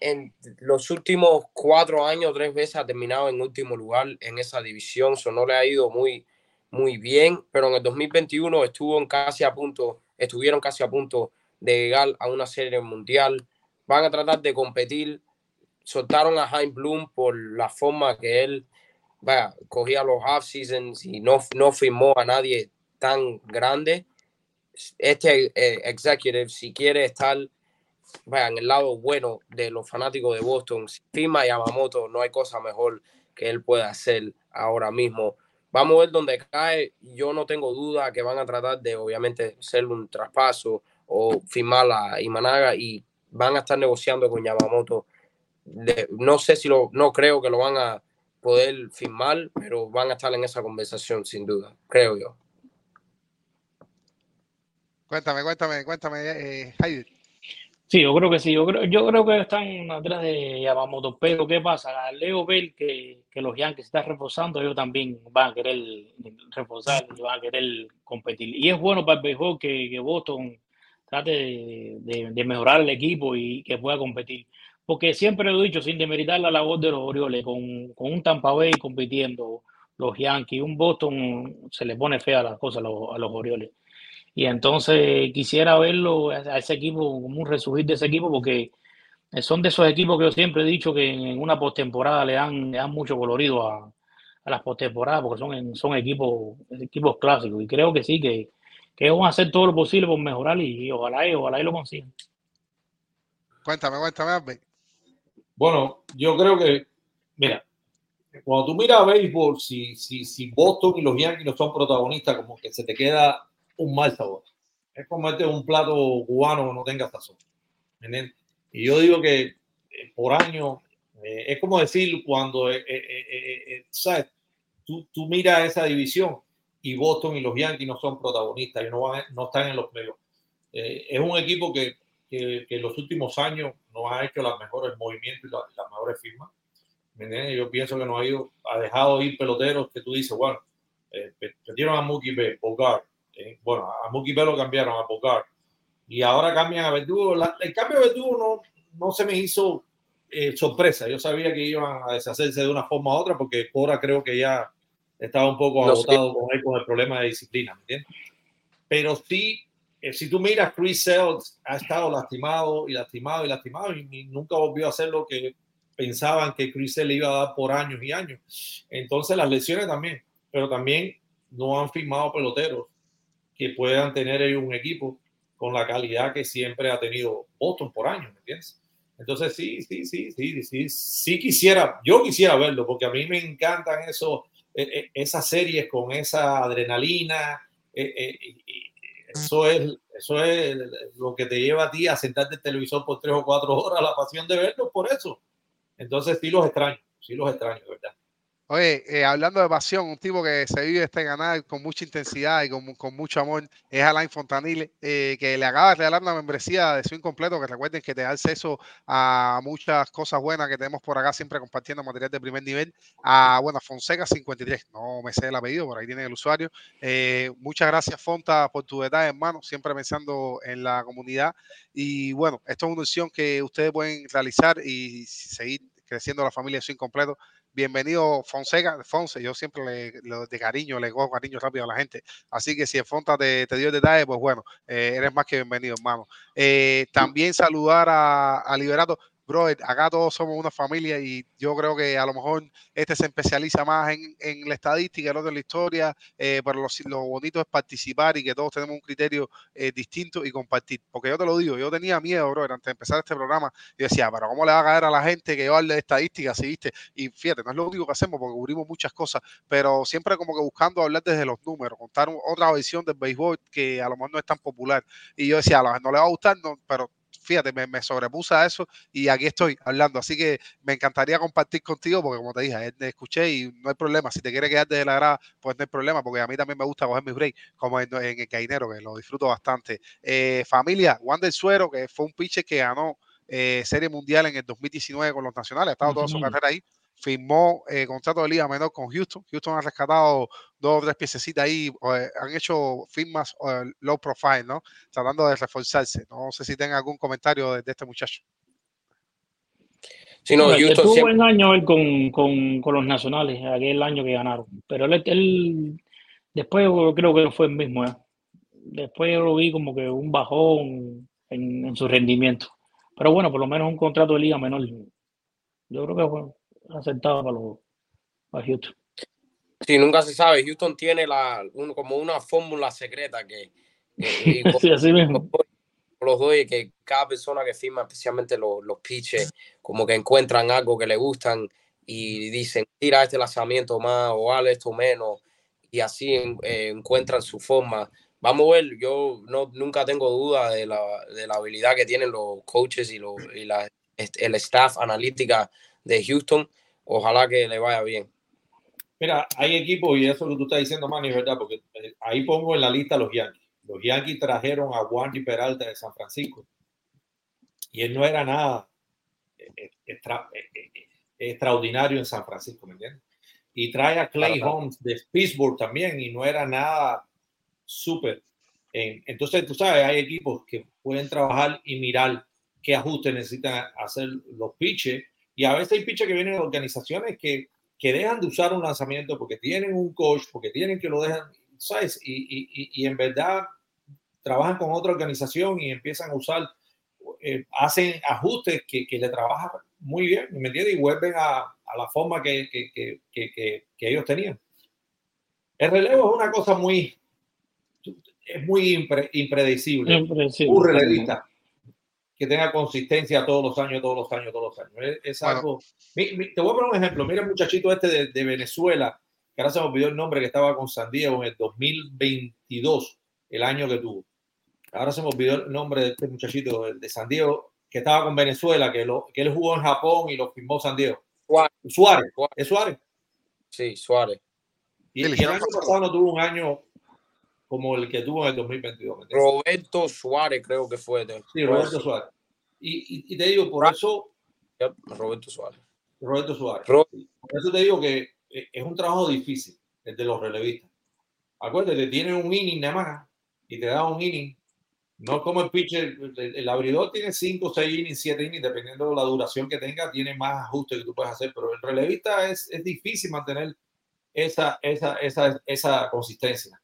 en los últimos cuatro años, tres veces ha terminado en último lugar en esa división, eso no le ha ido muy, muy bien, pero en el 2021 estuvo casi a punto, estuvieron casi a punto de llegar a una serie mundial. Van a tratar de competir soltaron a Hein Bloom por la forma que él vaya, cogía los off-seasons y no, no firmó a nadie tan grande. Este eh, executive, si quiere estar vaya, en el lado bueno de los fanáticos de Boston, si firma Yamamoto, no hay cosa mejor que él pueda hacer ahora mismo. Vamos a ver dónde cae. Yo no tengo duda que van a tratar de, obviamente, hacer un traspaso o firmar a Imanaga y van a estar negociando con Yamamoto no sé si lo, no creo que lo van a poder firmar, pero van a estar en esa conversación sin duda, creo yo. Cuéntame, cuéntame, cuéntame, eh, Sí, yo creo que sí. Yo creo, yo creo que están atrás de Yamamoto. Pero, ¿qué pasa? Leo Bell, que, que los Yankees están reforzando, ellos también van a querer reforzar, van a querer competir. Y es bueno para el béisbol que, que Boston trate de, de, mejorar el equipo y que pueda competir. Porque siempre lo he dicho, sin demeritar la labor de los Orioles, con, un Tampa Bay compitiendo, los Yankees, un Boston se le pone fea las cosas a los, Orioles. Y entonces quisiera verlo a ese equipo, como un resurgir de ese equipo, porque son de esos equipos que yo siempre he dicho que en una postemporada le dan, le dan mucho colorido a, las postemporadas, porque son, equipos, clásicos. Y creo que sí, que, que van a hacer todo lo posible por mejorar y, ojalá, y ojalá y lo consigan. Cuéntame, cuéntame, Bueno, yo creo que, mira, cuando tú miras a béisbol, si, si, si Boston y los Yankees no son protagonistas, como que se te queda un mal sabor. Es como este un plato cubano que no tenga sazón. Y yo digo que eh, por año, eh, es como decir cuando, eh, ¿sabes? Tú, tú miras esa división y Boston y los Yankees no son protagonistas y no, van, no están en los playoffs. es un equipo que, que, en los últimos años no ha hecho los mejores movimientos y las, mejores firmas. Yo pienso que no ha, ido, ha dejado ir peloteros que tú dices, bueno, eh, perdieron a Mookie B, Bogart, eh, bueno, a Mookie B lo cambiaron a Bogart y ahora cambian a Verdugo. el cambio de Verdugo no, no se me hizo eh, sorpresa. Yo sabía que iban a deshacerse de una forma u otra porque Cora creo que ya estaba un poco agotado con, él, con el problema de disciplina, ¿me entiendes? Pero sí, si tú miras, Chris Sales ha estado lastimado y lastimado y lastimado y, nunca volvió a hacer lo que pensaban que Chris le iba a dar por años y años. Entonces las lesiones también, pero también no han firmado peloteros que puedan tener un equipo con la calidad que siempre ha tenido Boston por años, ¿me entiendes? Entonces sí, sí, sí, sí, sí, sí quisiera, yo quisiera verlo, porque a mí me encantan eso, e, e, esas series con esa adrenalina, e, eso es, eso es lo que te lleva a ti a sentarte en televisor por tres o cuatro horas, la pasión de verlo por eso. Entonces sí los extraño, sí los extraño, ¿verdad? Oye, eh, hablando de pasión, un tipo que se vive este canal con mucha intensidad y con, con mucho amor es Alain Fontanile, eh, que le acaba de regalar una membresía de su incompleto, que recuerden que te da acceso a muchas cosas buenas que tenemos por acá, siempre compartiendo material de primer nivel. A, bueno, Fonseca 53, no me sé el apellido, por ahí tiene el usuario. Eh, muchas gracias, Fonta, por tu detalle, hermano, siempre pensando en la comunidad. Y bueno, esto es una opción que ustedes pueden realizar y seguir creciendo la familia de su incompleto bienvenido Fonseca, Fonse, yo siempre le, de cariño, le cojo cariño rápido a la gente, así que si el Fonta te, te dio el detalle, pues bueno, eh, eres más que bienvenido, hermano. Eh, también saludar a, a Liberato, bro, acá todos somos una familia y yo creo que a lo mejor este se especializa más en, en la estadística, el otro en la historia, eh, pero lo, bonito es participar y que todos tenemos un criterio eh, distinto y compartir. Porque yo te lo digo, yo tenía miedo, bro, antes de empezar este programa, yo decía, pero ¿cómo le va a caer a la gente que yo hable de estadística, si viste? Y fíjate, no es lo único que hacemos porque cubrimos muchas cosas, pero siempre como que buscando hablar desde los números, contar otra visión del béisbol que a lo mejor no es tan popular. Y yo decía, a lo mejor no le va a gustar, no, pero fíjate, me, me sobrepuse a eso y aquí estoy hablando. Así que me encantaría compartir contigo porque como te dije, escuché y no hay problema. Si te quieres quedar desde la grada, pues no hay problema porque a mí también me gusta coger mis break como en, el Cainero, que lo disfruto bastante. Eh, familia, Wander Suero, que fue un pitcher que ganó eh, Serie Mundial en el 2019 con los Nacionales, ha estado toda su carrera ahí firmó eh, contrato de liga menor con Houston. Houston ha rescatado dos o tres piececitas ahí, eh, han hecho firmas eh, low profile, ¿no? Tratando de reforzarse. No sé si tenga algún comentario de, este muchacho. Sí, no, Houston tuvo buen año él con, con, con, los nacionales, aquel año que ganaron. Pero él, él después creo que no fue el mismo. ¿eh? Después lo vi como que un bajón en, en, su rendimiento. Pero bueno, por lo menos un contrato de liga menor. Yo creo que fue, aceptado para, los, para Houston. Sí, nunca se sabe. Houston tiene la, como una fórmula secreta que, sí, así mismo. los doy que cada persona que firma, especialmente los, los pitches, como que encuentran algo que le gustan y dicen, tira este lanzamiento más o haz esto menos, y así eh, encuentran su forma. Vamos a ver, yo no, nunca tengo duda de la, de la habilidad que tienen los coaches y, los, y la, el staff analítica de Houston. Ojalá que le vaya bien. Mira, hay equipos, y eso que tú estás diciendo, Manny, verdad, porque eh, ahí pongo en la lista los Yankees. Los Yankees trajeron a Wandy Peralta de San Francisco. y él no era nada eh, extra, extraordinario en San Francisco, ¿me entiendes? Y trae a Clay Holmes de Pittsburgh también y no era nada súper. Entonces, tú sabes, hay equipos que pueden trabajar y mirar qué ajustes necesitan hacer los pitches. Y a veces hay pitches que vienen de organizaciones que, que dejan de usar un lanzamiento porque tienen un coach, porque tienen que lo dejan, ¿sabes? Y, y, y en verdad trabajan con otra organización y empiezan a usar, eh, hacen ajustes que, que, le trabajan muy bien, ¿me entiendes? Y vuelven a, a la forma que, que, que, ellos tenían. El relevo es una cosa muy, es muy impredecible. Un relevista que tenga consistencia todos los años, todos los años, todos los años. Es, algo. te voy a poner un ejemplo. Mira el muchachito este de, de, Venezuela, que ahora se me olvidó el nombre, que estaba con San Diego en el 2022, el año que tuvo. Ahora se me olvidó el nombre de este muchachito de San Diego, que estaba con Venezuela, que, lo, que él jugó en Japón y lo firmó San Diego. Suárez. ¿Es Suárez? Sí, Suárez. Y, y el año pasado no tuvo un año como el que tuvo en el 2022. Roberto Suárez creo que fue. De, sí, Roberto Suárez. Y, y, te digo, por eso... Roberto Suárez. Roberto Suárez. Por eso te digo que eh, es un trabajo difícil, el de los relevistas. Acuérdate, tiene un inning nada más y te da un inning. No como el pitcher, el, abridor tiene 5, 6 innings, 7 innings, dependiendo de la duración que tenga, tiene más ajustes que tú puedes hacer, pero el relevista es, es difícil mantener esa, esa, esa, esa consistencia.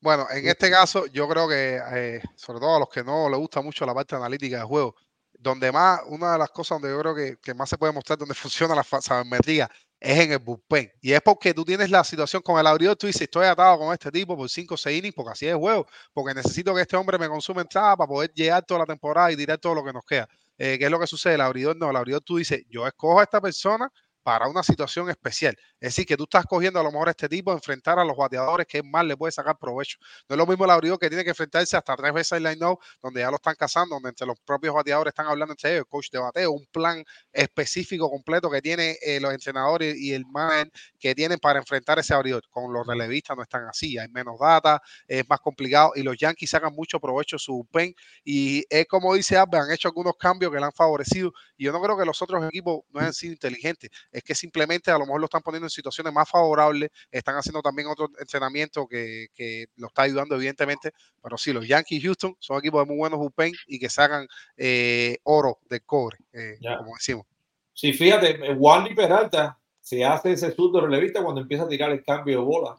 Bueno, en este caso, yo creo que, eh, sobre todo a los que no les gusta mucho la parte analítica del juego, donde más, una de las cosas donde yo creo que, que más se puede mostrar donde funciona la sabermetría es en el bullpen. Y es porque tú tienes la situación con el abridor, tú dices, estoy atado con este tipo por 5 o 6 innings, porque así es el juego, porque necesito que este hombre me consuma entrada para poder llegar toda la temporada y tirar todo lo que nos queda. Eh, ¿Qué es lo que sucede? El abridor no, el abridor tú dices, yo escojo a esta persona para una situación especial. Es decir, que tú estás cogiendo a lo mejor este tipo, enfrentar a los bateadores que más le puede sacar provecho. No es lo mismo el abridor que tiene que enfrentarse hasta tres veces el line out, donde ya lo están cazando, donde entre los propios bateadores están hablando entre ellos, el coach de bateo, un plan específico completo que tiene eh, los entrenadores y el man que tienen para enfrentar ese abridor. Con los relevistas no están así, hay menos data, es más complicado y los Yankees sacan mucho provecho su pen y es como dice Abbe, han hecho algunos cambios que le han favorecido y yo no creo que los otros equipos no hayan sido inteligentes, es que simplemente a lo mejor lo están poniendo en situaciones más favorables, están haciendo también otro entrenamiento que, que lo está ayudando evidentemente, pero sí, los Yankees Houston son equipos de muy buenos bullpen y que sacan eh, oro de cobre, eh, como decimos. Sí, fíjate, Wandy Peralta se hace ese surdo relevista cuando empieza a tirar el cambio de bola.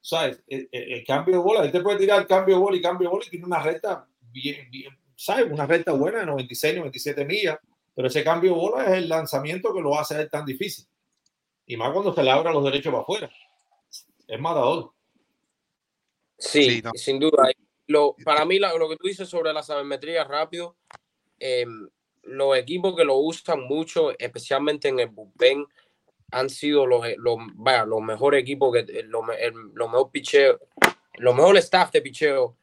¿Sabes? El, cambio de bola, él te puede tirar el cambio de bola y cambio de bola y tiene una recta bien, bien, ¿sabes? Una recta buena de 96, 97 millas, pero ese cambio de bola es el lanzamiento que lo hace tan difícil. Y más cuando se le abran los derechos para afuera. Es matador. Sí, sin duda. Lo, para mí, lo que tú dices sobre la sabermetría rápido, em, los equipos que lo usan mucho, especialmente en el bullpen, han sido los, los, vaya, los mejores equipos, que, los, los mejor picheo, los mejores staff de picheo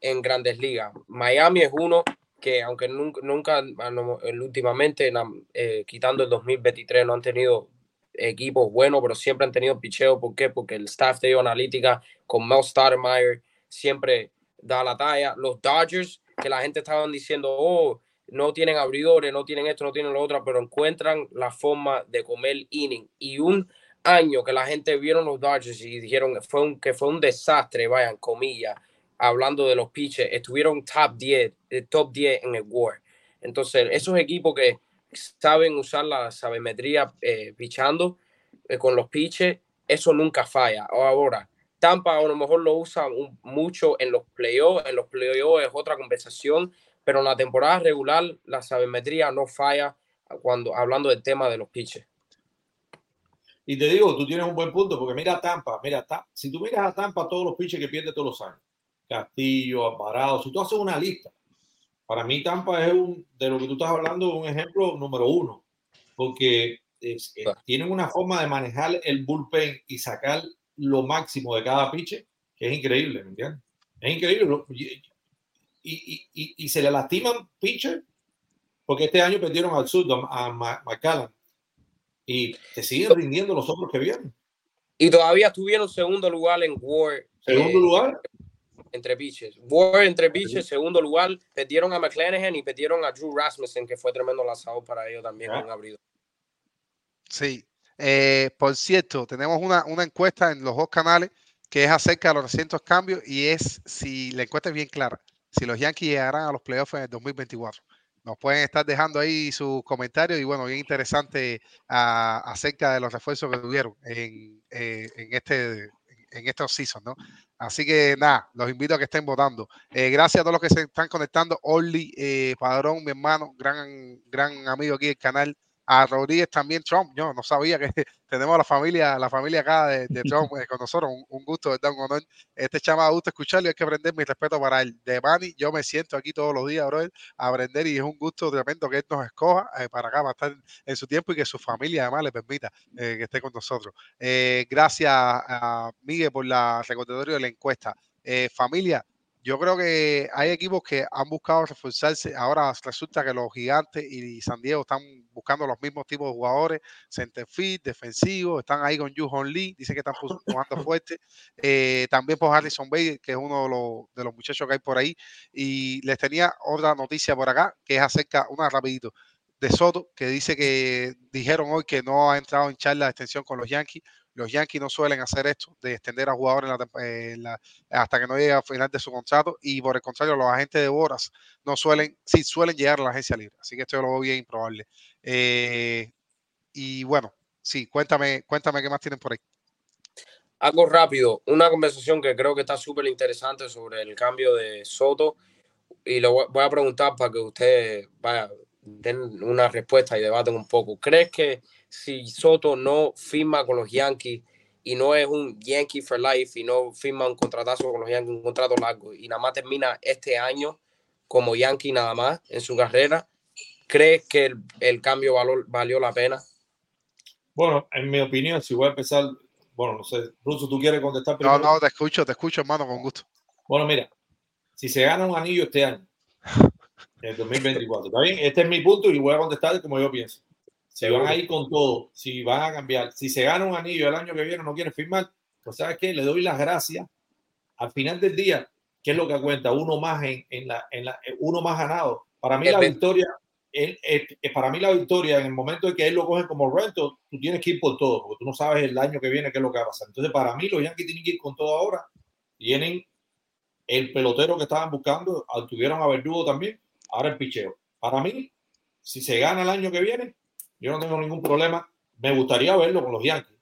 en grandes ligas. Miami es uno que aunque nunca, nunca últimamente, eh, quitando el 2023, no han tenido equipos buenos, pero siempre han tenido picheo. ¿Por qué? Porque el staff de analítica con Mel Stoudemire siempre da la talla. Los Dodgers, que la gente estaban diciendo, oh, no tienen abridores, no tienen esto, no tienen lo otro, pero encuentran la forma de comer inning. Y un año que la gente vieron los Dodgers y dijeron fue un, que fue un desastre, vayan, comillas, hablando de los pitches, estuvieron top 10, eh, top 10 en el War. Entonces, esos equipos que saben usar la sabemetría eh, pichando eh, con los pitches, eso nunca falla. Ahora, Tampa a lo mejor lo usa mucho en los playoffs, en los playoffs es otra conversación, pero en la temporada regular la sabemetría no falla cuando hablando del tema de los pitches. Y te digo, tú tienes un buen punto, porque mira Tampa, mira, si tú miras a Tampa todos los pitches que pierde todos los años, Castillo, Alvarado, si tú haces una lista, para mí Tampa es un, de lo que tú estás hablando, un ejemplo número uno, porque tienen una forma de manejar el bullpen y sacar lo máximo de cada pitch que es increíble, ¿me entiendes? Es increíble. Y, y, y, se le lastiman pitcher porque este año perdieron al sur a McCallum y te siguen rindiendo los otros que vienen. Y todavía estuvieron segundo lugar en War. Segundo eh, lugar entre pitches. War entre pitches, segundo lugar, perdieron a McClanahan y perdieron a Drew Rasmussen, que fue tremendo lanzador para ellos también en abril. Sí. Eh, por cierto, tenemos una, una encuesta en los dos canales que es acerca de los recientes cambios y es si la encuesta es bien clara, si los Yankees llegarán a los playoffs en el 2024 nos pueden estar dejando ahí sus comentarios y bueno, bien interesante ah, acerca de los refuerzos que tuvieron en, eh, en este en estos season, ¿no? Así que nada, los invito a que estén votando. Eh, gracias a todos los que se están conectando. Orly eh, Padrón, mi hermano, gran, gran amigo aquí del canal a Rodríguez también Trump. Yo no sabía que tenemos a la familia, la familia acá de, Trump eh, con nosotros. Un, gusto, ¿verdad? Un honor. Este chama gusto escucharlo y hay que aprender mi respeto para él. De Manny, yo me siento aquí todos los días, bro, a aprender y es un gusto tremendo que él nos escoja eh, para acá, para estar en su tiempo y que su familia además le permita eh, que esté con nosotros. gracias a Miguel por la recordatorio de la encuesta. familia, yo creo que hay equipos que han buscado reforzarse. Ahora resulta que los gigantes y San Diego están buscando los mismos tipos de jugadores, centerfield, defensivos, están ahí con Yu Hon Lee, dice que están jugando fuerte. Eh, también por Harrison Bay, que es uno de los, de los muchachos que hay por ahí. Y les tenía otra noticia por acá, que es acerca, una rapidito, de Soto, que dice que dijeron hoy que no ha entrado en charla de extensión con los Yankees los Yankees no suelen hacer esto, de extender a jugadores hasta que no llegue al final de su contrato. Y por el contrario, los agentes de Boras no suelen, sí, suelen llegar a la agencia libre. Así que esto yo lo veo bien improbable. Eh, y bueno, sí, cuéntame, cuéntame qué más tienen por ahí. Algo rápido, una conversación que creo que está súper interesante sobre el cambio de Soto. Y lo voy a preguntar para que ustedes vaya, den una respuesta y debaten un poco. ¿Crees que si Soto no firma con los Yankees y no es un Yankee for life y no firma un contratazo con los Yankees, un contrato largo y nada más termina este año como Yankee nada más en su carrera, ¿crees que el, cambio valió la pena? Bueno, en mi opinión, si voy a empezar, bueno, no sé, Russo, ¿tú quieres contestar primero? No, no, te escucho, te escucho, hermano, con gusto. Bueno, mira, si se gana un anillo este año, en el 2024, ¿está bien? Este es mi punto y voy a contestar como yo pienso. Si van a ir con todo, si van a cambiar, si se gana un anillo el año que viene no quiere firmar, pues sabes qué, le doy las gracias. Al final del día, ¿qué es lo que cuenta? Uno más en, en, la, en la, uno más ganado. Para mí la victoria, él, para mí la victoria en el momento en que él lo coge como rento, tú tienes que ir por todo, porque tú no sabes el año que viene qué es lo que va a pasar. Entonces, para mí los Yankees tienen que ir con todo ahora. Tienen el pelotero que estaban buscando, tuvieron a Verdugo también, ahora el picheo. Para mí, si se gana el año que viene, yo no tengo ningún problema. Me gustaría verlo con los Yankees,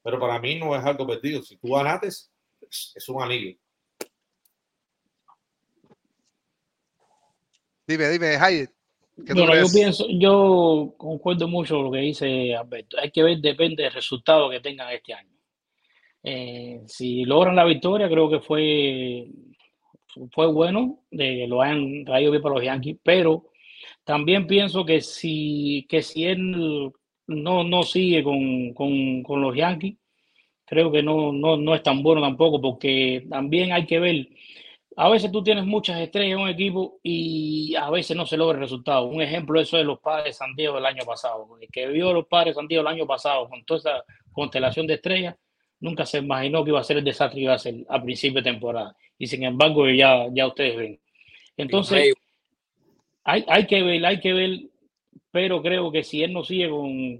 pero para mí no es algo perdido. Si tú ganates, es un anillo. Dime, dime, Hayek. Bueno, yo pienso, yo concuerdo mucho con lo que dice Alberto. Hay que ver, depende del resultado que tengan este año. Eh, si logran la victoria, creo que fue, fue bueno de que lo hayan traído bien para los Yankees, pero también pienso que si, que si él no, no sigue con, los Yankees, creo que no, no, es tan bueno tampoco, porque también hay que ver, a veces tú tienes muchas estrellas en un equipo y a veces no se logra el resultado. Un ejemplo eso de los padres de San Diego del año pasado. El que vio a los padres de San Diego el año pasado con toda esa constelación de estrellas, nunca se imaginó que iba a ser el desastre que iba a ser a principio de temporada. Y sin embargo, ya, ya ustedes ven. Entonces, hay, hay que ver, hay que ver, pero creo que si él no sigue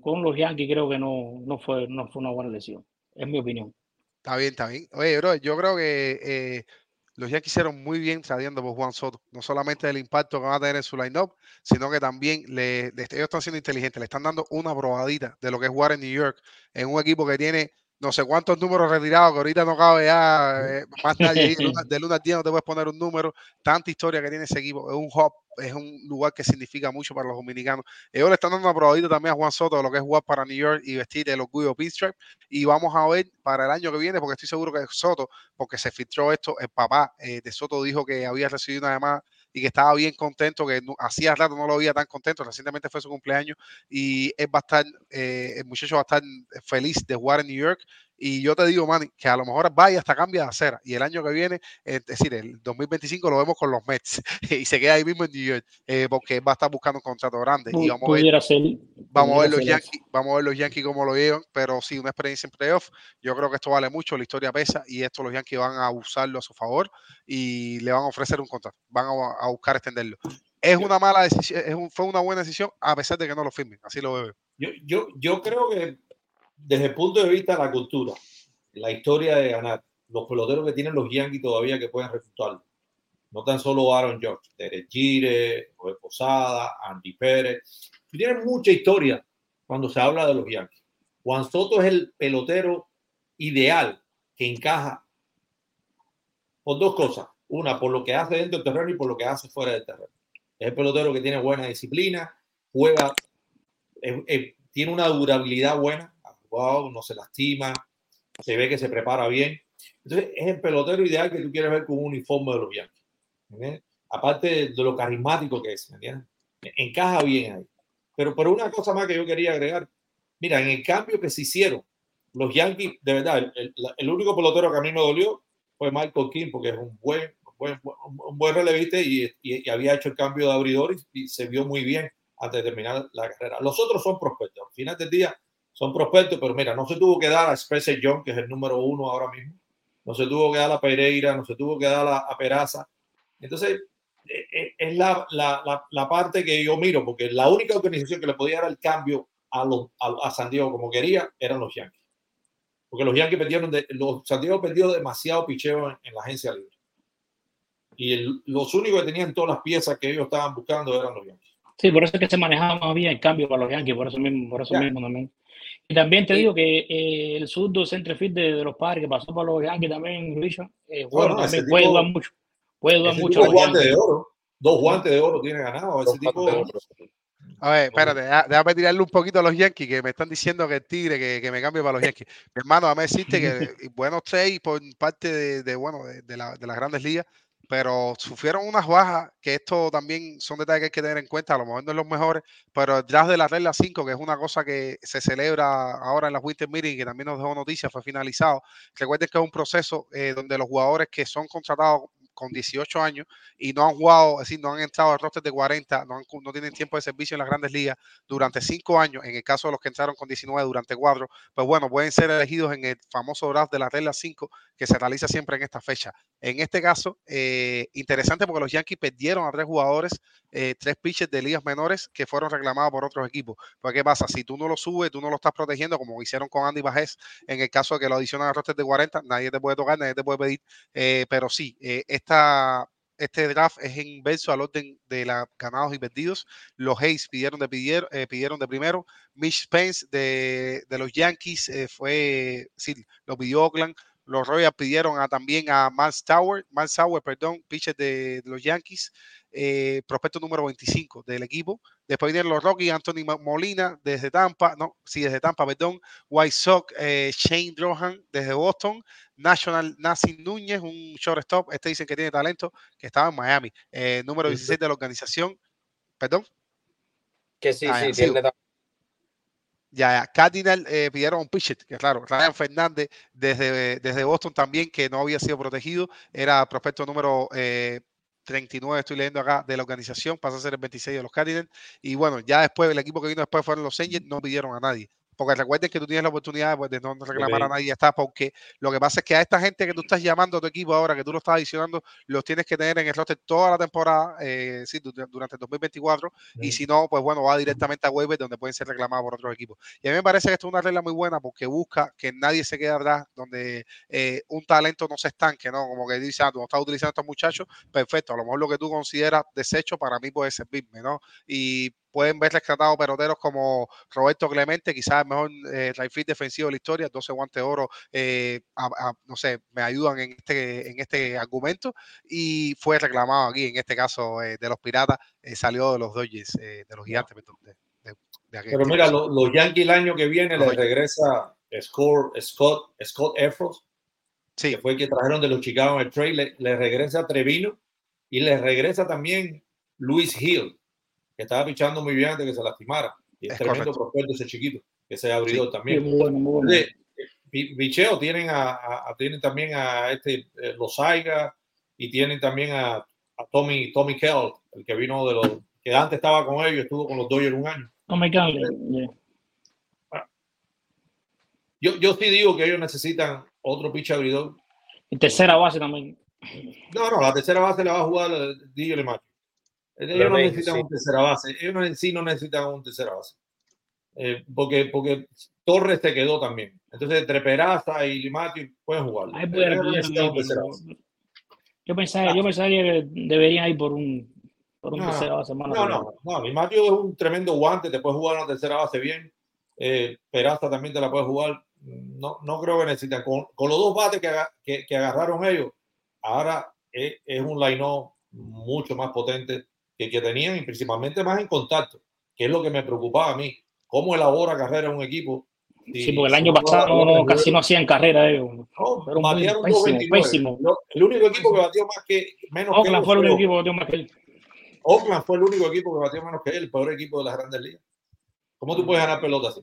con, los Yankees, creo que no, no, fue, no fue una buena lesión. Es mi opinión. Está bien, está bien. Oye, bro, yo creo que eh, los Yankees hicieron muy bien trayendo por Juan Soto. No solamente el impacto que va a tener en su line-up, sino que también le, ellos están siendo inteligentes. Le están dando una probadita de lo que es jugar en New York en un equipo que tiene no sé cuántos números retirados, que ahorita no cabe ya eh, más nadie. de luna al día no te puedes poner un número. Tanta historia que tiene ese equipo. Es un hub, es un lugar que significa mucho para los dominicanos. Ellos le están dando una probadita también a Juan Soto de lo que es jugar para New York y vestir el orgullo Pinstripe. Y vamos a ver para el año que viene, porque estoy seguro que Soto, porque se filtró esto, el papá eh, de Soto dijo que había recibido una llamada y que estaba bien contento, que hacía rato no lo veía tan contento, recientemente fue su cumpleaños y él va a estar, eh, el muchacho va a estar feliz de jugar en New York Y yo te digo, man, que a lo mejor vaya hasta cambia de acera. Y el año que viene, es decir, el 2025 lo vemos con los Mets y se queda ahí mismo en New York eh, porque va a estar buscando un contrato grande. Y vamos a ver, ser, vamos a ver los Yankees, vamos a ver los Yankees cómo lo llevan, pero sí, una experiencia en playoff. Yo creo que esto vale mucho, la historia pesa y esto los Yankees van a usarlo a su favor y le van a ofrecer un contrato, van a, a buscar extenderlo. Es una mala decisión, es un, fue una buena decisión a pesar de que no lo firmen, así lo veo. Yo, yo, yo creo que desde el punto de vista de la cultura, la historia de ganar, los peloteros que tienen los Yankees todavía que pueden refutarlo. No tan solo Aaron George, Derek Gire, José Posada, Andy Pérez. Tienen mucha historia cuando se habla de los Yankees. Juan Soto es el pelotero ideal que encaja por dos cosas. Una, por lo que hace dentro del terreno y por lo que hace fuera del terreno. Es el pelotero que tiene buena disciplina, juega, tiene una durabilidad buena, no se lastima, se ve que se prepara bien. Entonces, es el pelotero ideal que tú quieres ver con un uniforme de los Yankees. Aparte de lo carismático que es, Encaja bien ahí. Pero por una cosa más que yo quería agregar, mira, en el cambio que se hicieron, los Yankees, de verdad, el, único pelotero que a mí me dolió fue Michael King, porque es un buen, buen un buen relevista y, y, había hecho el cambio de abridor y, se vio muy bien antes de terminar la carrera. Los otros son prospectos. Al final del día, son prospectos, pero mira, no se tuvo que dar a Spencer John, que es el número uno ahora mismo, no se tuvo que dar a Pereira, no se tuvo que dar a, Peraza. Entonces, e, e, es la, la, la, parte que yo miro, porque la única organización que le podía dar el cambio a, los, a, San Diego como quería eran los Yankees. Porque los Yankees perdieron, de, los San Diego perdió demasiado picheo en, la agencia libre. Y los únicos que tenían todas las piezas que ellos estaban buscando eran los Yankees. Sí, por eso es que se manejaba más bien el cambio para los Yankees, por eso mismo, por eso mismo también. Y también te digo que eh, el surdo centrefit de, de los padres que pasó por los Yankees también, Lucho, eh, bueno, también puede durar mucho. Puede durar mucho. Dos guantes de oro. Dos guantes de oro tiene ganado. Ese tipo A ver, espérate, déjame tirarle un poquito a los Yankees que me están diciendo que el tigre que, que me cambie para los Yankees. Mi hermano, a mí decirte que buenos seis por parte de, de bueno, de, de, la, de las grandes ligas pero sufrieron unas bajas, que esto también son detalles que hay que tener en cuenta, a lo mejor no es los mejores, pero detrás de la regla 5, que es una cosa que se celebra ahora en la Winter Meeting, que también nos dejó noticias, fue finalizado. Recuerden que es un proceso eh, donde los jugadores que son contratados con 18 años y no han jugado, es decir, no han entrado al roster de 40, no, no tienen tiempo de servicio en las grandes ligas durante 5 años, en el caso de los que entraron con 19 durante 4, pues bueno, pueden ser elegidos en el famoso draft de la regla 5 que se realiza siempre en esta fecha. En este caso, eh, interesante porque los Yankees perdieron a tres jugadores, eh, tres pitchers de ligas menores que fueron reclamados por otros equipos. Pues, ¿qué pasa? Si tú no lo subes, tú no lo estás protegiendo, como hicieron con Andy Bajés, en el caso de que lo adicionan al roster de 40, nadie te puede tocar, nadie te puede pedir, eh, pero sí, esta, este draft es inverso al orden de los ganados y perdidos. Los Hayes pidieron de, pidieron, pidieron de primero. Mitch Spence de, de los Yankees fue, sí, lo pidió Oakland. Los Royals pidieron a, también a Miles Tower, Miles Tower, perdón, pitcher de, los Yankees, eh, prospecto número 25 del equipo. Después vienen los Rockies, Anthony Molina desde Tampa, no, sí, desde Tampa, perdón. White Sox, eh, Shane Drohan desde Boston. National Nancy Núñez, un shortstop, este dicen que tiene talento, que estaba en Miami. Eh, número 16 de la organización, perdón. Que sí, ah, sí, tiene talento ya, Cardinal eh, pidieron un pitcher, que claro, Ryan Fernández desde, desde Boston también, que no había sido protegido, era prospecto número 39, eh, estoy leyendo acá, de la organización, pasa a ser el 26 de los Cardinals. Y bueno, ya después, el equipo que vino después fueron los Angels, no pidieron a nadie. Porque recuerden que tú tienes la oportunidad pues, de no reclamar a nadie y está, porque lo que pasa es que a esta gente que tú estás llamando a tu equipo ahora, que tú lo estás adicionando, los tienes que tener en el roster toda la temporada, eh, sí, durante el 2024, y si no, pues bueno, va directamente a waiver donde pueden ser reclamados por otros equipos. Y a mí me parece que esto es una regla muy buena porque busca que nadie se quede atrás, donde eh, un talento no se estanque, ¿no? Como que dice, ah, tú no estás utilizando a estos muchachos, perfecto, a lo mejor lo que tú consideras desecho para mí puede servirme, ¿no? Y pueden ver rescatados peloteros como Roberto Clemente, quizás el mejor eh, defensivo de la historia, 12 guantes de oro, eh, no sé, me ayudan en este, en este argumento, y fue reclamado aquí, en este caso eh, de los Piratas, eh, salió de los Dodgers, de los Gigantes. De, Pero mira, los Yankees el año que viene les regresa Scott, Scott, Scott Efros, sí. que fue el que trajeron de los Chicago en el trade, le, le regresa Trevino y les regresa también Luis Hill que estaba pichando muy bien antes de que se lastimara. Y es, tremendo prospecto ese chiquito, que se abrió también. Bicheo tienen, a, tienen también a este eh, Losaiga y tienen también a, Tommy, Tommy Kell, el que vino de los que antes estaba con ellos, estuvo con los Dodgers un año. Tommy Kell, yo, yo sí digo que ellos necesitan otro pitch abridor. Y tercera base también. No, no, la tercera base la va a jugar DJ Lemacho. Ellos no necesitan un tercera base. Ellos en sí no necesitan un tercera base. Eh, porque, porque Torres te quedó también. Entonces, entre Peraza y Limati pueden jugar. yo, pensaba, yo pensaba que deberían ir por un, por un no, tercera base. No, no, no, no. Limati es un tremendo guante, te puede jugar una tercera base bien. Eh, Peraza también te la puede jugar. No, no creo que necesitan. Con, con los dos bates que, que, que agarraron ellos, ahora es, es un line mucho más potente que, que tenían y principalmente más en contacto, que es lo que me preocupaba a mí. ¿Cómo elabora carrera un equipo? sí, porque el año pasado no, casi no hacían carrera ellos. No, batearon pésimo, pésimo. El único equipo que batió más que menos Oakland fue el único equipo que batió más que él. Oakland fue el único equipo que batió menos que él, el peor equipo de las grandes ligas. ¿Cómo tú puedes ganar pelota así?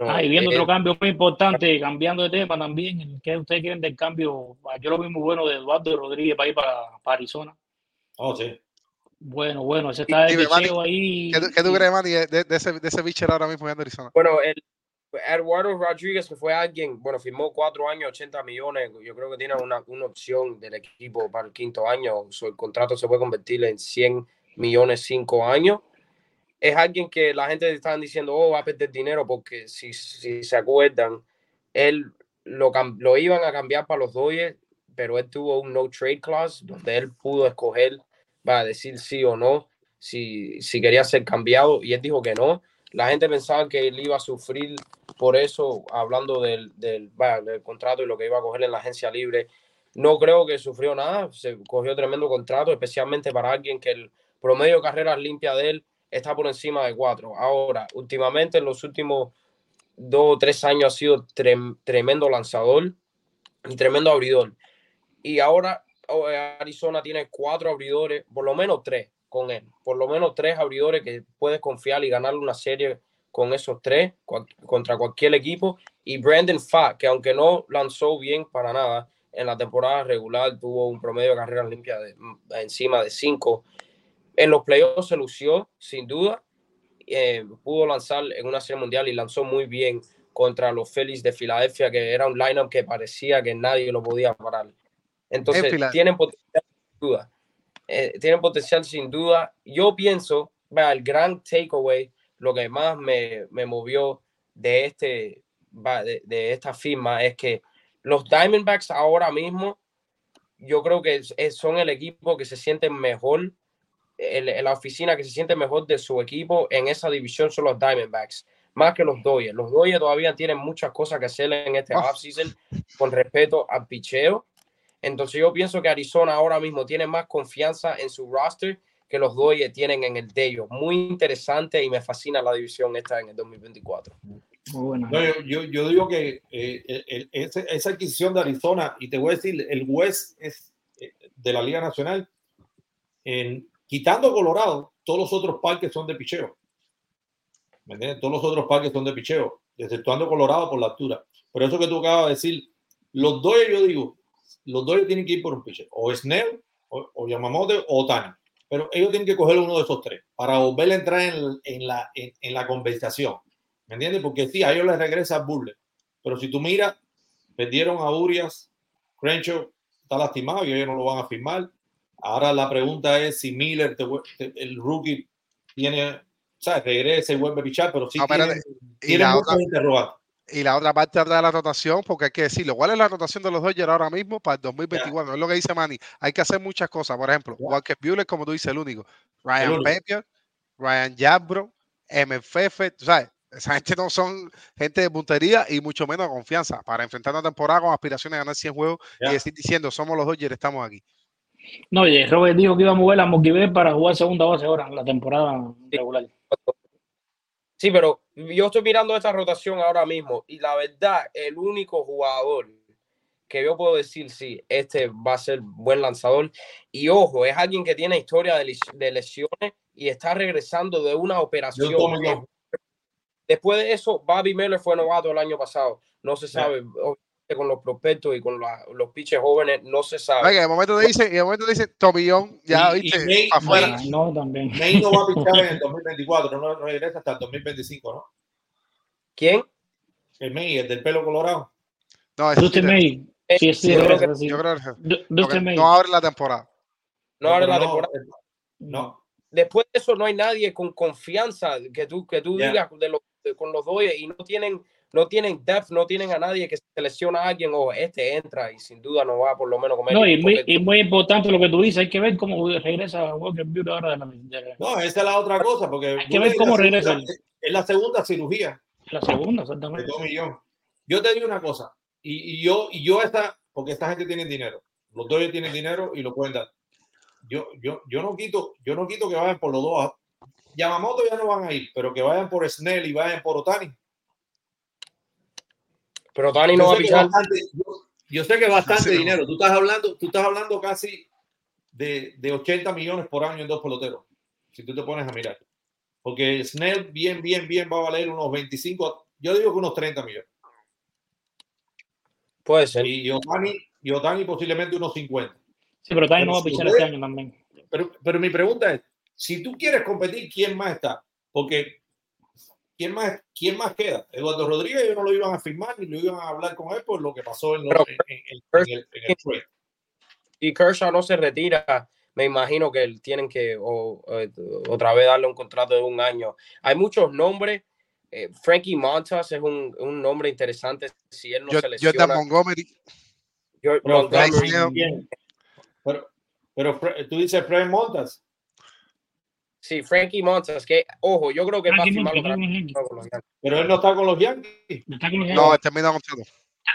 ah, y viendo otro cambio muy importante, cambiando de tema también, ¿qué ustedes quieren del cambio? Yo lo vi muy bueno de Eduardo Rodríguez para ir para, para Arizona. Oh, sí. Bueno, bueno, ese está el bicheo ahí. ¿Qué, qué tú crees, Manny, de, de, ese, de ese bichero ahora mismo en Arizona? Bueno, el Eduardo Rodríguez, que fue alguien, bueno, firmó cuatro años, 80 millones. Yo creo que tiene una, una opción del equipo para el quinto año. Su, el contrato se puede convertir en 100 millones cinco años. Es alguien que la gente está diciendo, oh, va a perder dinero, porque si, si se acuerdan, él lo, lo iban a cambiar para los Dodgers, pero él tuvo un no trade clause donde él pudo escoger va a decir sí o no, si, si quería ser cambiado, y él dijo que no. La gente pensaba que él iba a sufrir por eso, hablando del, del, del contrato y lo que iba a coger en la agencia libre. No creo que sufrió nada, se cogió tremendo contrato, especialmente para alguien que el promedio de carreras limpia de él está por encima de cuatro. Ahora, últimamente, en los últimos dos o tres años ha sido tremendo lanzador y tremendo abridor. Y ahora Arizona tiene cuatro abridores, por lo menos tres con él, por lo menos tres abridores que puedes confiar y ganar una serie con esos tres contra cualquier equipo. Y Brandon Fa, que aunque no lanzó bien para nada en la temporada regular, tuvo un promedio de carreras limpias de, mm, encima de cinco. En los playoffs se lució, sin duda. Eh, pudo lanzar en una serie mundial y lanzó muy bien contra los Phillies de Filadelfia, que era un lineup que parecía que nadie lo podía parar. Entonces, tienen potencial sin duda. Eh, tienen potencial sin duda. Yo pienso, el gran takeaway, lo que más me, me movió de, este, de, de, esta firma es que los Diamondbacks ahora mismo, yo creo que son el equipo que se siente mejor, el, la oficina que se siente mejor de su equipo en esa división son los Diamondbacks, más que los Dodgers. Los Dodgers todavía tienen muchas cosas que hacer en este oh. offseason con respeto al picheo entonces yo pienso que Arizona ahora mismo tiene más confianza en su roster que los Dodgers tienen en el de ellos. Muy interesante y me fascina la división esta en el 2024. Muy yo, yo, digo que eh, esa, adquisición de Arizona, y te voy a decir, el West es eh, de la Liga Nacional, en, quitando Colorado, todos los otros parques son de picheo. ¿Me entiendes? Todos los otros parques son de picheo, exceptuando Colorado por la altura. Por eso que tú acabas de decir, los dos, yo digo, los dos tienen que ir por un pitcher, o Snell, o, Yamamoto, o Tani. Pero ellos tienen que coger uno de esos tres para volver a entrar en, en la, en, la conversación. ¿Me entiendes? Porque sí, a ellos les regresa Bulle. Pero si tú miras, perdieron a Urias, Crenshaw está lastimado y ellos no lo van a firmar. Ahora la pregunta es si Miller, el rookie, tiene, o sea, regresa y vuelve a pichar, pero sí tiene, tiene muchos interrogantes. Y la otra parte de la rotación, porque hay que decirlo, ¿cuál es la rotación de los Dodgers ahora mismo para el 2024? Es lo que dice Manny. Hay que hacer muchas cosas. Por ejemplo, Walker Buehler, como tú dices, el único. Ryan Pepiot, Ryan Jabro, MFF, ¿sabes? Esa gente no son gente de puntería y mucho menos de confianza para enfrentar una temporada con aspiraciones a ganar 100 juegos y decir diciendo, somos los Dodgers, estamos aquí. No, oye, Robert dijo que iba a mover a Moquiver para jugar segunda base ahora en la temporada regular. Sí, pero yo estoy mirando esta rotación ahora mismo y la verdad, el único jugador que yo puedo decir, sí, este va a ser buen lanzador. Y ojo, es alguien que tiene historia de, lesiones y está regresando de una operación. Después de eso, Bobby Miller fue novato el año pasado. No se sabe. Con los prospectos y con los pitches jóvenes, no se sabe. en el momento dice, en el momento dice Tomillón, ya viste, May, afuera. May, no, también. May no va a pichar en el 2024, no regresa hasta el 2025, ¿no? ¿Quién? El May, el del pelo colorado. No, es Dustin May. Sí, sí, yo, creo que, sí. yo creo que Dustin May. no abre la temporada. No, abre la temporada. No. Después de eso no hay nadie con confianza que tú, que tú yeah. digas de los, de, con los dos y no tienen no tienen depth, no tienen a nadie que selecciona a alguien o este entra y sin duda no va por lo menos comer. No, y muy, y muy importante lo que tú dices, hay que ver cómo regresa Walker Buehler ahora de la No, esa es la otra cosa, porque hay que ver cómo regresa. Es la segunda cirugía. La segunda, exactamente. De Tomillón. Yo te digo una cosa, y, y, yo, y yo esta, porque esta gente tiene dinero, los dos tienen dinero y lo pueden dar. Yo, yo, yo no quito, yo no quito que vayan por los dos. Yamamoto ya no van a ir, pero que vayan por Snell y vayan por Otani. Pero Otani no va a pichar. Bastante, yo, yo, sé que bastante sí, dinero. Tú estás hablando, tú estás hablando casi de, de 80 millones por año en dos peloteros. Si tú te pones a mirar. Porque Snell bien, bien, bien va a valer unos 25, yo digo que unos 30 millones. Puede ser. Y Otani, y Otani posiblemente unos 50. Sí, pero Otani no va a pichar este año también. Pero, pero mi pregunta es, si tú quieres competir, ¿quién más está? Porque ¿quién más, quién más queda? Eduardo Rodríguez, ellos no lo iban a firmar ni lo iban a hablar con él por lo que pasó en, lo, pero, en, en, en, el, en el trade. Y Kershaw no se retira, me imagino que tienen que o, o, otra vez darle un contrato de un año. Hay muchos nombres. Eh, Frankie Montas es un, un, nombre interesante si él no yo, se lesiona. Jordan Montgomery. Yo, Montgomery pero, pero, tú dices Frank Montas. Sí, Frankie Montas, que ojo, yo creo que va a firmar otra Pero él no está con los Yankees. No, está con los Yankees. no termina contrato.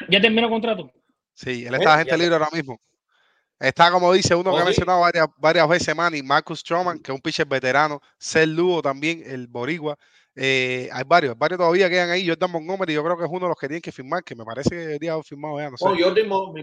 ¿Ya terminó contrato? Sí, él está ¿Eh? gente libre ahora mismo. Está, como dice uno que ha mencionado varias, varias veces, Manny, Marcus Stroman, que es un pitcher veterano, Cel Lugo también, el Boricua. Eh, hay varios, varios todavía quedan ahí. Jordan Montgomery, yo creo que es uno de los que tienen que firmar, que me parece que debería haber firmado ya. No sé. Oh, yo,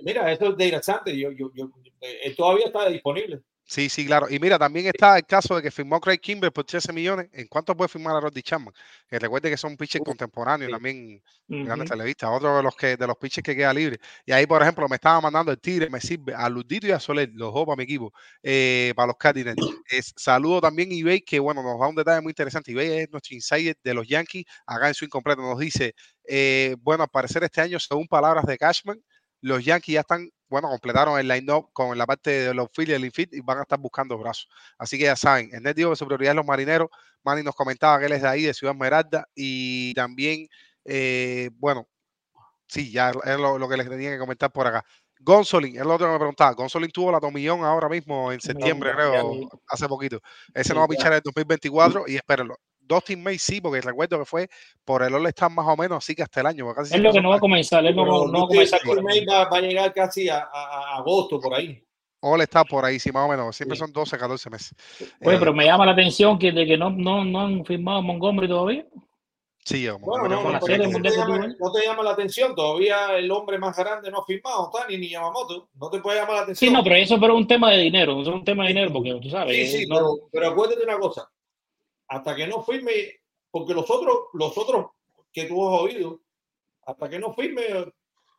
mira, esto es de interesante. Yo, yo, yo, eh, todavía está disponible. Sí, sí, claro. Y mira, también está el caso de que firmó Craig Kimber por 13 millones. ¿En cuánto puede firmar a Roddy Chapman? Que recuerde que son pitchers contemporáneos sí. también uh -huh. grandes televistas. Otro de los que de los pitchers que queda libre. Y ahí, por ejemplo, me estaba mandando el tigre, me sirve a Ludito y a Soler, los dos para mi equipo, eh, para los Cardinals. Es, saludo también a eBay, que bueno, nos da un detalle muy interesante. eBay es nuestro insider de los Yankees. Acá en su incompleto nos dice, eh, bueno, al parecer este año, según palabras de Cashman, los Yankees ya están bueno, completaron el line-up con la parte de los y el infit y van a estar buscando brazos. Así que ya saben, el net dijo que su prioridad es los marineros. Manny nos comentaba que él es de ahí, de Ciudad Esmeralda, y también, eh, bueno, sí, ya es lo, lo, que les tenía que comentar por acá. Gonzolin, es lo otro que me preguntaba. Gonzolin tuvo la tomillón ahora mismo en septiembre, no, creo, hace poquito. Ese no va a pichar en el 2024 y espérenlo. Dustin May sí, porque recuerdo que fue por el All-Star más o menos, así que hasta el año. Casi es lo que no va a comenzar, él no, no, no va a comenzar. Dustin May va, va, a llegar casi a, a, a agosto, por ahí. All está por ahí, sí, más o menos. Siempre sí. son 12, 14 meses. Oye, eh, pero me llama la atención que de que no, no, no han firmado Montgomery todavía. Sí, bueno, no, no, no, te llama, no, te llama, la atención. Todavía el hombre más grande no ha firmado, Tani ni Yamamoto. No te puede llamar la atención. Sí, no, pero eso pero es un tema de dinero. Es un tema de dinero porque tú sabes. Sí, sí, no... pero, pero acuérdate una cosa. Hasta que no firme porque los otros, los otros que tú has oído, hasta que no firme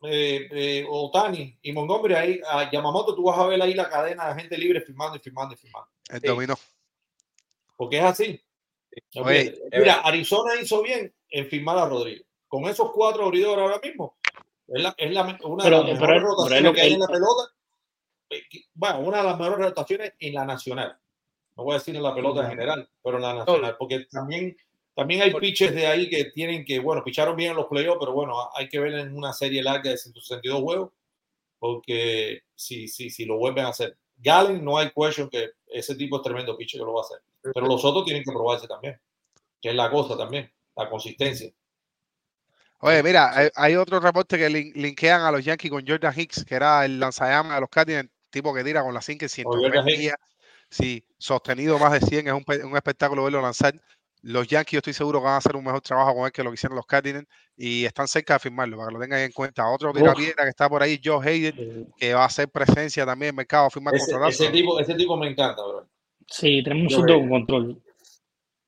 eh, eh, Otani y Montgomery, ahí, a Yamamoto, tú vas a ver ahí la cadena de gente libre firmando y firmando y firmando. El sí. dominó. Porque es así. Oye, Mira, Arizona hizo bien en firmar a Rodríguez. Con esos cuatro abridores ahora mismo, es, la, es la, una pero, de las mejores rotaciones que hay en la pelota. Eh, Bueno, una de las mejores rotaciones en la nacional. No voy a decir en la pelota en general, pero en la nacional. Porque también también hay pitches de ahí que tienen que, bueno, picharon bien en los playoffs, pero bueno, hay que ver en una serie larga de 162 juegos, porque si, si, si lo vuelven a hacer. Galen, no hay question que ese tipo es tremendo pitcher que lo va a hacer. Pero los otros tienen que probarse también, que es la cosa también, la consistencia. Oye, mira, hay, hay otro reporte que lin linkean a los Yankees con Jordan Hicks, que era el lanzallamas de los Cardinals, tipo que tira con las 5 y 100 millas. Sí, sostenido más de 100, es un, un espectáculo verlo lanzar los Yankees, yo estoy seguro que van a hacer un mejor trabajo con él que lo que hicieron los Cardinals y están cerca de firmarlo, para que lo tengan en cuenta. Otro tirapiedra que está por ahí, Joe Hayden, que va a hacer presencia también en el mercado, a firmar ese, ese tipo, ese tipo me encanta, bro. Sí, tenemos un control.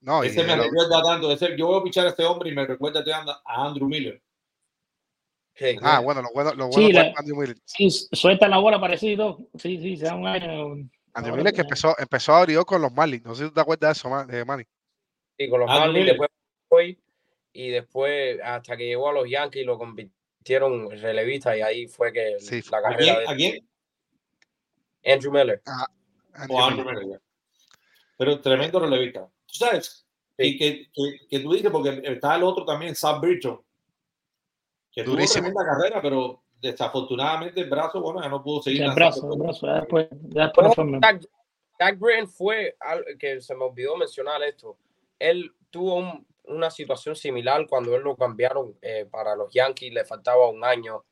No, ese me recuerda tanto. Ese, yo voy a pichar a este hombre y me recuerda a Andrew Miller. ah, bueno, lo bueno, lo bueno sí, la, Andrew Miller. Sí, suelta la bola parecido. Sí, sí, se da un año. Andrew Miller que empezó, empezó a abrir con los Marlins. No sé si tú te acuerdas de eso, de Manny. Sí, con los Marlins, después fue y después hasta que llegó a los Yankees lo convirtieron en relevista y ahí fue que sí, la carrera ¿A quién? ¿A quién? Andrew Miller. Ah, Andrew, oh, Andrew Miller. Miller. Pero tremendo relevista. Tú sabes, y que, que, que, tú dices, porque está el otro también, Sam Bridgeton, que tuvo tremenda carrera, pero desafortunadamente el brazo, bueno, ya no pudo seguir. El brazo, el brazo, ya después, ya después no, Jack, Britton fue, que se me olvidó mencionar esto, él tuvo un, una situación similar cuando él lo cambiaron eh, para los Yankees, le faltaba un año.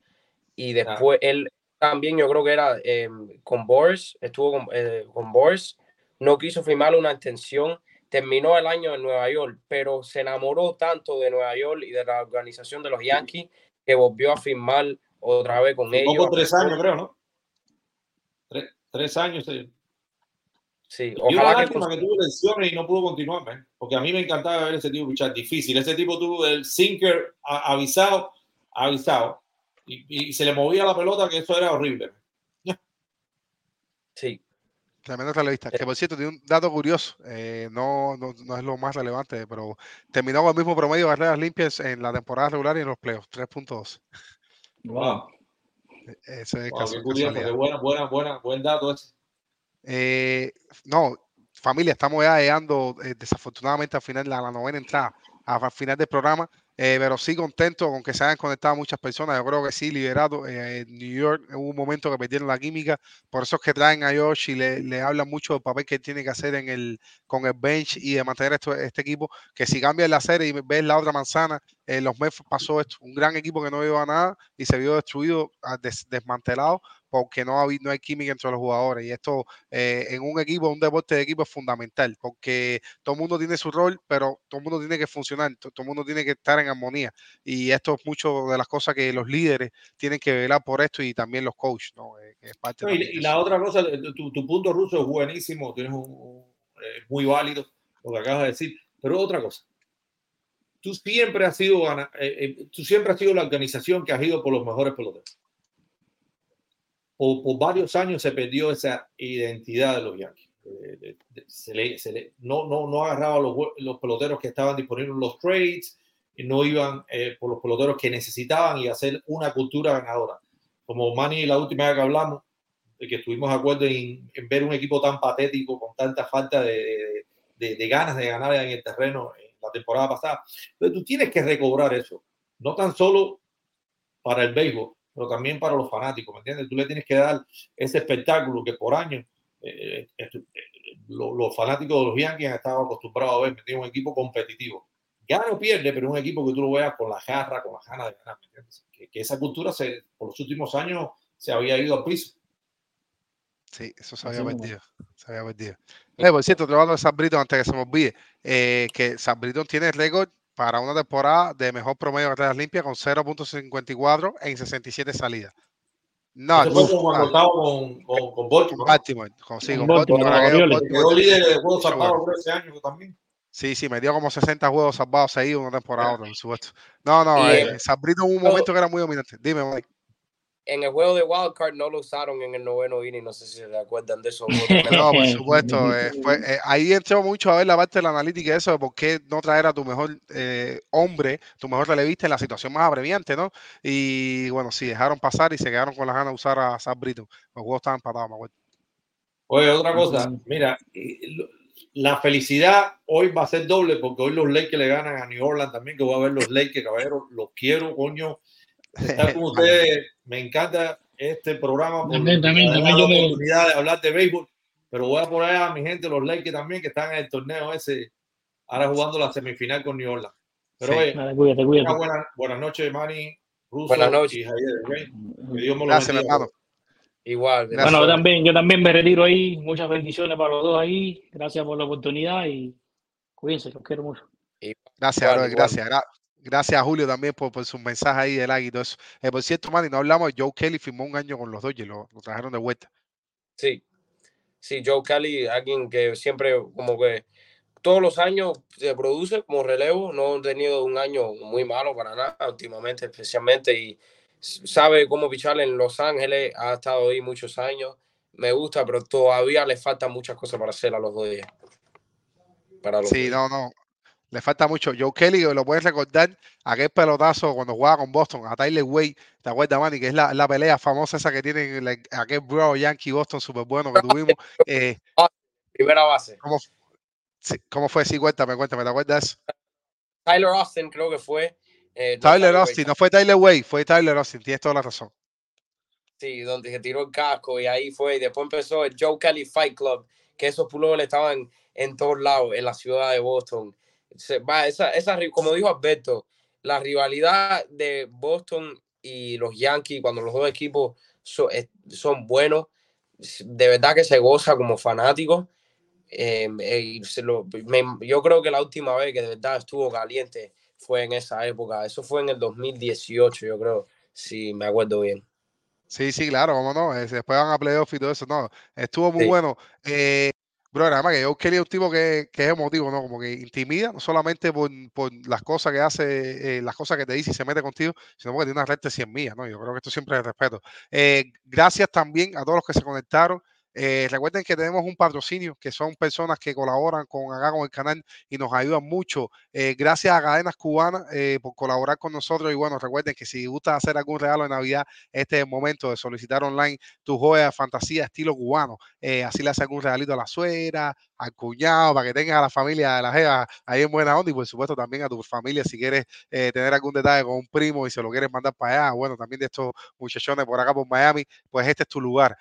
Y después él también yo creo que era eh, con Boris, estuvo con, eh, con Boris, no quiso firmar una extensión, terminó el año en Nueva York, pero se enamoró tanto de Nueva York y de la organización de los Yankees que volvió a firmar otra vez con ellos. Poco tres años, creo, ¿no? Tres, tres años. Sí. Sí, ojalá que, que tuvo lesiones y no pudo continuar, porque a mí me encantaba ver ese tipo pichar difícil. Ese tipo tuvo el sinker avisado, avisado, y, y, se le movía la pelota, que eso era horrible. Sí. Tremendo relevista. Que por cierto, tiene un dato curioso, eh, no, no, no, es lo más relevante, pero terminó con el mismo promedio de barreras limpias en la temporada regular y en los playoffs, 3.2. Wow. Ese es wow, qué curioso, qué buena, buena, buena, buen dato ese. Eh, no, familia, estamos ya llegando eh, desafortunadamente al final de la, la novena entrada, al final del programa. Eh, pero sí contento con que se hayan conectado muchas personas. Yo creo que sí, liberado. Eh, en New York hubo un momento que perdieron la química. Por eso es que traen a Josh y le, le hablan mucho del papel que tiene que hacer en el, con el bench y de mantener esto, este equipo. Que si cambia la serie y ves la otra manzana, en los Mets pasó esto. Un gran equipo que no iba a nada y se vio destruido, ah, des, desmantelado porque no, hay, no hay química entre los jugadores. Y esto eh, en un equipo, un deporte de equipo es fundamental, porque todo el mundo tiene su rol, pero todo el mundo tiene que funcionar, todo, el mundo tiene que estar en armonía. Y esto es mucho de las cosas que los líderes tienen que velar por esto y también los coaches. ¿no? Eh, es parte no, y, y la otra cosa, tu, tu, punto ruso es buenísimo, tienes un, eh, muy válido lo que acabas de decir, pero otra cosa. Tú siempre has sido, eh, eh, tú siempre has sido la organización que ha ido por los mejores peloteros por, por, varios años se perdió esa identidad de los Yankees. Eh, se le, se le, no, no, no agarraba los, los, peloteros que estaban disponibles en los trades, no iban eh, por los peloteros que necesitaban y hacer una cultura ganadora. Como Manny, la última vez que hablamos, de que estuvimos de acuerdo en, en, ver un equipo tan patético, con tanta falta de, de, de, ganas de ganar en el terreno en la temporada pasada. Pero tú tienes que recobrar eso, no tan solo para el béisbol, pero también para los fanáticos, ¿me entiendes? Tú le tienes que dar ese espectáculo que por años eh, eh, eh los, los fanáticos de los Yankees han estado acostumbrados a ver, ¿me entiendes? Un equipo competitivo. Gana o pierde, pero un equipo que tú lo veas con la jarra, con la ganas de ganar, ¿me entiendes? Que, que, esa cultura se, por los últimos años se había ido al piso. Sí, eso se había perdido. Se había perdido. Eh, por cierto, trabajando de San Brito, antes que se me olvide, eh, que San Brito tiene récord para una temporada de mejor promedio de carreras limpias con 0.54 en 67 salidas. No, no, con, con, con Baltimore. Quedó líder de juegos salvados ese año también. Sí, sí, me dio como 60 juegos salvados seguidos una temporada, por supuesto. No, no, eh, Sabrito en un momento que era muy dominante. Dime, Mike en el juego de Wildcard no lo usaron en el noveno inning, no sé si se acuerdan de eso. no, por supuesto. Eh, fue, eh, ahí entró mucho a ver la parte de la analítica y eso, de por qué no traer a tu mejor eh, hombre, tu mejor relevista en la situación más apremiante, ¿no? Y bueno, sí, dejaron pasar y se quedaron con las ganas de usar a Sam Brito. Los juegos estaban empatados, me acuerdo. Oye, otra cosa, mira, la felicidad hoy va a ser doble porque hoy los Lakers le ganan a New Orleans también, que voy a ver los Lakers, caballeros, los quiero, coño estar con ustedes. Me encanta este programa. También, también, también la oportunidad de hablar de béisbol, pero voy a poner a mi gente, los Lakers también, que están en el torneo ese, ahora jugando la semifinal con New Orleans. Pero sí. oye, Vale, cuídate, cuídate. Buenas, buenas noches, Manny, Russo buenas noches. y Javier. ¿okay? Que Dios me lo Gracias, bendiga. hermano. Igual. Bueno, yo también, yo también me retiro ahí. Muchas bendiciones para los dos ahí. Gracias por la oportunidad y cuídense, los quiero mucho. Gracias, igual, igual. gracias. Gracias a Julio también por, por su mensaje ahí del águila y todo eso. Eh, por cierto, Manny, no hablamos, Joe Kelly firmó un año con los Dodgers, lo, lo trajeron de vuelta. Sí, sí, Joe Kelly, alguien que siempre como que todos los años se produce como relevo. No he tenido un año muy malo para nada últimamente, especialmente. Y sabe cómo pichar en Los Ángeles. Ha estado ahí muchos años. Me gusta, pero todavía le faltan muchas cosas para hacer a los. Para sí, no, no. Le falta mucho. Joe Kelly, lo puedes recordar, aquel pelotazo cuando jugaba con Boston, a Tyler Way, ¿te acuerdas, Manny? Que es la, la pelea famosa esa que tiene aquel bro Yankee Boston súper bueno que tuvimos. Eh, Primera base. ¿cómo, ¿Cómo fue? Sí, cuéntame, cuéntame, ¿te acuerdas? Tyler Austin creo que fue. Eh, Tyler Austin, no fue Tyler Way, fue Tyler Austin, tienes toda la razón. Sí, donde se tiró el casco y ahí fue. Y después empezó el Joe Kelly Fight Club, que esos le estaban en todos lados en la ciudad de Boston va, esa, esa, como dijo Alberto, la rivalidad de Boston y los Yankees, cuando los dos equipos son, buenos, de verdad que se goza como fanático. Em, eh, yo creo que la última vez que de verdad estuvo caliente fue en esa época. Eso fue en el 2018, yo creo, si me acuerdo bien. Sí, sí, claro, cómo no. Después van a playoff y todo eso. No, estuvo muy bueno. Eh, Bro, además que yo quería un tipo que, que, es emotivo, ¿no? Como que intimida, no solamente por, por las cosas que hace, eh, las cosas que te dice y se mete contigo, sino porque tiene una red de 100 millas, ¿no? Yo creo que esto siempre es respeto. Eh, gracias también a todos los que se conectaron. Eh, recuerden que tenemos un patrocinio, que son personas que colaboran con acá con el canal y nos ayudan mucho. Eh, gracias a Cadenas Cubanas eh, por colaborar con nosotros. Y bueno, recuerden que si gusta hacer algún regalo de Navidad, este es el momento de solicitar online tu joya de fantasía estilo cubano. así le hace algún regalito a la suegra, al cuñado, para que tengas a la familia de la jeva ahí en buena onda y por supuesto también a tu familia si quieres tener algún detalle con un primo y se lo quieres mandar para allá. Bueno, también de estos muchachones por acá por Miami, pues este es tu lugar.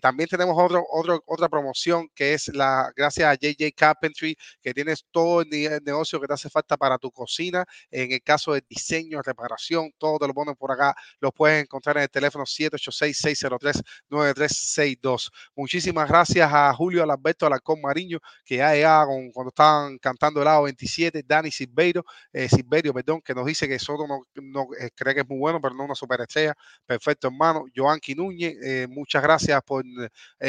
también tenemos otro, otra promoción que es la, gracias a JJ Carpentry, que tienes todo el negocio que te hace falta para tu cocina. En el caso de diseño, reparación, todo te lo ponen por acá. Lo puedes encontrar en el teléfono 786-603-9362. Muchísimas gracias a Julio Alberto Alarcón Mariño, que ya llegaba con, cuando estaban cantando el lado 27, Dani Silverio, eh, Silverio, perdón, que nos dice que Soto no, no eh, cree que es muy bueno, pero no una superestrella. Perfecto, hermano. Joanqui Núñez, eh, muchas gracias por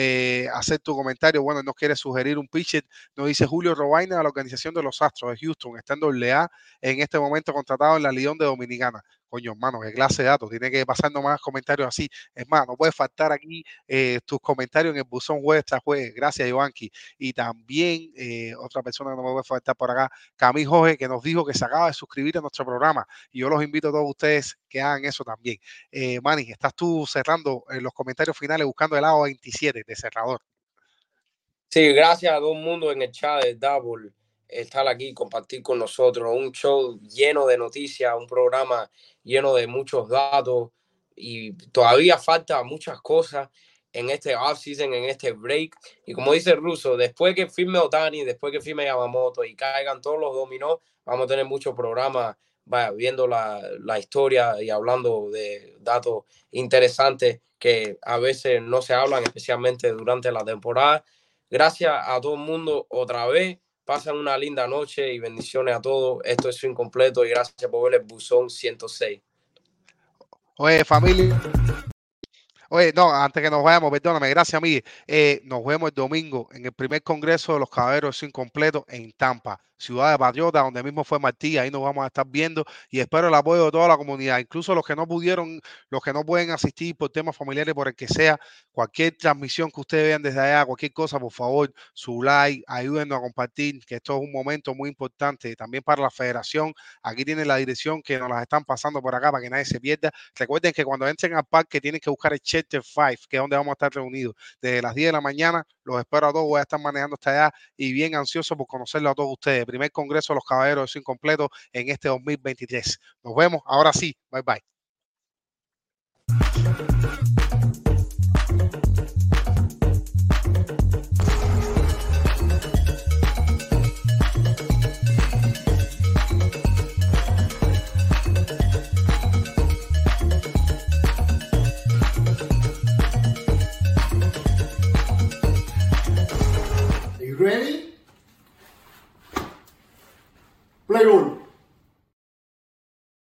eh, hacer tu comentario. Bueno, nos quiere sugerir un pitcher. Nos dice Julio Robaina de la organización de los Astros de Houston, está en A en este momento contratado en la León de Dominicana coño, hermano, qué clase de datos, tiene que pasarnos más comentarios así. Es más, no puede faltar aquí eh, tus comentarios en el buzón web esta jueves. Gracias, Ivánki. Y también eh, otra persona que no me puede faltar por acá, Camille Jorge, que nos dijo que se acaba de suscribir a nuestro programa. Y yo los invito a todos ustedes que hagan eso también. Eh, Manny, estás tú cerrando en los comentarios finales buscando el lado 27 de cerrador. Sí, gracias a todo el mundo en el chat de Double estar aquí, compartir con nosotros. Un show lleno de noticias, un programa lleno de muchos datos y todavía falta muchas cosas en este off-season, en este break. Y como dice Russo, después que firme Otani, después que firme Yamamoto y caigan todos los dominó, vamos a tener muchos programas vaya, viendo la, la, historia y hablando de datos interesantes que a veces no se hablan, especialmente durante la temporada. Gracias a todo el mundo otra vez. Pasen una linda noche y bendiciones a todos. Esto es su incompleto y gracias por ver el buzón 106. Oye, familia. Oye, no, antes que nos vayamos, perdóname, gracias, Miguel. Eh, nos vemos el domingo en el primer congreso de los caballeros incompletos en Tampa ciudad de Patriota, donde mismo fue Martí, ahí nos vamos a estar viendo y espero el apoyo de toda la comunidad, incluso los que no pudieron, los que no pueden asistir por temas familiares, por el que sea, cualquier transmisión que ustedes vean desde allá, cualquier cosa, por favor, su like, ayúdenos a compartir, que esto es un momento muy importante también para la federación. Aquí tienen la dirección que nos las están pasando por acá para que nadie se pierda. Recuerden que cuando entren al parque tienen que buscar el Chapter 5, que es donde vamos a estar reunidos. Desde las 10 de la mañana, los espero a todos, voy a estar manejando hasta allá y bien ansioso por conocerlo a todos ustedes primer Congreso de los Caballeros Incompleto en este 2023. Nos vemos. Ahora sí. Bye bye. Ready? play roll.